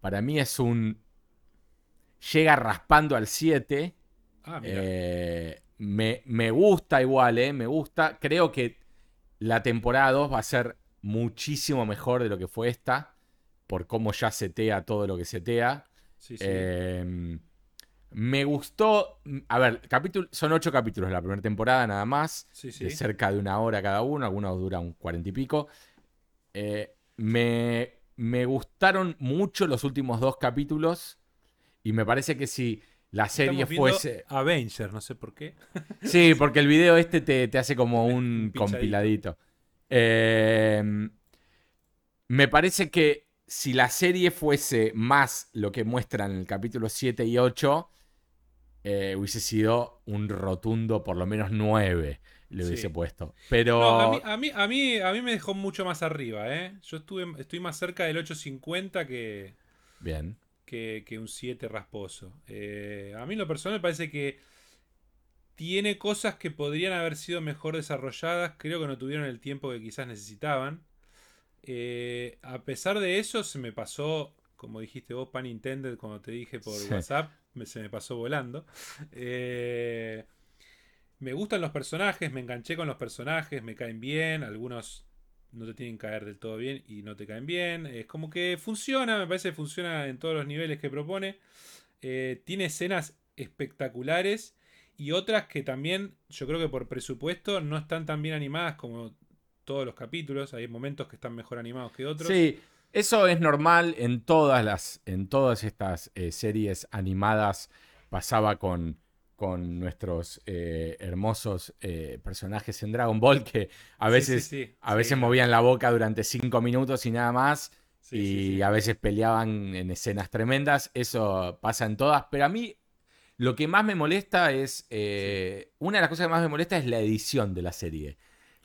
para mí es un... Llega raspando al 7. Ah. Eh, me, me gusta igual, ¿eh? Me gusta. Creo que la temporada 2 va a ser muchísimo mejor de lo que fue esta, por cómo ya setea todo lo que setea. sí, sí. Eh, me gustó. A ver, capítulo, son ocho capítulos la primera temporada, nada más. sí, De cerca de una hora cada uno, algunos duran cuarenta y pico. Eh, me, me gustaron mucho los últimos dos capítulos. Y me parece que si la serie Estamos fuese. Avenger, no sé por qué. Sí, porque el video este te, te hace como un, compiladito. Eh, me parece que si la serie fuese más lo que muestran en el capítulo 7 y 8, eh, hubiese sido un rotundo por lo menos 9 le Sí. hubiese puesto. Pero... No, a, mí, a, mí, a, mí, a mí me dejó mucho más arriba, ¿eh? Yo estuve, estoy más cerca del 850 que, Bien. que, que un 7 rasposo. Eh, a mí lo personal me parece que tiene cosas que podrían haber sido mejor desarrolladas. Creo que no tuvieron el tiempo que quizás necesitaban. Eh, a pesar de eso, se me pasó, como dijiste vos, pan intended, cuando te dije por Sí. WhatsApp, me- se me pasó volando. Eh, me gustan los personajes, me enganché con los personajes, me caen bien, algunos no te tienen que caer del todo bien y no te caen bien. Es como que funciona, me parece que funciona en todos los niveles que propone. Eh, tiene escenas espectaculares y otras que también, yo creo que por presupuesto no están tan bien animadas como todos los capítulos. Hay momentos que están mejor animados que otros. Sí, eso es normal en todas las, en todas estas eh, series animadas. Pasaba con, con nuestros eh, hermosos eh, personajes en Dragon Ball que a veces, a veces movían la boca durante cinco minutos y nada más. y a veces peleaban en escenas tremendas. Eso pasa en todas. Pero a mí lo que más me molesta es. Eh, una de las cosas que más me molesta es la edición de la serie.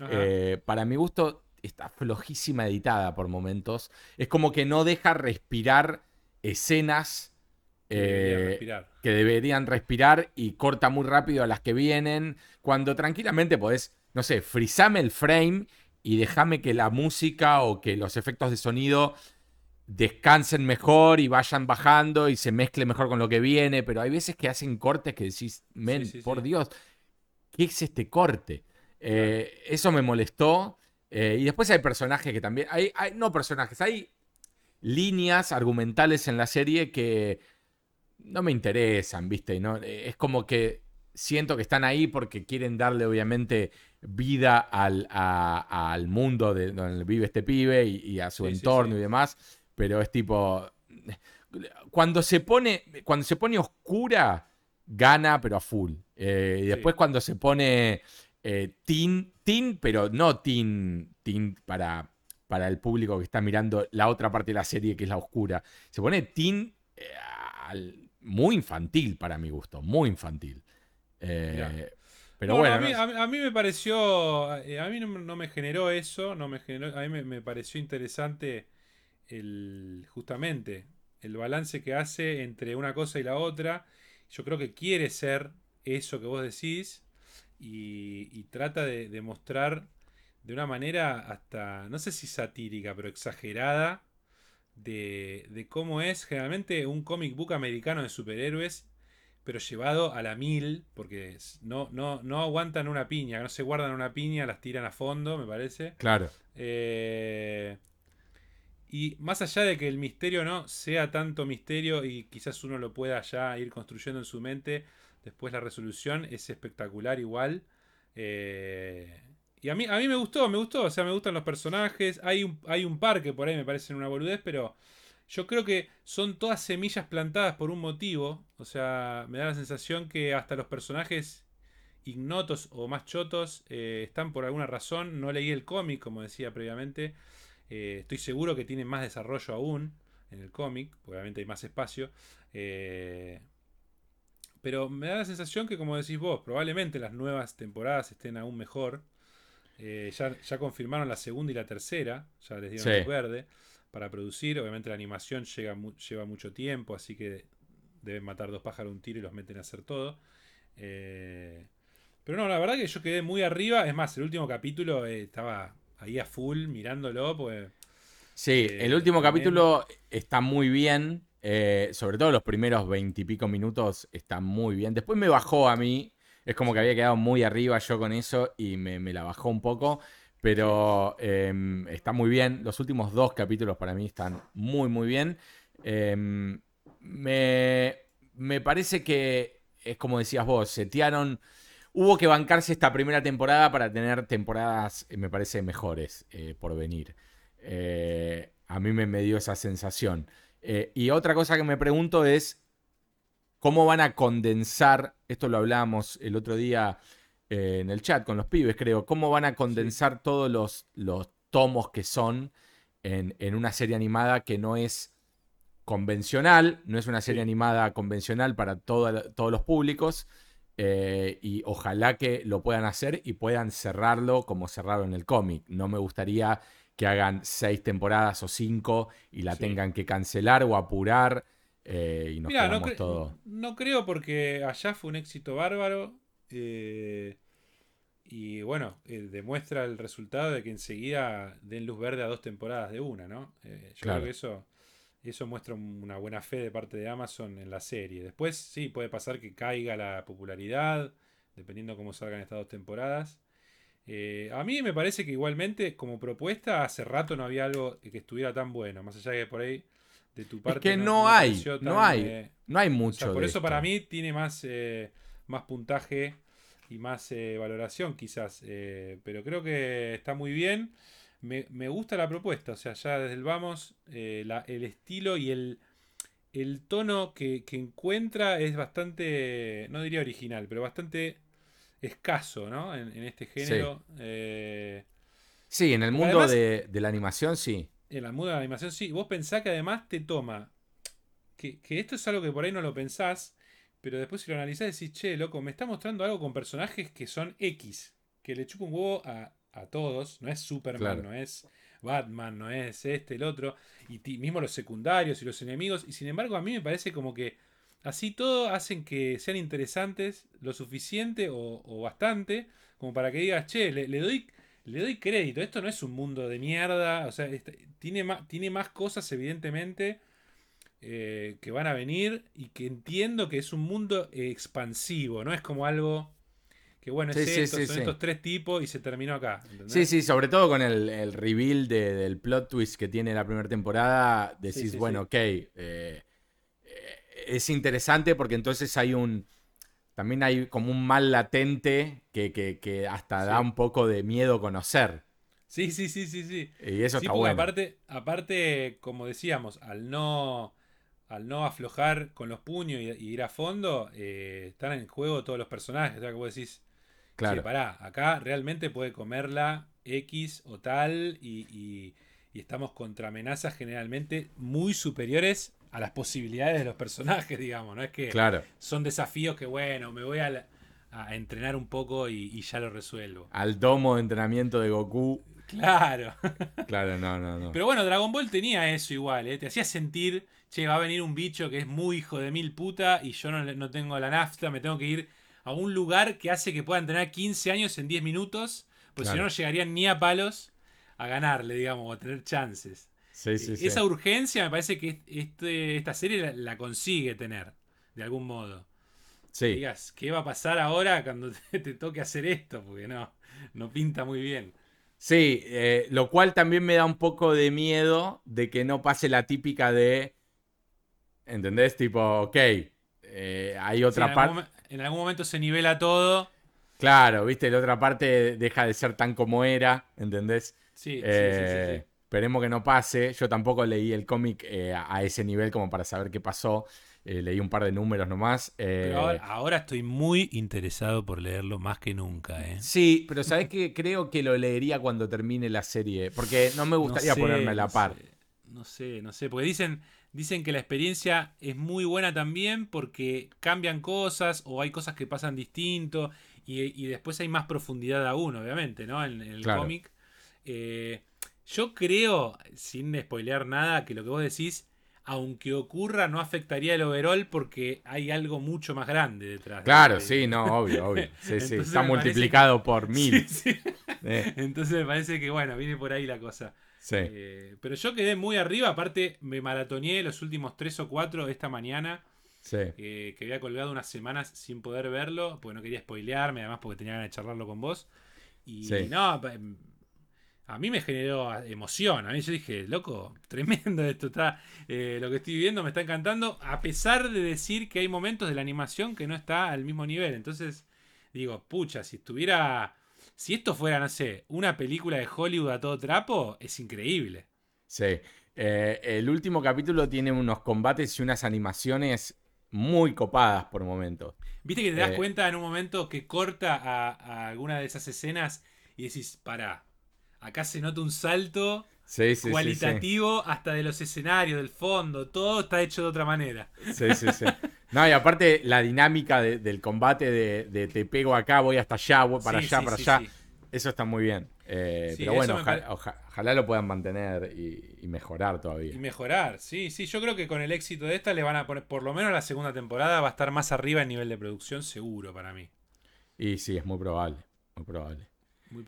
Eh, para mi gusto, está flojísima editada por momentos. Es como que no deja respirar escenas que, deberían respirar y corta muy rápido a las que vienen. Cuando tranquilamente podés, no sé, frizame el frame y déjame que la música o que los efectos de sonido descansen mejor y vayan bajando y se mezcle mejor con lo que viene, pero hay veces que hacen cortes que decís, men, por Dios, ¿qué es este corte? Eh, eso me molestó. Eh, y después hay personajes que también, hay, no personajes, hay líneas argumentales en la serie que no me interesan, ¿viste? ¿no? Eh, es como que siento que están ahí porque quieren darle obviamente vida al, al mundo de donde vive este pibe y, a su entorno y demás pero es tipo. Cuando se pone. Cuando se pone oscura, gana, pero a full. Eh, y después cuando se pone eh, teen, teen, pero no teen, teen para, para el público que está mirando la otra parte de la serie, que es la oscura. Se pone teen eh, muy infantil para mi gusto, muy infantil. pero bueno. A mí, me pareció. A mí no, me generó eso, no me generó, a mí me pareció interesante el, justamente el balance que hace entre una cosa y la otra. Yo creo que quiere ser eso que vos decís y, trata de, de, mostrar de una manera hasta, no sé si satírica, pero exagerada, de, de cómo es generalmente un comic book americano de superhéroes, pero llevado a la mil, porque no, no, no aguantan una piña, no se guardan una piña, las tiran a fondo, me parece. Claro. Eh, y más allá de que el misterio no sea tanto misterio y quizás uno lo pueda ya ir construyendo en su mente, después la resolución es espectacular igual. Eh, y a mí, a mí me gustó, me gustó, o sea, me gustan los personajes. Hay un, hay un par que por ahí me parecen una boludez, pero yo creo que son todas semillas plantadas por un motivo. O sea, me da la sensación que hasta los personajes ignotos o más chotos eh, están por alguna razón. No leí el cómic, como decía previamente. Eh, estoy seguro que tiene más desarrollo aún en el cómic, obviamente hay más espacio. Eh, pero me da la sensación que, como decís vos, probablemente las nuevas temporadas estén aún mejor. Eh, ya, confirmaron la segunda y la tercera, ya les dieron luz verde para producir. Obviamente la animación lleva mucho tiempo, así que deben matar dos pájaros un tiro y los meten a hacer todo. pero no, la verdad que yo quedé muy arriba. Es más, el último capítulo estaba ahí a full mirándolo, pues. Sí, el eh, último capítulo está muy bien. Eh, sobre todo los primeros veintipico minutos está muy bien. Después me bajó a mí. Es como que había quedado muy arriba yo con eso y me, la bajó un poco. Pero em, está muy bien. Los últimos dos capítulos para mí están muy, muy bien. Em, me, me parece que es como decías vos, setearon hubo que bancarse esta primera temporada para tener temporadas, eh, me parece, mejores eh, por venir. Eh, a mí me, dio esa sensación. y otra cosa que me pregunto es, ¿cómo van a condensar, esto lo hablábamos el otro día en el chat con los pibes, creo, cómo van a condensar todos los, los, tomos que son en, en una serie animada que no es convencional, no es una serie animada convencional para todos los públicos, eh, y ojalá que lo puedan hacer y puedan cerrarlo como cerraron el cómic. No me gustaría que hagan seis temporadas o cinco y la tengan que cancelar o apurar eh, y nos Mirá, no, todo. no creo porque allá fue un éxito bárbaro. Eh, y bueno, demuestra el resultado de que enseguida den luz verde a dos temporadas de una, ¿no? yo creo que eso eso muestra una buena fe de parte de Amazon en la serie. Después sí, puede pasar que caiga la popularidad, dependiendo cómo salgan estas dos temporadas. Eh, a mí me parece que igualmente, como propuesta, hace rato no había algo que estuviera tan bueno. Más allá de que por ahí, de tu parte. Es que no, hay, no hay, no hay mucho. por eso para mí tiene más, eh, más puntaje y más eh, valoración quizás. eh, pero creo que está muy bien. Me, me gusta la propuesta, o sea, ya desde el vamos, eh, la- el estilo y el, el tono que, que encuentra es bastante, no diría original, pero bastante escaso, ¿no? En, en este género. Eh, Sí, en el mundo además- de, de la animación, sí. en la muda de la animación, sí. Vos pensás que además te toma. Que, que esto es algo que por ahí no lo pensás. Pero después si lo analizás decís, che, loco, me está mostrando algo con personajes que son X. Que le chupa un huevo a, a todos. No es Superman, Claro. no es Batman, no es este, el otro. Y mismo los secundarios y los enemigos. Y sin embargo, a mí me parece como que así todo hacen que sean interesantes lo suficiente o, o bastante. Como para que digas, che, le, le doy le doy crédito. Esto no es un mundo de mierda. O sea, este- tiene, más, tiene más cosas, evidentemente, eh, que van a venir. Y que entiendo que es un mundo expansivo. No es como algo que, bueno, es Sí, esto, sí, son sí. estos tres tipos y se terminó acá. ¿entendés? Sí, sí, sobre todo con el, el reveal de- del plot twist que tiene la primera temporada, decís, bueno, ok, eh, es interesante porque entonces hay un, también hay como un mal latente que, que- que hasta da un poco de miedo conocer. Sí, sí, sí, sí, sí. Y eso Sí, está bueno. aparte, aparte, como decíamos, al no, al no aflojar con los puños y, y ir a fondo, eh, están en juego todos los personajes. O sea, que vos decís, claro. Che, pará, acá realmente puede comerla X o tal y, y- y estamos contra amenazas generalmente muy superiores a las posibilidades de los personajes, digamos, no es que Claro. son desafíos que, bueno, me voy a, la- a entrenar un poco y, y ya lo resuelvo. Al domo de entrenamiento de Goku. Claro. Claro, no, no, no. Pero bueno, Dragon Ball tenía eso igual, ¿eh? te hacía sentir, che, va a venir un bicho que es muy hijo de mil puta y yo no, no tengo la nafta, me tengo que ir a un lugar que hace que puedan tener 15 años en 10 minutos, pues si no, no llegarían ni a palos a ganarle, digamos, o a tener chances. sí, sí, sí. Esa urgencia me parece que este, esta serie la, la consigue tener, de algún modo. Que Sí. digas, ¿qué va a pasar ahora cuando te, te toque hacer esto? Porque no, no pinta muy bien. Sí, eh, lo cual también me da un poco de miedo de que no pase la típica de, ¿entendés? Tipo, ok, eh, hay otra parte, en algún momento se nivela todo. claro, viste, la otra parte deja de ser tan como era, ¿entendés? Sí, sí, sí, sí, Eh, sí. Esperemos que no pase. Yo tampoco leí el cómic eh, a ese nivel como para saber qué pasó. Eh, leí un par de números nomás. Pero ahora, ahora estoy muy interesado por leerlo más que nunca, ¿eh? Sí, pero ¿sabés qué? Creo que lo leería cuando termine la serie. Porque no me gustaría No sé, ponerme a la no par. sé, No sé, no sé, porque dicen, dicen que la experiencia es muy buena también porque cambian cosas o hay cosas que pasan distinto y, y después hay más profundidad aún, obviamente, ¿no? En, en el Claro. cómic. Eh, yo creo, sin spoilear nada, que lo que vos decís, aunque ocurra, no afectaría el overall porque hay algo mucho más grande detrás. de- Claro, de- sí, no, obvio, obvio. Sí, sí. Está multiplicado por mil. Sí, sí. Eh, Entonces me parece que, bueno, viene por ahí la cosa. Sí. Eh, pero yo quedé muy arriba, aparte me maratoneé los últimos tres o cuatro esta mañana, sí. eh, que había colgado unas semanas sin poder verlo, porque no quería spoilearme, además porque tenía ganas de charlarlo con vos. Y Sí. no, pa- a mí me generó emoción, a mí yo dije, loco, tremendo esto, está, eh, lo que estoy viendo me está encantando, a pesar de decir que hay momentos de la animación que no está al mismo nivel. Entonces digo, pucha, si estuviera... Si esto fuera, no sé, una película de Hollywood a todo trapo, es increíble. Sí. Eh, el último capítulo tiene unos combates y unas animaciones muy copadas por momentos. Viste que te das Eh. cuenta en un momento que corta a, a alguna de esas escenas y decís, pará, acá se nota un salto Sí, sí, sí, sí. cualitativo hasta de los escenarios, del fondo, todo está hecho de otra manera. Sí, sí, sí. No, y aparte la dinámica de- del combate de, de te pego acá, voy hasta allá, voy para allá, para allá. Eso está muy bien. Eh, pero bueno, ojalá lo puedan mantener y, y mejorar todavía. Y mejorar, sí, sí, yo creo que con el éxito de esta le van a poner, por lo menos la segunda temporada va a estar más arriba en nivel de producción, seguro para mí. Y sí, es muy probable. Muy probable.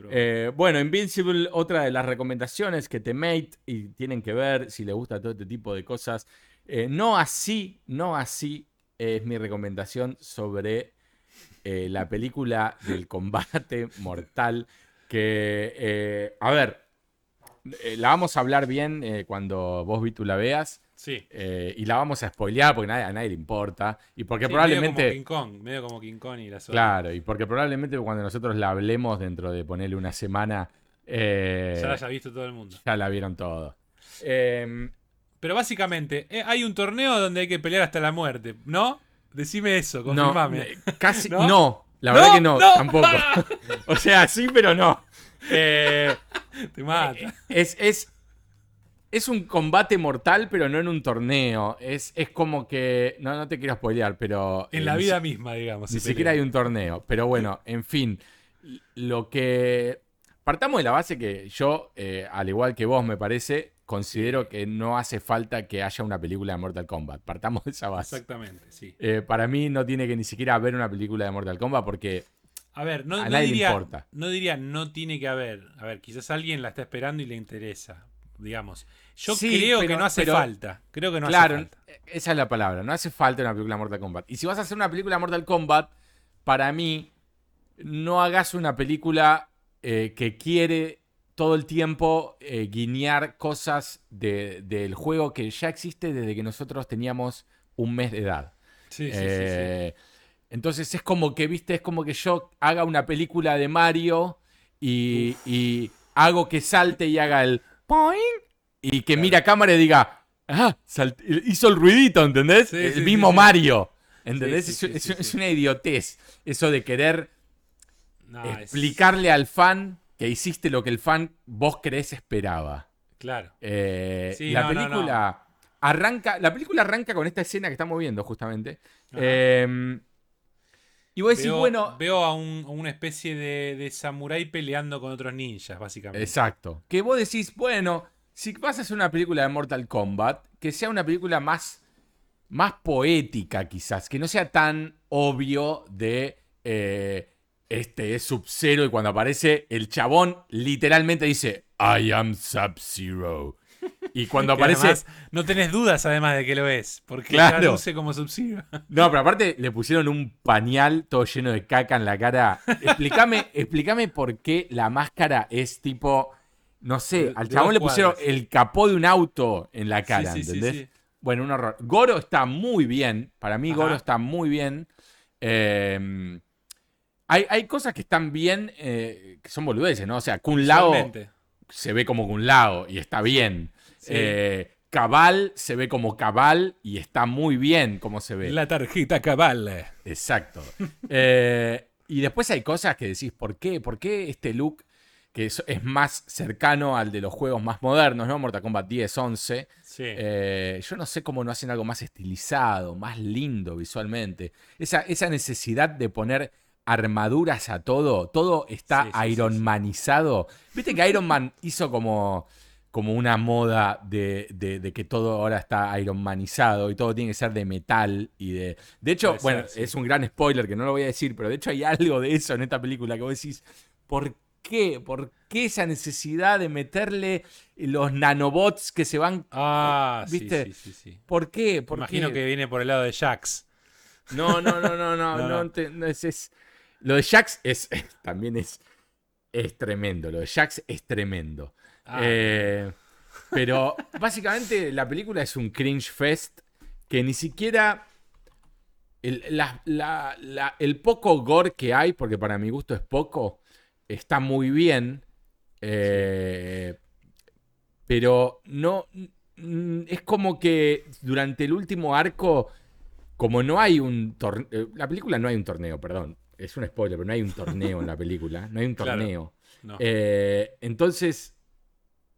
Eh, bueno, Invincible, otra de las recomendaciones que te mate y tienen que ver si les gusta todo este tipo de cosas. Eh, no así, no así es mi recomendación sobre eh, la película del combate mortal. Que, a ver, la vamos a hablar bien cuando vos, Vitu, la veas. Sí. eh, y la vamos a spoilear porque nadie- a nadie le importa. Y porque Sí, probablemente. Medio como King Kong, medio como King Kong y la. Claro, y porque probablemente cuando nosotros la hablemos dentro de ponerle una semana. eh, Ya la haya visto todo el mundo. ya la vieron todo. Eh, Pero básicamente, eh, hay un torneo donde hay que pelear hasta la muerte, ¿no? Decime eso, no, confirmame. eh, casi. ¿No? ¿No? la ¿No? verdad que no, ¡No! tampoco. o sea, sí, pero no. Eh, Te mata. es, es, es un combate mortal, pero no en un torneo. Es, es como que. No, no te quiero spoilear, pero. En la vida misma, digamos. Ni siquiera hay un torneo. Pero bueno, en fin. Lo que. Partamos de la base que yo, eh, al igual que vos, me parece, considero que no hace falta que haya una película de Mortal Kombat. Partamos de esa base. Exactamente, sí. Eh, para mí no tiene que ni siquiera haber una película de Mortal Kombat porque A ver, no, A no nadie le diría, importa. no diría no tiene que haber. A ver, quizás alguien la está esperando y le interesa, digamos. Yo Sí, creo que no hace pero- falta. Creo que no claro, hace falta. esa es la palabra. No hace falta una película Mortal Kombat. Y si vas a hacer una película Mortal Kombat, para mí, no hagas una película eh, que quiere todo el tiempo eh, guiñar cosas de- del juego que ya existe desde que nosotros teníamos un mes de edad. Sí, sí, sí, sí. Eh, Entonces es como que, viste, es como que yo haga una película de Mario y, y hago que salte y haga el poing y que mira a cámara y diga, ah, salt- hizo el ruidito, ¿entendés? Sí, el sí, mismo sí. Mario. ¿Entendés? Sí, es, sí, es- sí, es sí. una idiotez. Eso de querer No, es- explicarle al fan que hiciste lo que el fan vos crees esperaba. Claro. Eh, Sí, la no, no, película arranca. La película arranca con esta escena que estamos viendo, justamente. Eh, y vos decís, Veo, bueno. veo a, un- a una especie de, de samurái peleando con otros ninjas, básicamente. Exacto. Que vos decís, bueno, si vas a hacer una película de Mortal Kombat, que sea una película más, más poética, quizás. Que no sea tan obvio de. eh, este es Sub-Zero y cuando aparece el chabón literalmente dice I am Sub-Zero. Y cuando aparece además, no tenés dudas además de que lo es, porque Claro. ya luce como Sub-Zero. No, pero aparte le pusieron un pañal todo lleno de caca en la cara. Explícame, explícame por qué la máscara es tipo. No sé, al chabón le pusieron el capó de un auto en la cara, Sí, sí, ¿entendés? sí. Bueno, un horror. Goro está muy bien. Para mí, Ajá. Goro está muy bien. Eh, hay, hay cosas que están bien, eh, que son boludeces, ¿no? O sea, Kun Lao se ve como Kun Lao y está bien. Sí. Eh, Cabal se ve como Cabal y está muy bien como se ve. La tarjeta cabal. Exacto. Eh, y después hay cosas que decís, ¿por qué? ¿Por qué este look que es, es más cercano al de los juegos más modernos, ¿no? Mortal Kombat 10, 11. Sí. Eh, yo no sé cómo no hacen algo más estilizado, más lindo visualmente. Esa, esa necesidad de poner armaduras a todo, todo está Sí, Iron. Manizado. Viste que Iron Man hizo como, como una moda de, de- de que todo ahora está Iron Manizado y todo tiene que ser de metal y de... De hecho, Puede bueno, ser, sí. es un gran spoiler que no lo voy a decir, pero de hecho hay algo de eso en esta película que vos decís, ¿por qué? ¿Por qué esa necesidad de meterle los nanobots que se van ah, ¿viste? sí, sí, sí, sí. ¿Por qué? ¿Por Imagino qué? que viene por el lado de Jax. No, no, no, no, no, No, no, no. te- no, es, es- Lo de Jax es también es, es tremendo. Lo de Jax es tremendo. Ah, Eh, pero básicamente la película es un cringe fest que ni siquiera el, la- la- la- el poco gore que hay, porque para mi gusto es poco, está muy bien. eh, pero no. mm, Es como que durante el último arco, como no hay un torneo. La película no hay un torneo, perdón. Es un spoiler, pero no hay un torneo en la película. No hay un Claro. torneo. no. Eh, entonces,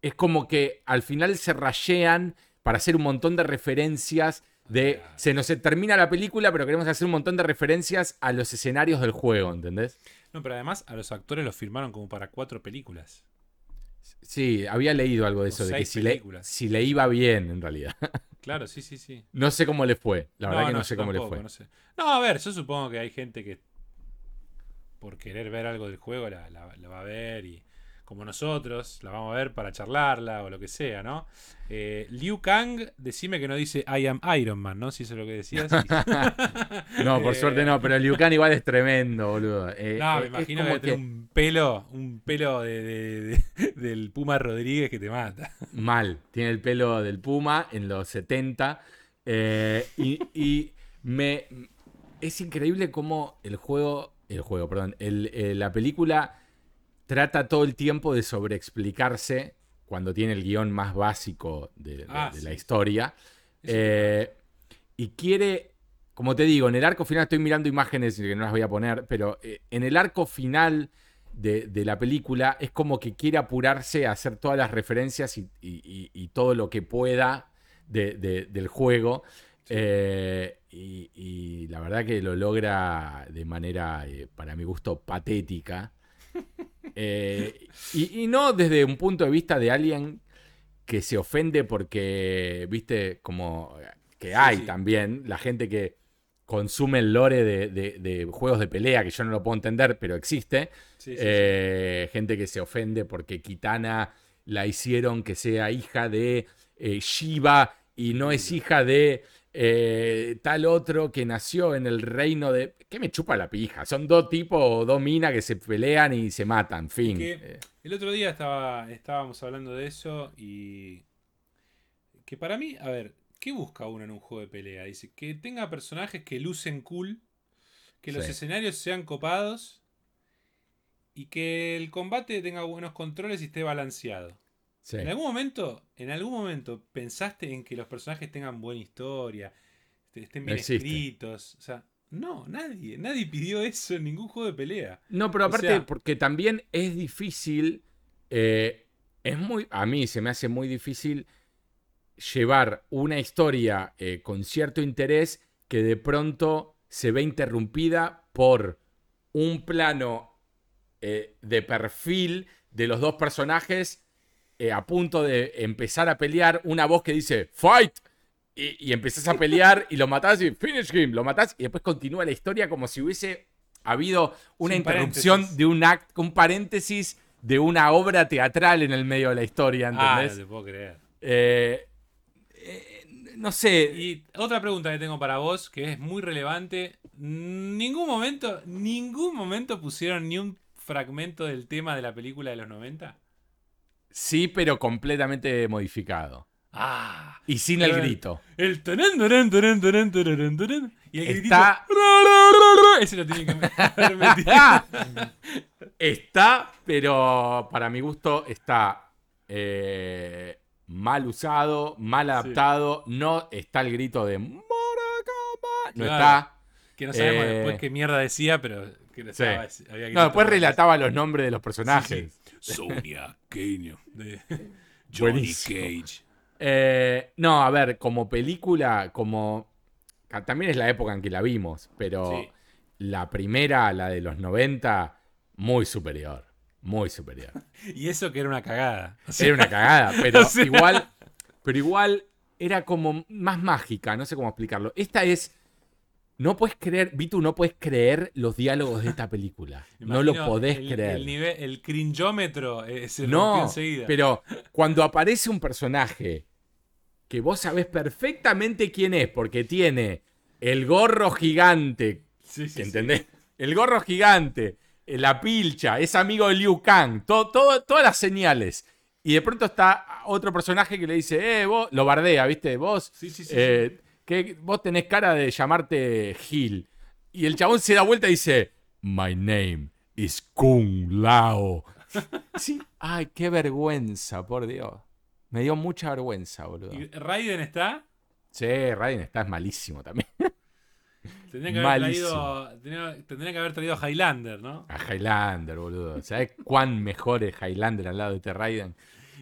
es como que al final se rayean para hacer un montón de referencias de... Claro. Se nos termina la película, pero queremos hacer un montón de referencias a los escenarios del juego, ¿entendés? No, pero además a los actores los firmaron como para cuatro películas. Sí, había leído algo de eso, de que si le, películas. si le iba bien, en realidad. Claro, sí, sí, sí. no sé cómo le fue, la verdad que no, sé cómo le fue. No, sé. no, a ver, yo supongo que hay gente que por querer ver algo del juego la, la- la va a ver y como nosotros, la vamos a ver para charlarla o lo que sea, ¿no? Eh, Liu Kang, decime que no dice I am Iron Man, ¿no? Si eso es lo que decías. no, por suerte no, pero Liu Kang igual es tremendo, boludo. Eh, no, me eh, imagino que, tiene un pelo, un pelo de, del Puma Rodríguez que te mata. Mal, tiene el pelo del Puma en los 70. y, y me es increíble cómo el juego, el juego, perdón, el, la película trata todo el tiempo de sobreexplicarse cuando tiene el guion más básico de, ah, la historia. Eh, y quiere, como te digo, en el arco final, estoy mirando imágenes que no las voy a poner, pero eh, en el arco final de, la película es como que quiere apurarse a hacer todas las referencias y, todo lo que pueda del juego. Eh, y, la verdad que lo logra de manera, para mi gusto, patética. Eh, y, no desde un punto de vista de alguien que se ofende porque, viste, como que hay también la gente que consume el lore de, juegos de pelea, que yo no lo puedo entender, pero existe. Eh, gente que se ofende porque Kitana la hicieron que sea hija de eh, Shiva y no es hija de eh, tal otro que nació en el reino de... ¿Qué me chupa la pija? Son dos tipos, dos minas que se pelean y se matan, fin. Eh. el otro día estaba, estábamos hablando de eso y... Que para mí, a ver, ¿qué busca uno en un juego de pelea? Dice, que tenga personajes que lucen cool, que los escenarios sean copados y que el combate tenga buenos controles y esté balanceado. En algún momento, en algún momento pensaste en que los personajes tengan buena historia, este, estén bien escritos, o sea, no, nadie, nadie pidió eso en ningún juego de pelea. No, pero aparte porque también es difícil, eh, es muy, a mí se me hace muy difícil llevar una historia eh, con cierto interés que de pronto se ve interrumpida por un plano eh, de perfil de los dos personajes eh, a punto de empezar a pelear, una voz que dice ¡Fight! Y, y empezás a pelear y lo matás y finish him, lo matás y después continúa la historia como si hubiese habido una interrupción de un act, un paréntesis de una obra teatral en el medio de la historia, ah, ¿entendés? Ah, no te puedo creer. Eh, eh, no sé. Y otra pregunta que tengo para vos, que es muy relevante. Ningún momento, ningún momento pusieron ni un fragmento del tema de la película de los 90. Sí, pero completamente modificado. Ah. Y sin el, grito. El y el está... Ese lo tiene que Está, pero para mi gusto está eh, mal usado, mal adaptado. No está el grito de No está. Que no sabemos eh, después qué mierda decía, pero que no, después relataba los nombres de los personajes. Sonia Kane, de Johnny Cage. Eh, no, a ver, como película, como. También es la época en que la vimos, pero la primera, la de los 90, muy superior. Muy superior. y eso que era una cagada. era una cagada, pero igual. Pero igual era como más mágica, no sé cómo explicarlo. Esta es no puedes creer, Vitu, no puedes creer los diálogos de esta película. no lo podés creer. El, nivel, el cringeómetro eh, se no, enseguida. Pero cuando aparece un personaje que vos sabés perfectamente quién es, porque tiene el gorro gigante. Sí, sí, ¿Entendés? El gorro gigante, la pilcha, es amigo de Liu Kang, todo, todas las señales. Y de pronto está otro personaje que le dice, eh, vos, lo bardea, ¿viste? Vos. Sí, sí, sí. Eh, que vos tenés cara de llamarte Gil. Y el chabón se da vuelta y dice, My name is Kung Lao. sí, ay, qué vergüenza, por Dios. Me dio mucha vergüenza, boludo. ¿Y Raiden está? Sí, Raiden está, es malísimo también. Tendría que, haber traído, tendría, que haber traído a Highlander, ¿no? A Highlander, boludo. ¿Sabes cuán mejor es Highlander al lado de este Raiden?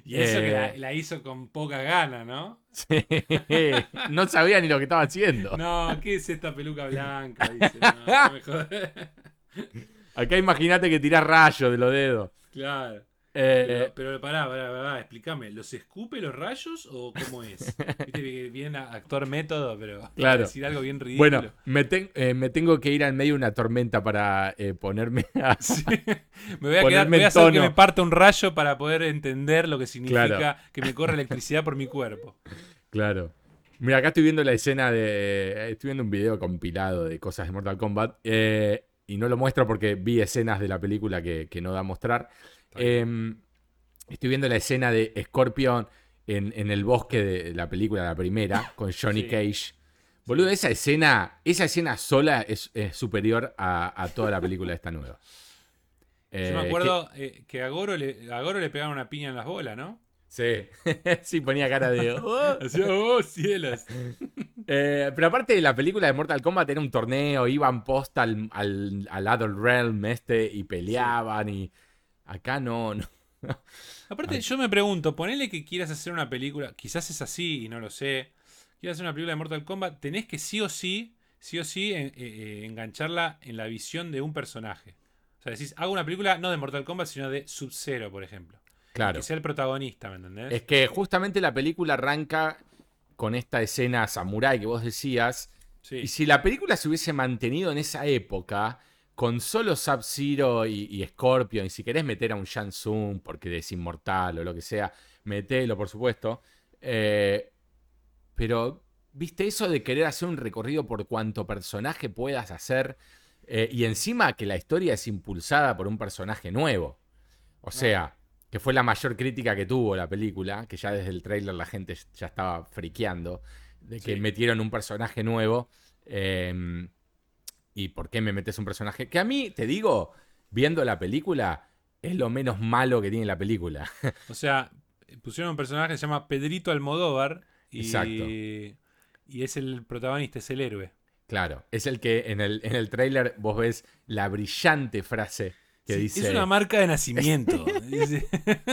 Y eso que eh, la, hizo con poca gana, ¿no? Sí. No sabía ni lo que estaba haciendo. No, ¿qué es esta peluca blanca? Dice, Acá imagínate que tirás rayos de los dedos. Claro. Eh, Pero, pero pará, pará, pará, explícame, ¿los escupe los rayos o cómo es? Viste que bien actor método, pero Claro. decir algo bien ridículo. bueno, me, ten- eh, me tengo que ir al medio de una tormenta para eh, ponerme a... Sí. Me voy a quedar, voy a hacer que me parta un rayo para poder entender lo que significa Claro. que me corre electricidad por mi cuerpo. Claro. Mira, acá estoy viendo la escena de. Estoy viendo un video compilado de cosas de Mortal Kombat. eh, y no lo muestro porque vi escenas de la película que, que no da a mostrar. Em, estoy viendo la escena de Scorpion en, en el bosque de la película, la primera, con Johnny Sí. Cage. Boludo, esa escena, esa escena sola es, es superior a, a toda la película esta nueva. Yo Eh, me acuerdo eh, que a Goro, le, a Goro le pegaban una piña en las bolas, ¿no? Sí, sí, ponía cara de. "Oh". Hacía, oh, cielos. Eh, pero aparte de la película de Mortal Kombat era un torneo, iban posta al, al, al Other Realm este y peleaban y acá no, no. Aparte, Ay. yo me pregunto, ponele que quieras hacer una película, quizás es así y no lo sé. Quieras hacer una película de Mortal Kombat, tenés que sí o sí, sí o sí, en- eh, eh, engancharla en la visión de un personaje. O sea, decís, hago una película no de Mortal Kombat, sino de Sub-Zero, por ejemplo. Claro. Que sea el protagonista, ¿me entendés? Es que justamente la película arranca con esta escena samurai que vos decías. Sí. Y si la película se hubiese mantenido en esa época, con solo Sub-Zero y, y Scorpion, y si querés meter a un Shang Tsung porque es inmortal o lo que sea, metelo, por supuesto. Eh, pero, viste, eso de querer hacer un recorrido por cuanto personaje puedas hacer, eh, y encima que la historia es impulsada por un personaje nuevo. O sea, que fue la mayor crítica que tuvo la película, que ya desde el tráiler la gente ya estaba friqueando, de que Sí. metieron un personaje nuevo. eh, ¿Y por qué me metes un personaje? Que a mí, te digo, viendo la película, es lo menos malo que tiene la película. O sea, pusieron un personaje que se llama Pedrito Almodóvar y, Exacto. y es el protagonista, es el héroe. Claro, es el que en el, en el tráiler vos ves la brillante frase que Sí, dice... Es una marca de nacimiento. Dice.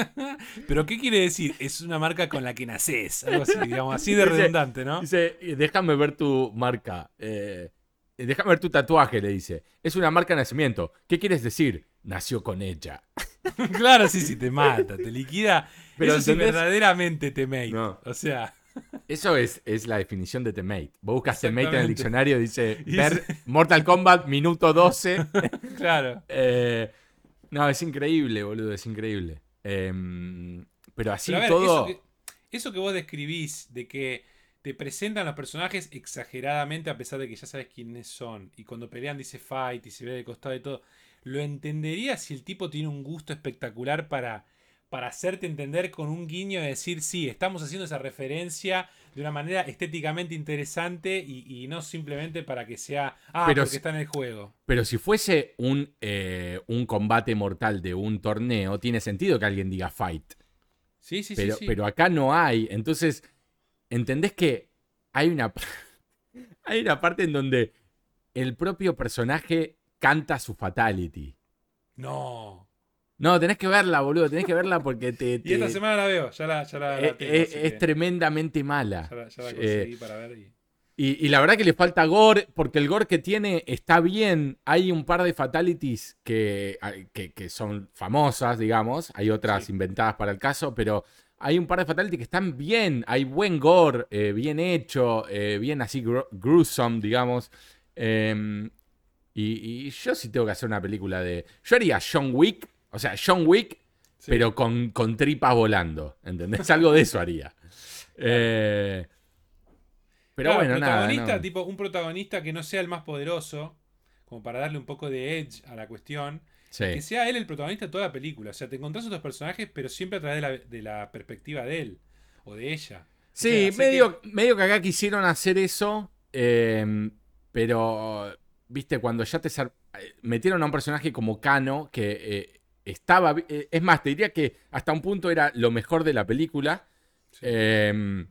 Pero ¿qué quiere decir? Es una marca con la que naces. Algo así, digamos, así de Dice- redundante, ¿no? Dice, déjame ver tu marca. eh, déjame ver tu tatuaje, le dice. Es una marca de nacimiento. ¿Qué quieres decir? Nació con ella. claro, sí, sí, te mata, te liquida. Pero Eso sí verdaderamente te mate. No. O sea, Eso es, es la definición de temate. Vos buscas temate en el diccionario, dice ver Mortal Kombat minuto 12. claro. Eh, no, es increíble, boludo, es increíble. Em, pero así Pero ver, todo... eso, que, eso que vos describís de que te presentan los personajes exageradamente a pesar de que ya sabes quiénes son. Y cuando pelean dice fight y se ve de costado y todo. Lo entendería si el tipo tiene un gusto espectacular para, para hacerte entender con un guiño de decir, sí, estamos haciendo esa referencia de una manera estéticamente interesante y, y no simplemente para que sea, ah, Pero porque si- está en el juego. Pero si fuese un, eh, un combate mortal de un torneo, tiene sentido que alguien diga fight. Sí, sí, pero, sí. sí. pero acá no hay. Entonces, ¿entendés que hay una, hay una parte en donde el propio personaje canta su fatality? No. No, tenés que verla, boludo, tenés que verla porque te... Y esta semana la veo, ya la, ya la, la eh, tengo, eh, es que tremendamente mala. ya la, ya la Eh, conseguí para ver. y- Y, y la verdad que le falta gore, porque el gore que tiene está bien. Hay un par de fatalities que, que, que son famosas, digamos. Hay otras Sí. inventadas para el caso, pero hay un par de fatalities que están bien. Hay buen gore, eh, bien hecho, eh, bien así gru- gruesome, digamos. Em, y, y yo sí tengo que hacer una película de... Yo haría John Wick, o sea, John Wick, Sí. pero con, con tripas volando. ¿Entendés? Algo de eso haría. Eh, pero Claro, bueno, nada. protagonista, no. tipo un protagonista que no sea el más poderoso, como para darle un poco de edge a la cuestión, Sí. que sea él el protagonista de toda la película. O sea, te encontrás otros personajes, pero siempre a través de la, de la perspectiva de él o de ella. Sí, O sea, así medio, medio que acá quisieron hacer eso, eh, pero, viste, cuando ya te eh, metieron a un personaje como Kano, que eh, estaba, eh, es más, te diría que hasta un punto era lo mejor de la película, Sí. eh,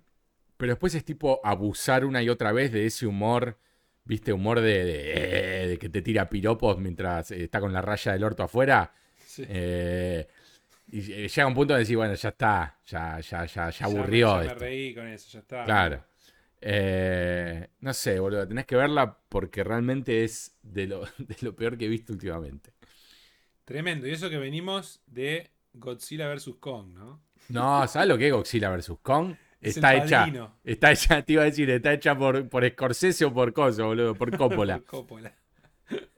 pero después es tipo abusar una y otra vez de ese humor, viste, humor de, de, eh, de que te tira piropos mientras eh, está con la raya del orto afuera. Sí. eh, y llega un punto de decir, bueno, ya está, ya, ya, ya, ya Ya me- aburrió ya me, esto. reí con eso, ya está. Claro. Eh, no sé, boludo. Tenés que verla porque realmente es de lo, de lo peor que he visto últimamente. Tremendo. Y eso que venimos de Godzilla vs. Kong, ¿no? No, ¿sabes lo que es Godzilla vs. Kong? Es está hecha, está hecha, te iba a decir, está hecha por, por Scorsese o por Coso, boludo, por Coppola. Coppola.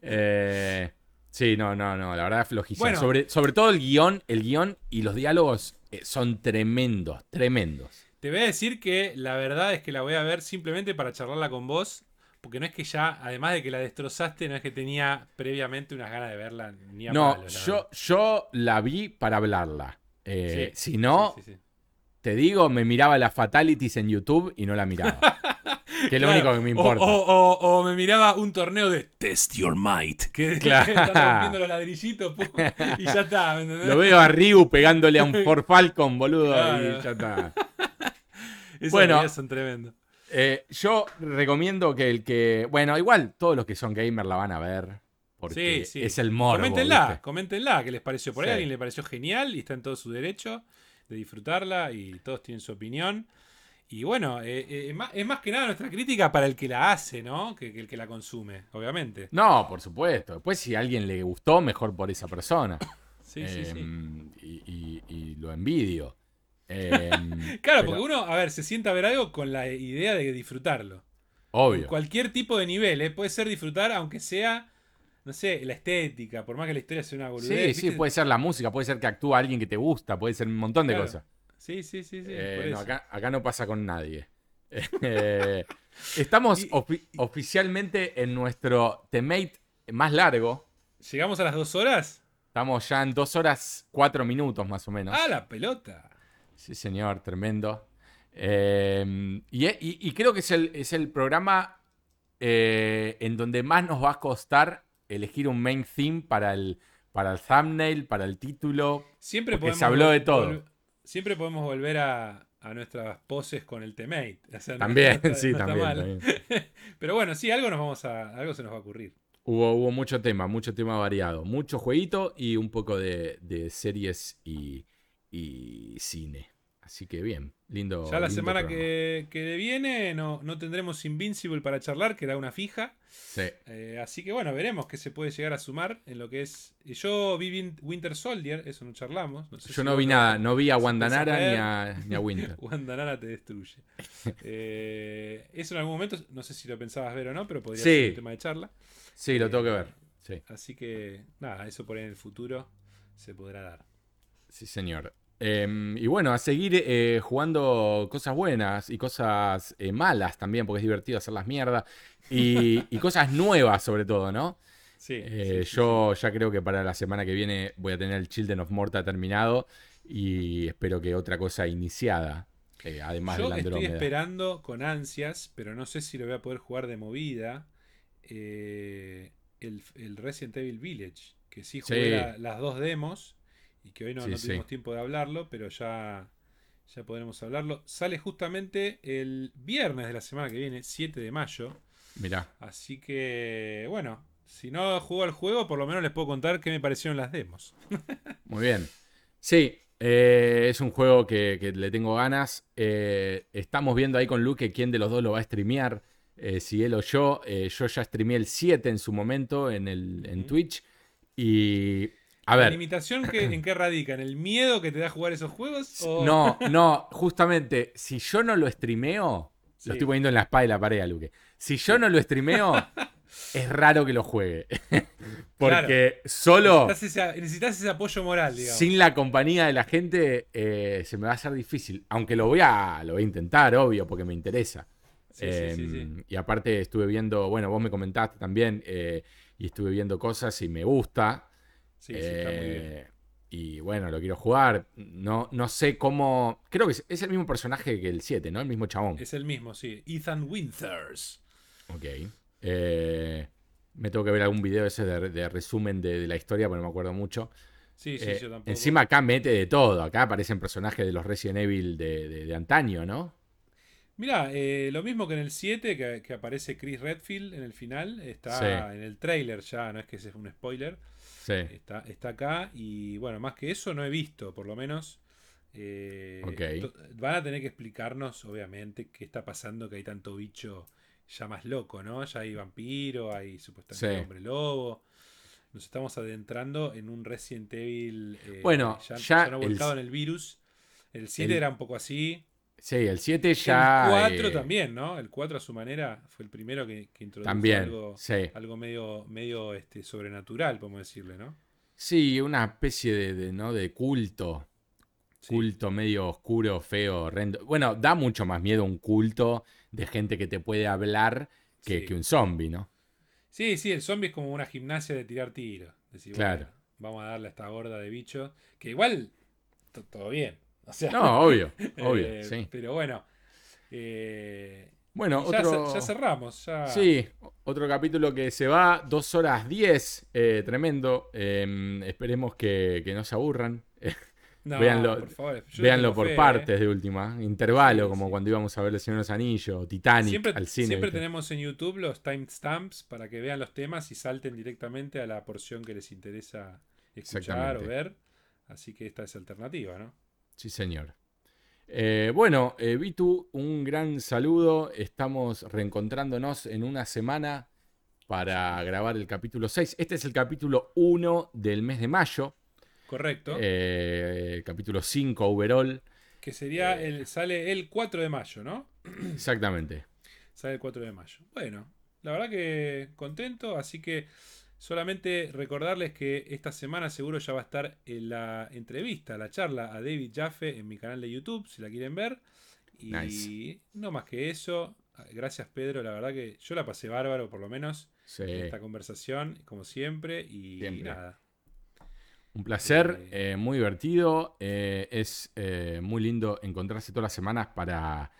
Eh, sí, no, no, no, la verdad es flojísima. Bueno. sobre, sobre todo el guion, el guion y los diálogos eh, son tremendos, tremendos. Te voy a decir que la verdad es que la voy a ver simplemente para charlarla con vos. Porque no es que ya, además de que la destrozaste, no es que tenía previamente unas ganas de verla ni a No, palo, la yo, yo la vi para hablarla. Eh, Sí, si no, sí, sí, sí. te digo, me miraba las fatalities en YouTube y no la miraba. que es lo único que me importa. O, o- o me miraba un torneo de Test Your Might. Que Claro. están rompiendo los ladrillitos pum, y ya está. ¿me entendés? Lo veo a Ryu pegándole a un Ford Falcon, boludo, Claro. y ya está. Esos Bueno. son tremendos. Eh, yo recomiendo que el que. Bueno, igual todos los que son gamer la van a ver. Porque Sí, sí. es el morbo. Coméntenla, ¿viste? coméntenla, ¿qué les pareció? Por ahí Sí. a alguien le pareció genial y está en todo su derecho de disfrutarla y todos tienen su opinión. Y bueno, eh, eh, es, más, es más que nada nuestra crítica para el que la hace, ¿no? Que, que el que la consume, obviamente. No, por supuesto. Después, si a alguien le gustó, mejor por esa persona. Sí, sí, sí. Em, Y, y- y lo envidio. Em, Claro, pero- porque uno, a ver, se sienta a ver algo con la idea de disfrutarlo. Obvio. Cualquier tipo de nivel, ¿eh? Puede ser disfrutar, aunque sea, no sé, la estética, por más que la historia sea una boludez. Sí, sí, puede ser la música, puede ser que actúa alguien que te gusta, puede ser un montón de Claro. cosas. Sí, sí, sí, sí. Eh, por no, eso. acá, acá no pasa con nadie. Eh, estamos Y- ofi- oficialmente en nuestro temate más largo. ¿Llegamos a las dos horas? Estamos ya en dos horas cuatro minutos más o menos. ¡Ah, la pelota! Sí, señor, tremendo. Eh, y, y- y creo que es el, es el programa eh, en donde más nos va a costar elegir un main theme para el, para el thumbnail, para el título. Siempre Porque podemos se habló de todo. Siempre podemos volver a, a nuestras poses con el temate. O sea, También, no está- sí, no también. Pero bueno, sí, algo nos vamos a. Algo se nos va a ocurrir. Hubo, hubo mucho tema, mucho tema variado. Mucho jueguito y un poco de, de series y, y cine. Así que bien, lindo. Ya la lindo semana que, que viene no, no tendremos Invincible para charlar, que era una fija. Sí. Eh, así que bueno, veremos qué se puede llegar a sumar en lo que es. Yo vi Win- Winter Soldier, eso no charlamos. sé Yo si no vi nada, no vi a Wandanara ni ver. a, ni a Winter. Wanda Nara te destruye. Eh, eso en algún momento, no sé si lo pensabas ver o no, pero podría Sí. ser un tema de charla. Sí, lo tengo que ver. Sí, Así que nada, eso por ahí en el futuro se podrá dar. sí, señor. Eh, y bueno, a seguir eh, jugando cosas buenas y cosas eh, malas también, porque es divertido hacer las mierdas. Y, y cosas nuevas, sobre todo, ¿no? Sí, Eh, sí, sí, yo ya creo que para la semana que viene voy a tener el Children of Morta terminado y espero que otra cosa iniciada, además Yo del estoy Andrómeda. esperando con ansias, pero no sé si lo voy a poder jugar de movida. el, el Resident Evil Village, que sí jugué la- las dos demos y que hoy no, Sí, no sí. tuvimos tiempo de hablarlo, pero ya, ya podremos hablarlo. Sale justamente el viernes de la semana que viene, 7 de mayo. Mirá, Así que, bueno, si no juego al juego, por lo menos les puedo contar qué me parecieron las demos. muy bien. Sí, eh, es un juego que, que le tengo ganas. Eh, estamos viendo ahí con Luke quién de los dos lo va a streamear. eh, si él o yo. Yo ya streameé el 7 en su momento en, el, en. Twitch. Y. A ¿La limitación que, en qué radica? ¿En el miedo que te da jugar esos juegos? o- No, no, justamente, si yo no lo streameo, Sí. lo estoy poniendo en la espada y la pared Luque. Si yo no lo streameo, es raro que lo juegue. Porque solo Necesitas ese, necesitas ese apoyo moral, digamos. sin la compañía de la gente eh, se me va a hacer difícil. Aunque lo voy a, lo voy a intentar, obvio, porque me interesa. Sí, sí, sí, sí. Em, Y aparte estuve viendo, bueno, vos me comentaste también, eh, y estuve viendo cosas y me gusta. Sí, sí, está muy bien. Eh, Y bueno, lo quiero jugar. No, no sé cómo. Creo que es, es el mismo personaje que el 7, ¿no? El mismo chabón. Es el mismo, sí. Ethan Winters. Ok. Eh, me tengo que ver algún video ese de, de resumen de, de la historia, porque no me acuerdo mucho. Sí, sí, Eh, yo tampoco. encima acá mete de todo. Acá aparecen personajes de los Resident Evil de, de- de antaño, ¿no? Mirá, eh, lo mismo que en el 7, que, que aparece Chris Redfield en el final. Está Sí. en el trailer ya, no es que ese es un spoiler. Sí. Está, está acá. Y bueno, más que eso no he visto, por lo menos. Eh, Van a tener que explicarnos, obviamente, qué está pasando, que hay tanto bicho ya más loco, ¿no? Ya hay vampiro, hay supuestamente Sí. hombre lobo. nos estamos adentrando en un Resident Evil eh, Bueno, ya, ya ya no el- volcado en el virus. El 7 el- era un poco así. Sí, el 7 ya. el 4 eh, también, ¿no? El 4 a su manera fue el primero que, que introdujo También, algo, sí. algo medio, medio este, sobrenatural, podemos decirle, ¿no? Sí, una especie de, de, ¿no? de culto. Sí. Culto medio oscuro, feo, horrendo. Bueno, da mucho más miedo un culto de gente que te puede hablar que, Sí. que un zombie, ¿no? Sí, sí, el zombie es como una gimnasia de tirar tiros. Decir, Claro. bueno, vamos a darle a esta gorda de bichos. Que igual, to- todo bien. O sea, No, obvio, obvio, eh, sí. Pero bueno. eh, Bueno, ya, otro... ya cerramos. Ya... Sí, otro capítulo que se va, dos horas 10, eh, tremendo. Eh, esperemos que, que no se aburran. No, véanlo- por favor. Véanlo por fe, partes de última, intervalo, Sí, como sí. cuando íbamos a ver El Señor de los Anillos, Titanic, Siempre, al cine. siempre ¿viste? tenemos en YouTube los timestamps para que vean los temas y salten directamente a la porción que les interesa escuchar o ver. Así que esta es alternativa, ¿no? Sí, señor. Eh, bueno, eh, Vitu, un gran saludo. Estamos reencontrándonos en una semana para grabar el capítulo 6. Este es el capítulo 1 del mes de mayo. Correcto. eh, capítulo 5 overall. que sería eh. el. sale el 4 de mayo, ¿no? Exactamente. Sale el 4 de mayo. Bueno, la verdad que contento, así que solamente recordarles que esta semana seguro ya va a estar en la entrevista, la charla a David Jaffe en mi canal de YouTube, si la quieren ver. Y Nice. no más que eso. Gracias Pedro, la verdad que yo la pasé bárbaro por lo menos Sí. en esta conversación, como siempre. Y Siempre. nada. Un placer, Eh, eh, muy divertido. eh, es eh, muy lindo encontrarse todas las semanas para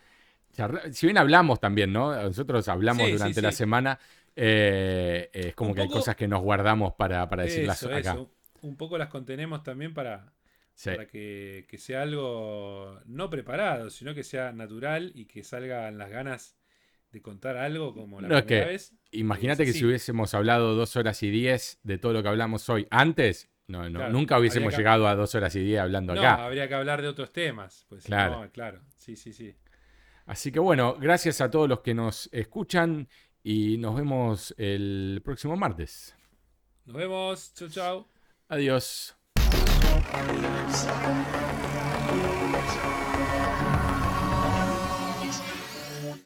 charlar. Si bien hablamos también, ¿no? Nosotros hablamos Sí, sí, durante la semana. Eh, es como Un que hay cosas que nos guardamos para, para decirlas Eso, acá. eso. Un poco las contenemos también para, Sí. para que, que sea algo no preparado, sino que sea natural y que salgan las ganas de contar algo como la No, es primera que vez. Imagínate que si hubiésemos hablado dos horas y diez de todo lo que hablamos hoy antes, no, no, Claro, nunca hubiésemos que- llegado a dos horas y diez hablando No, acá. habría que hablar de otros temas. Pues, Claro. no, claro. Sí, sí, sí. Así que bueno, gracias a todos los que nos escuchan y nos vemos el próximo martes. Nos vemos. Chau, chau. Adiós.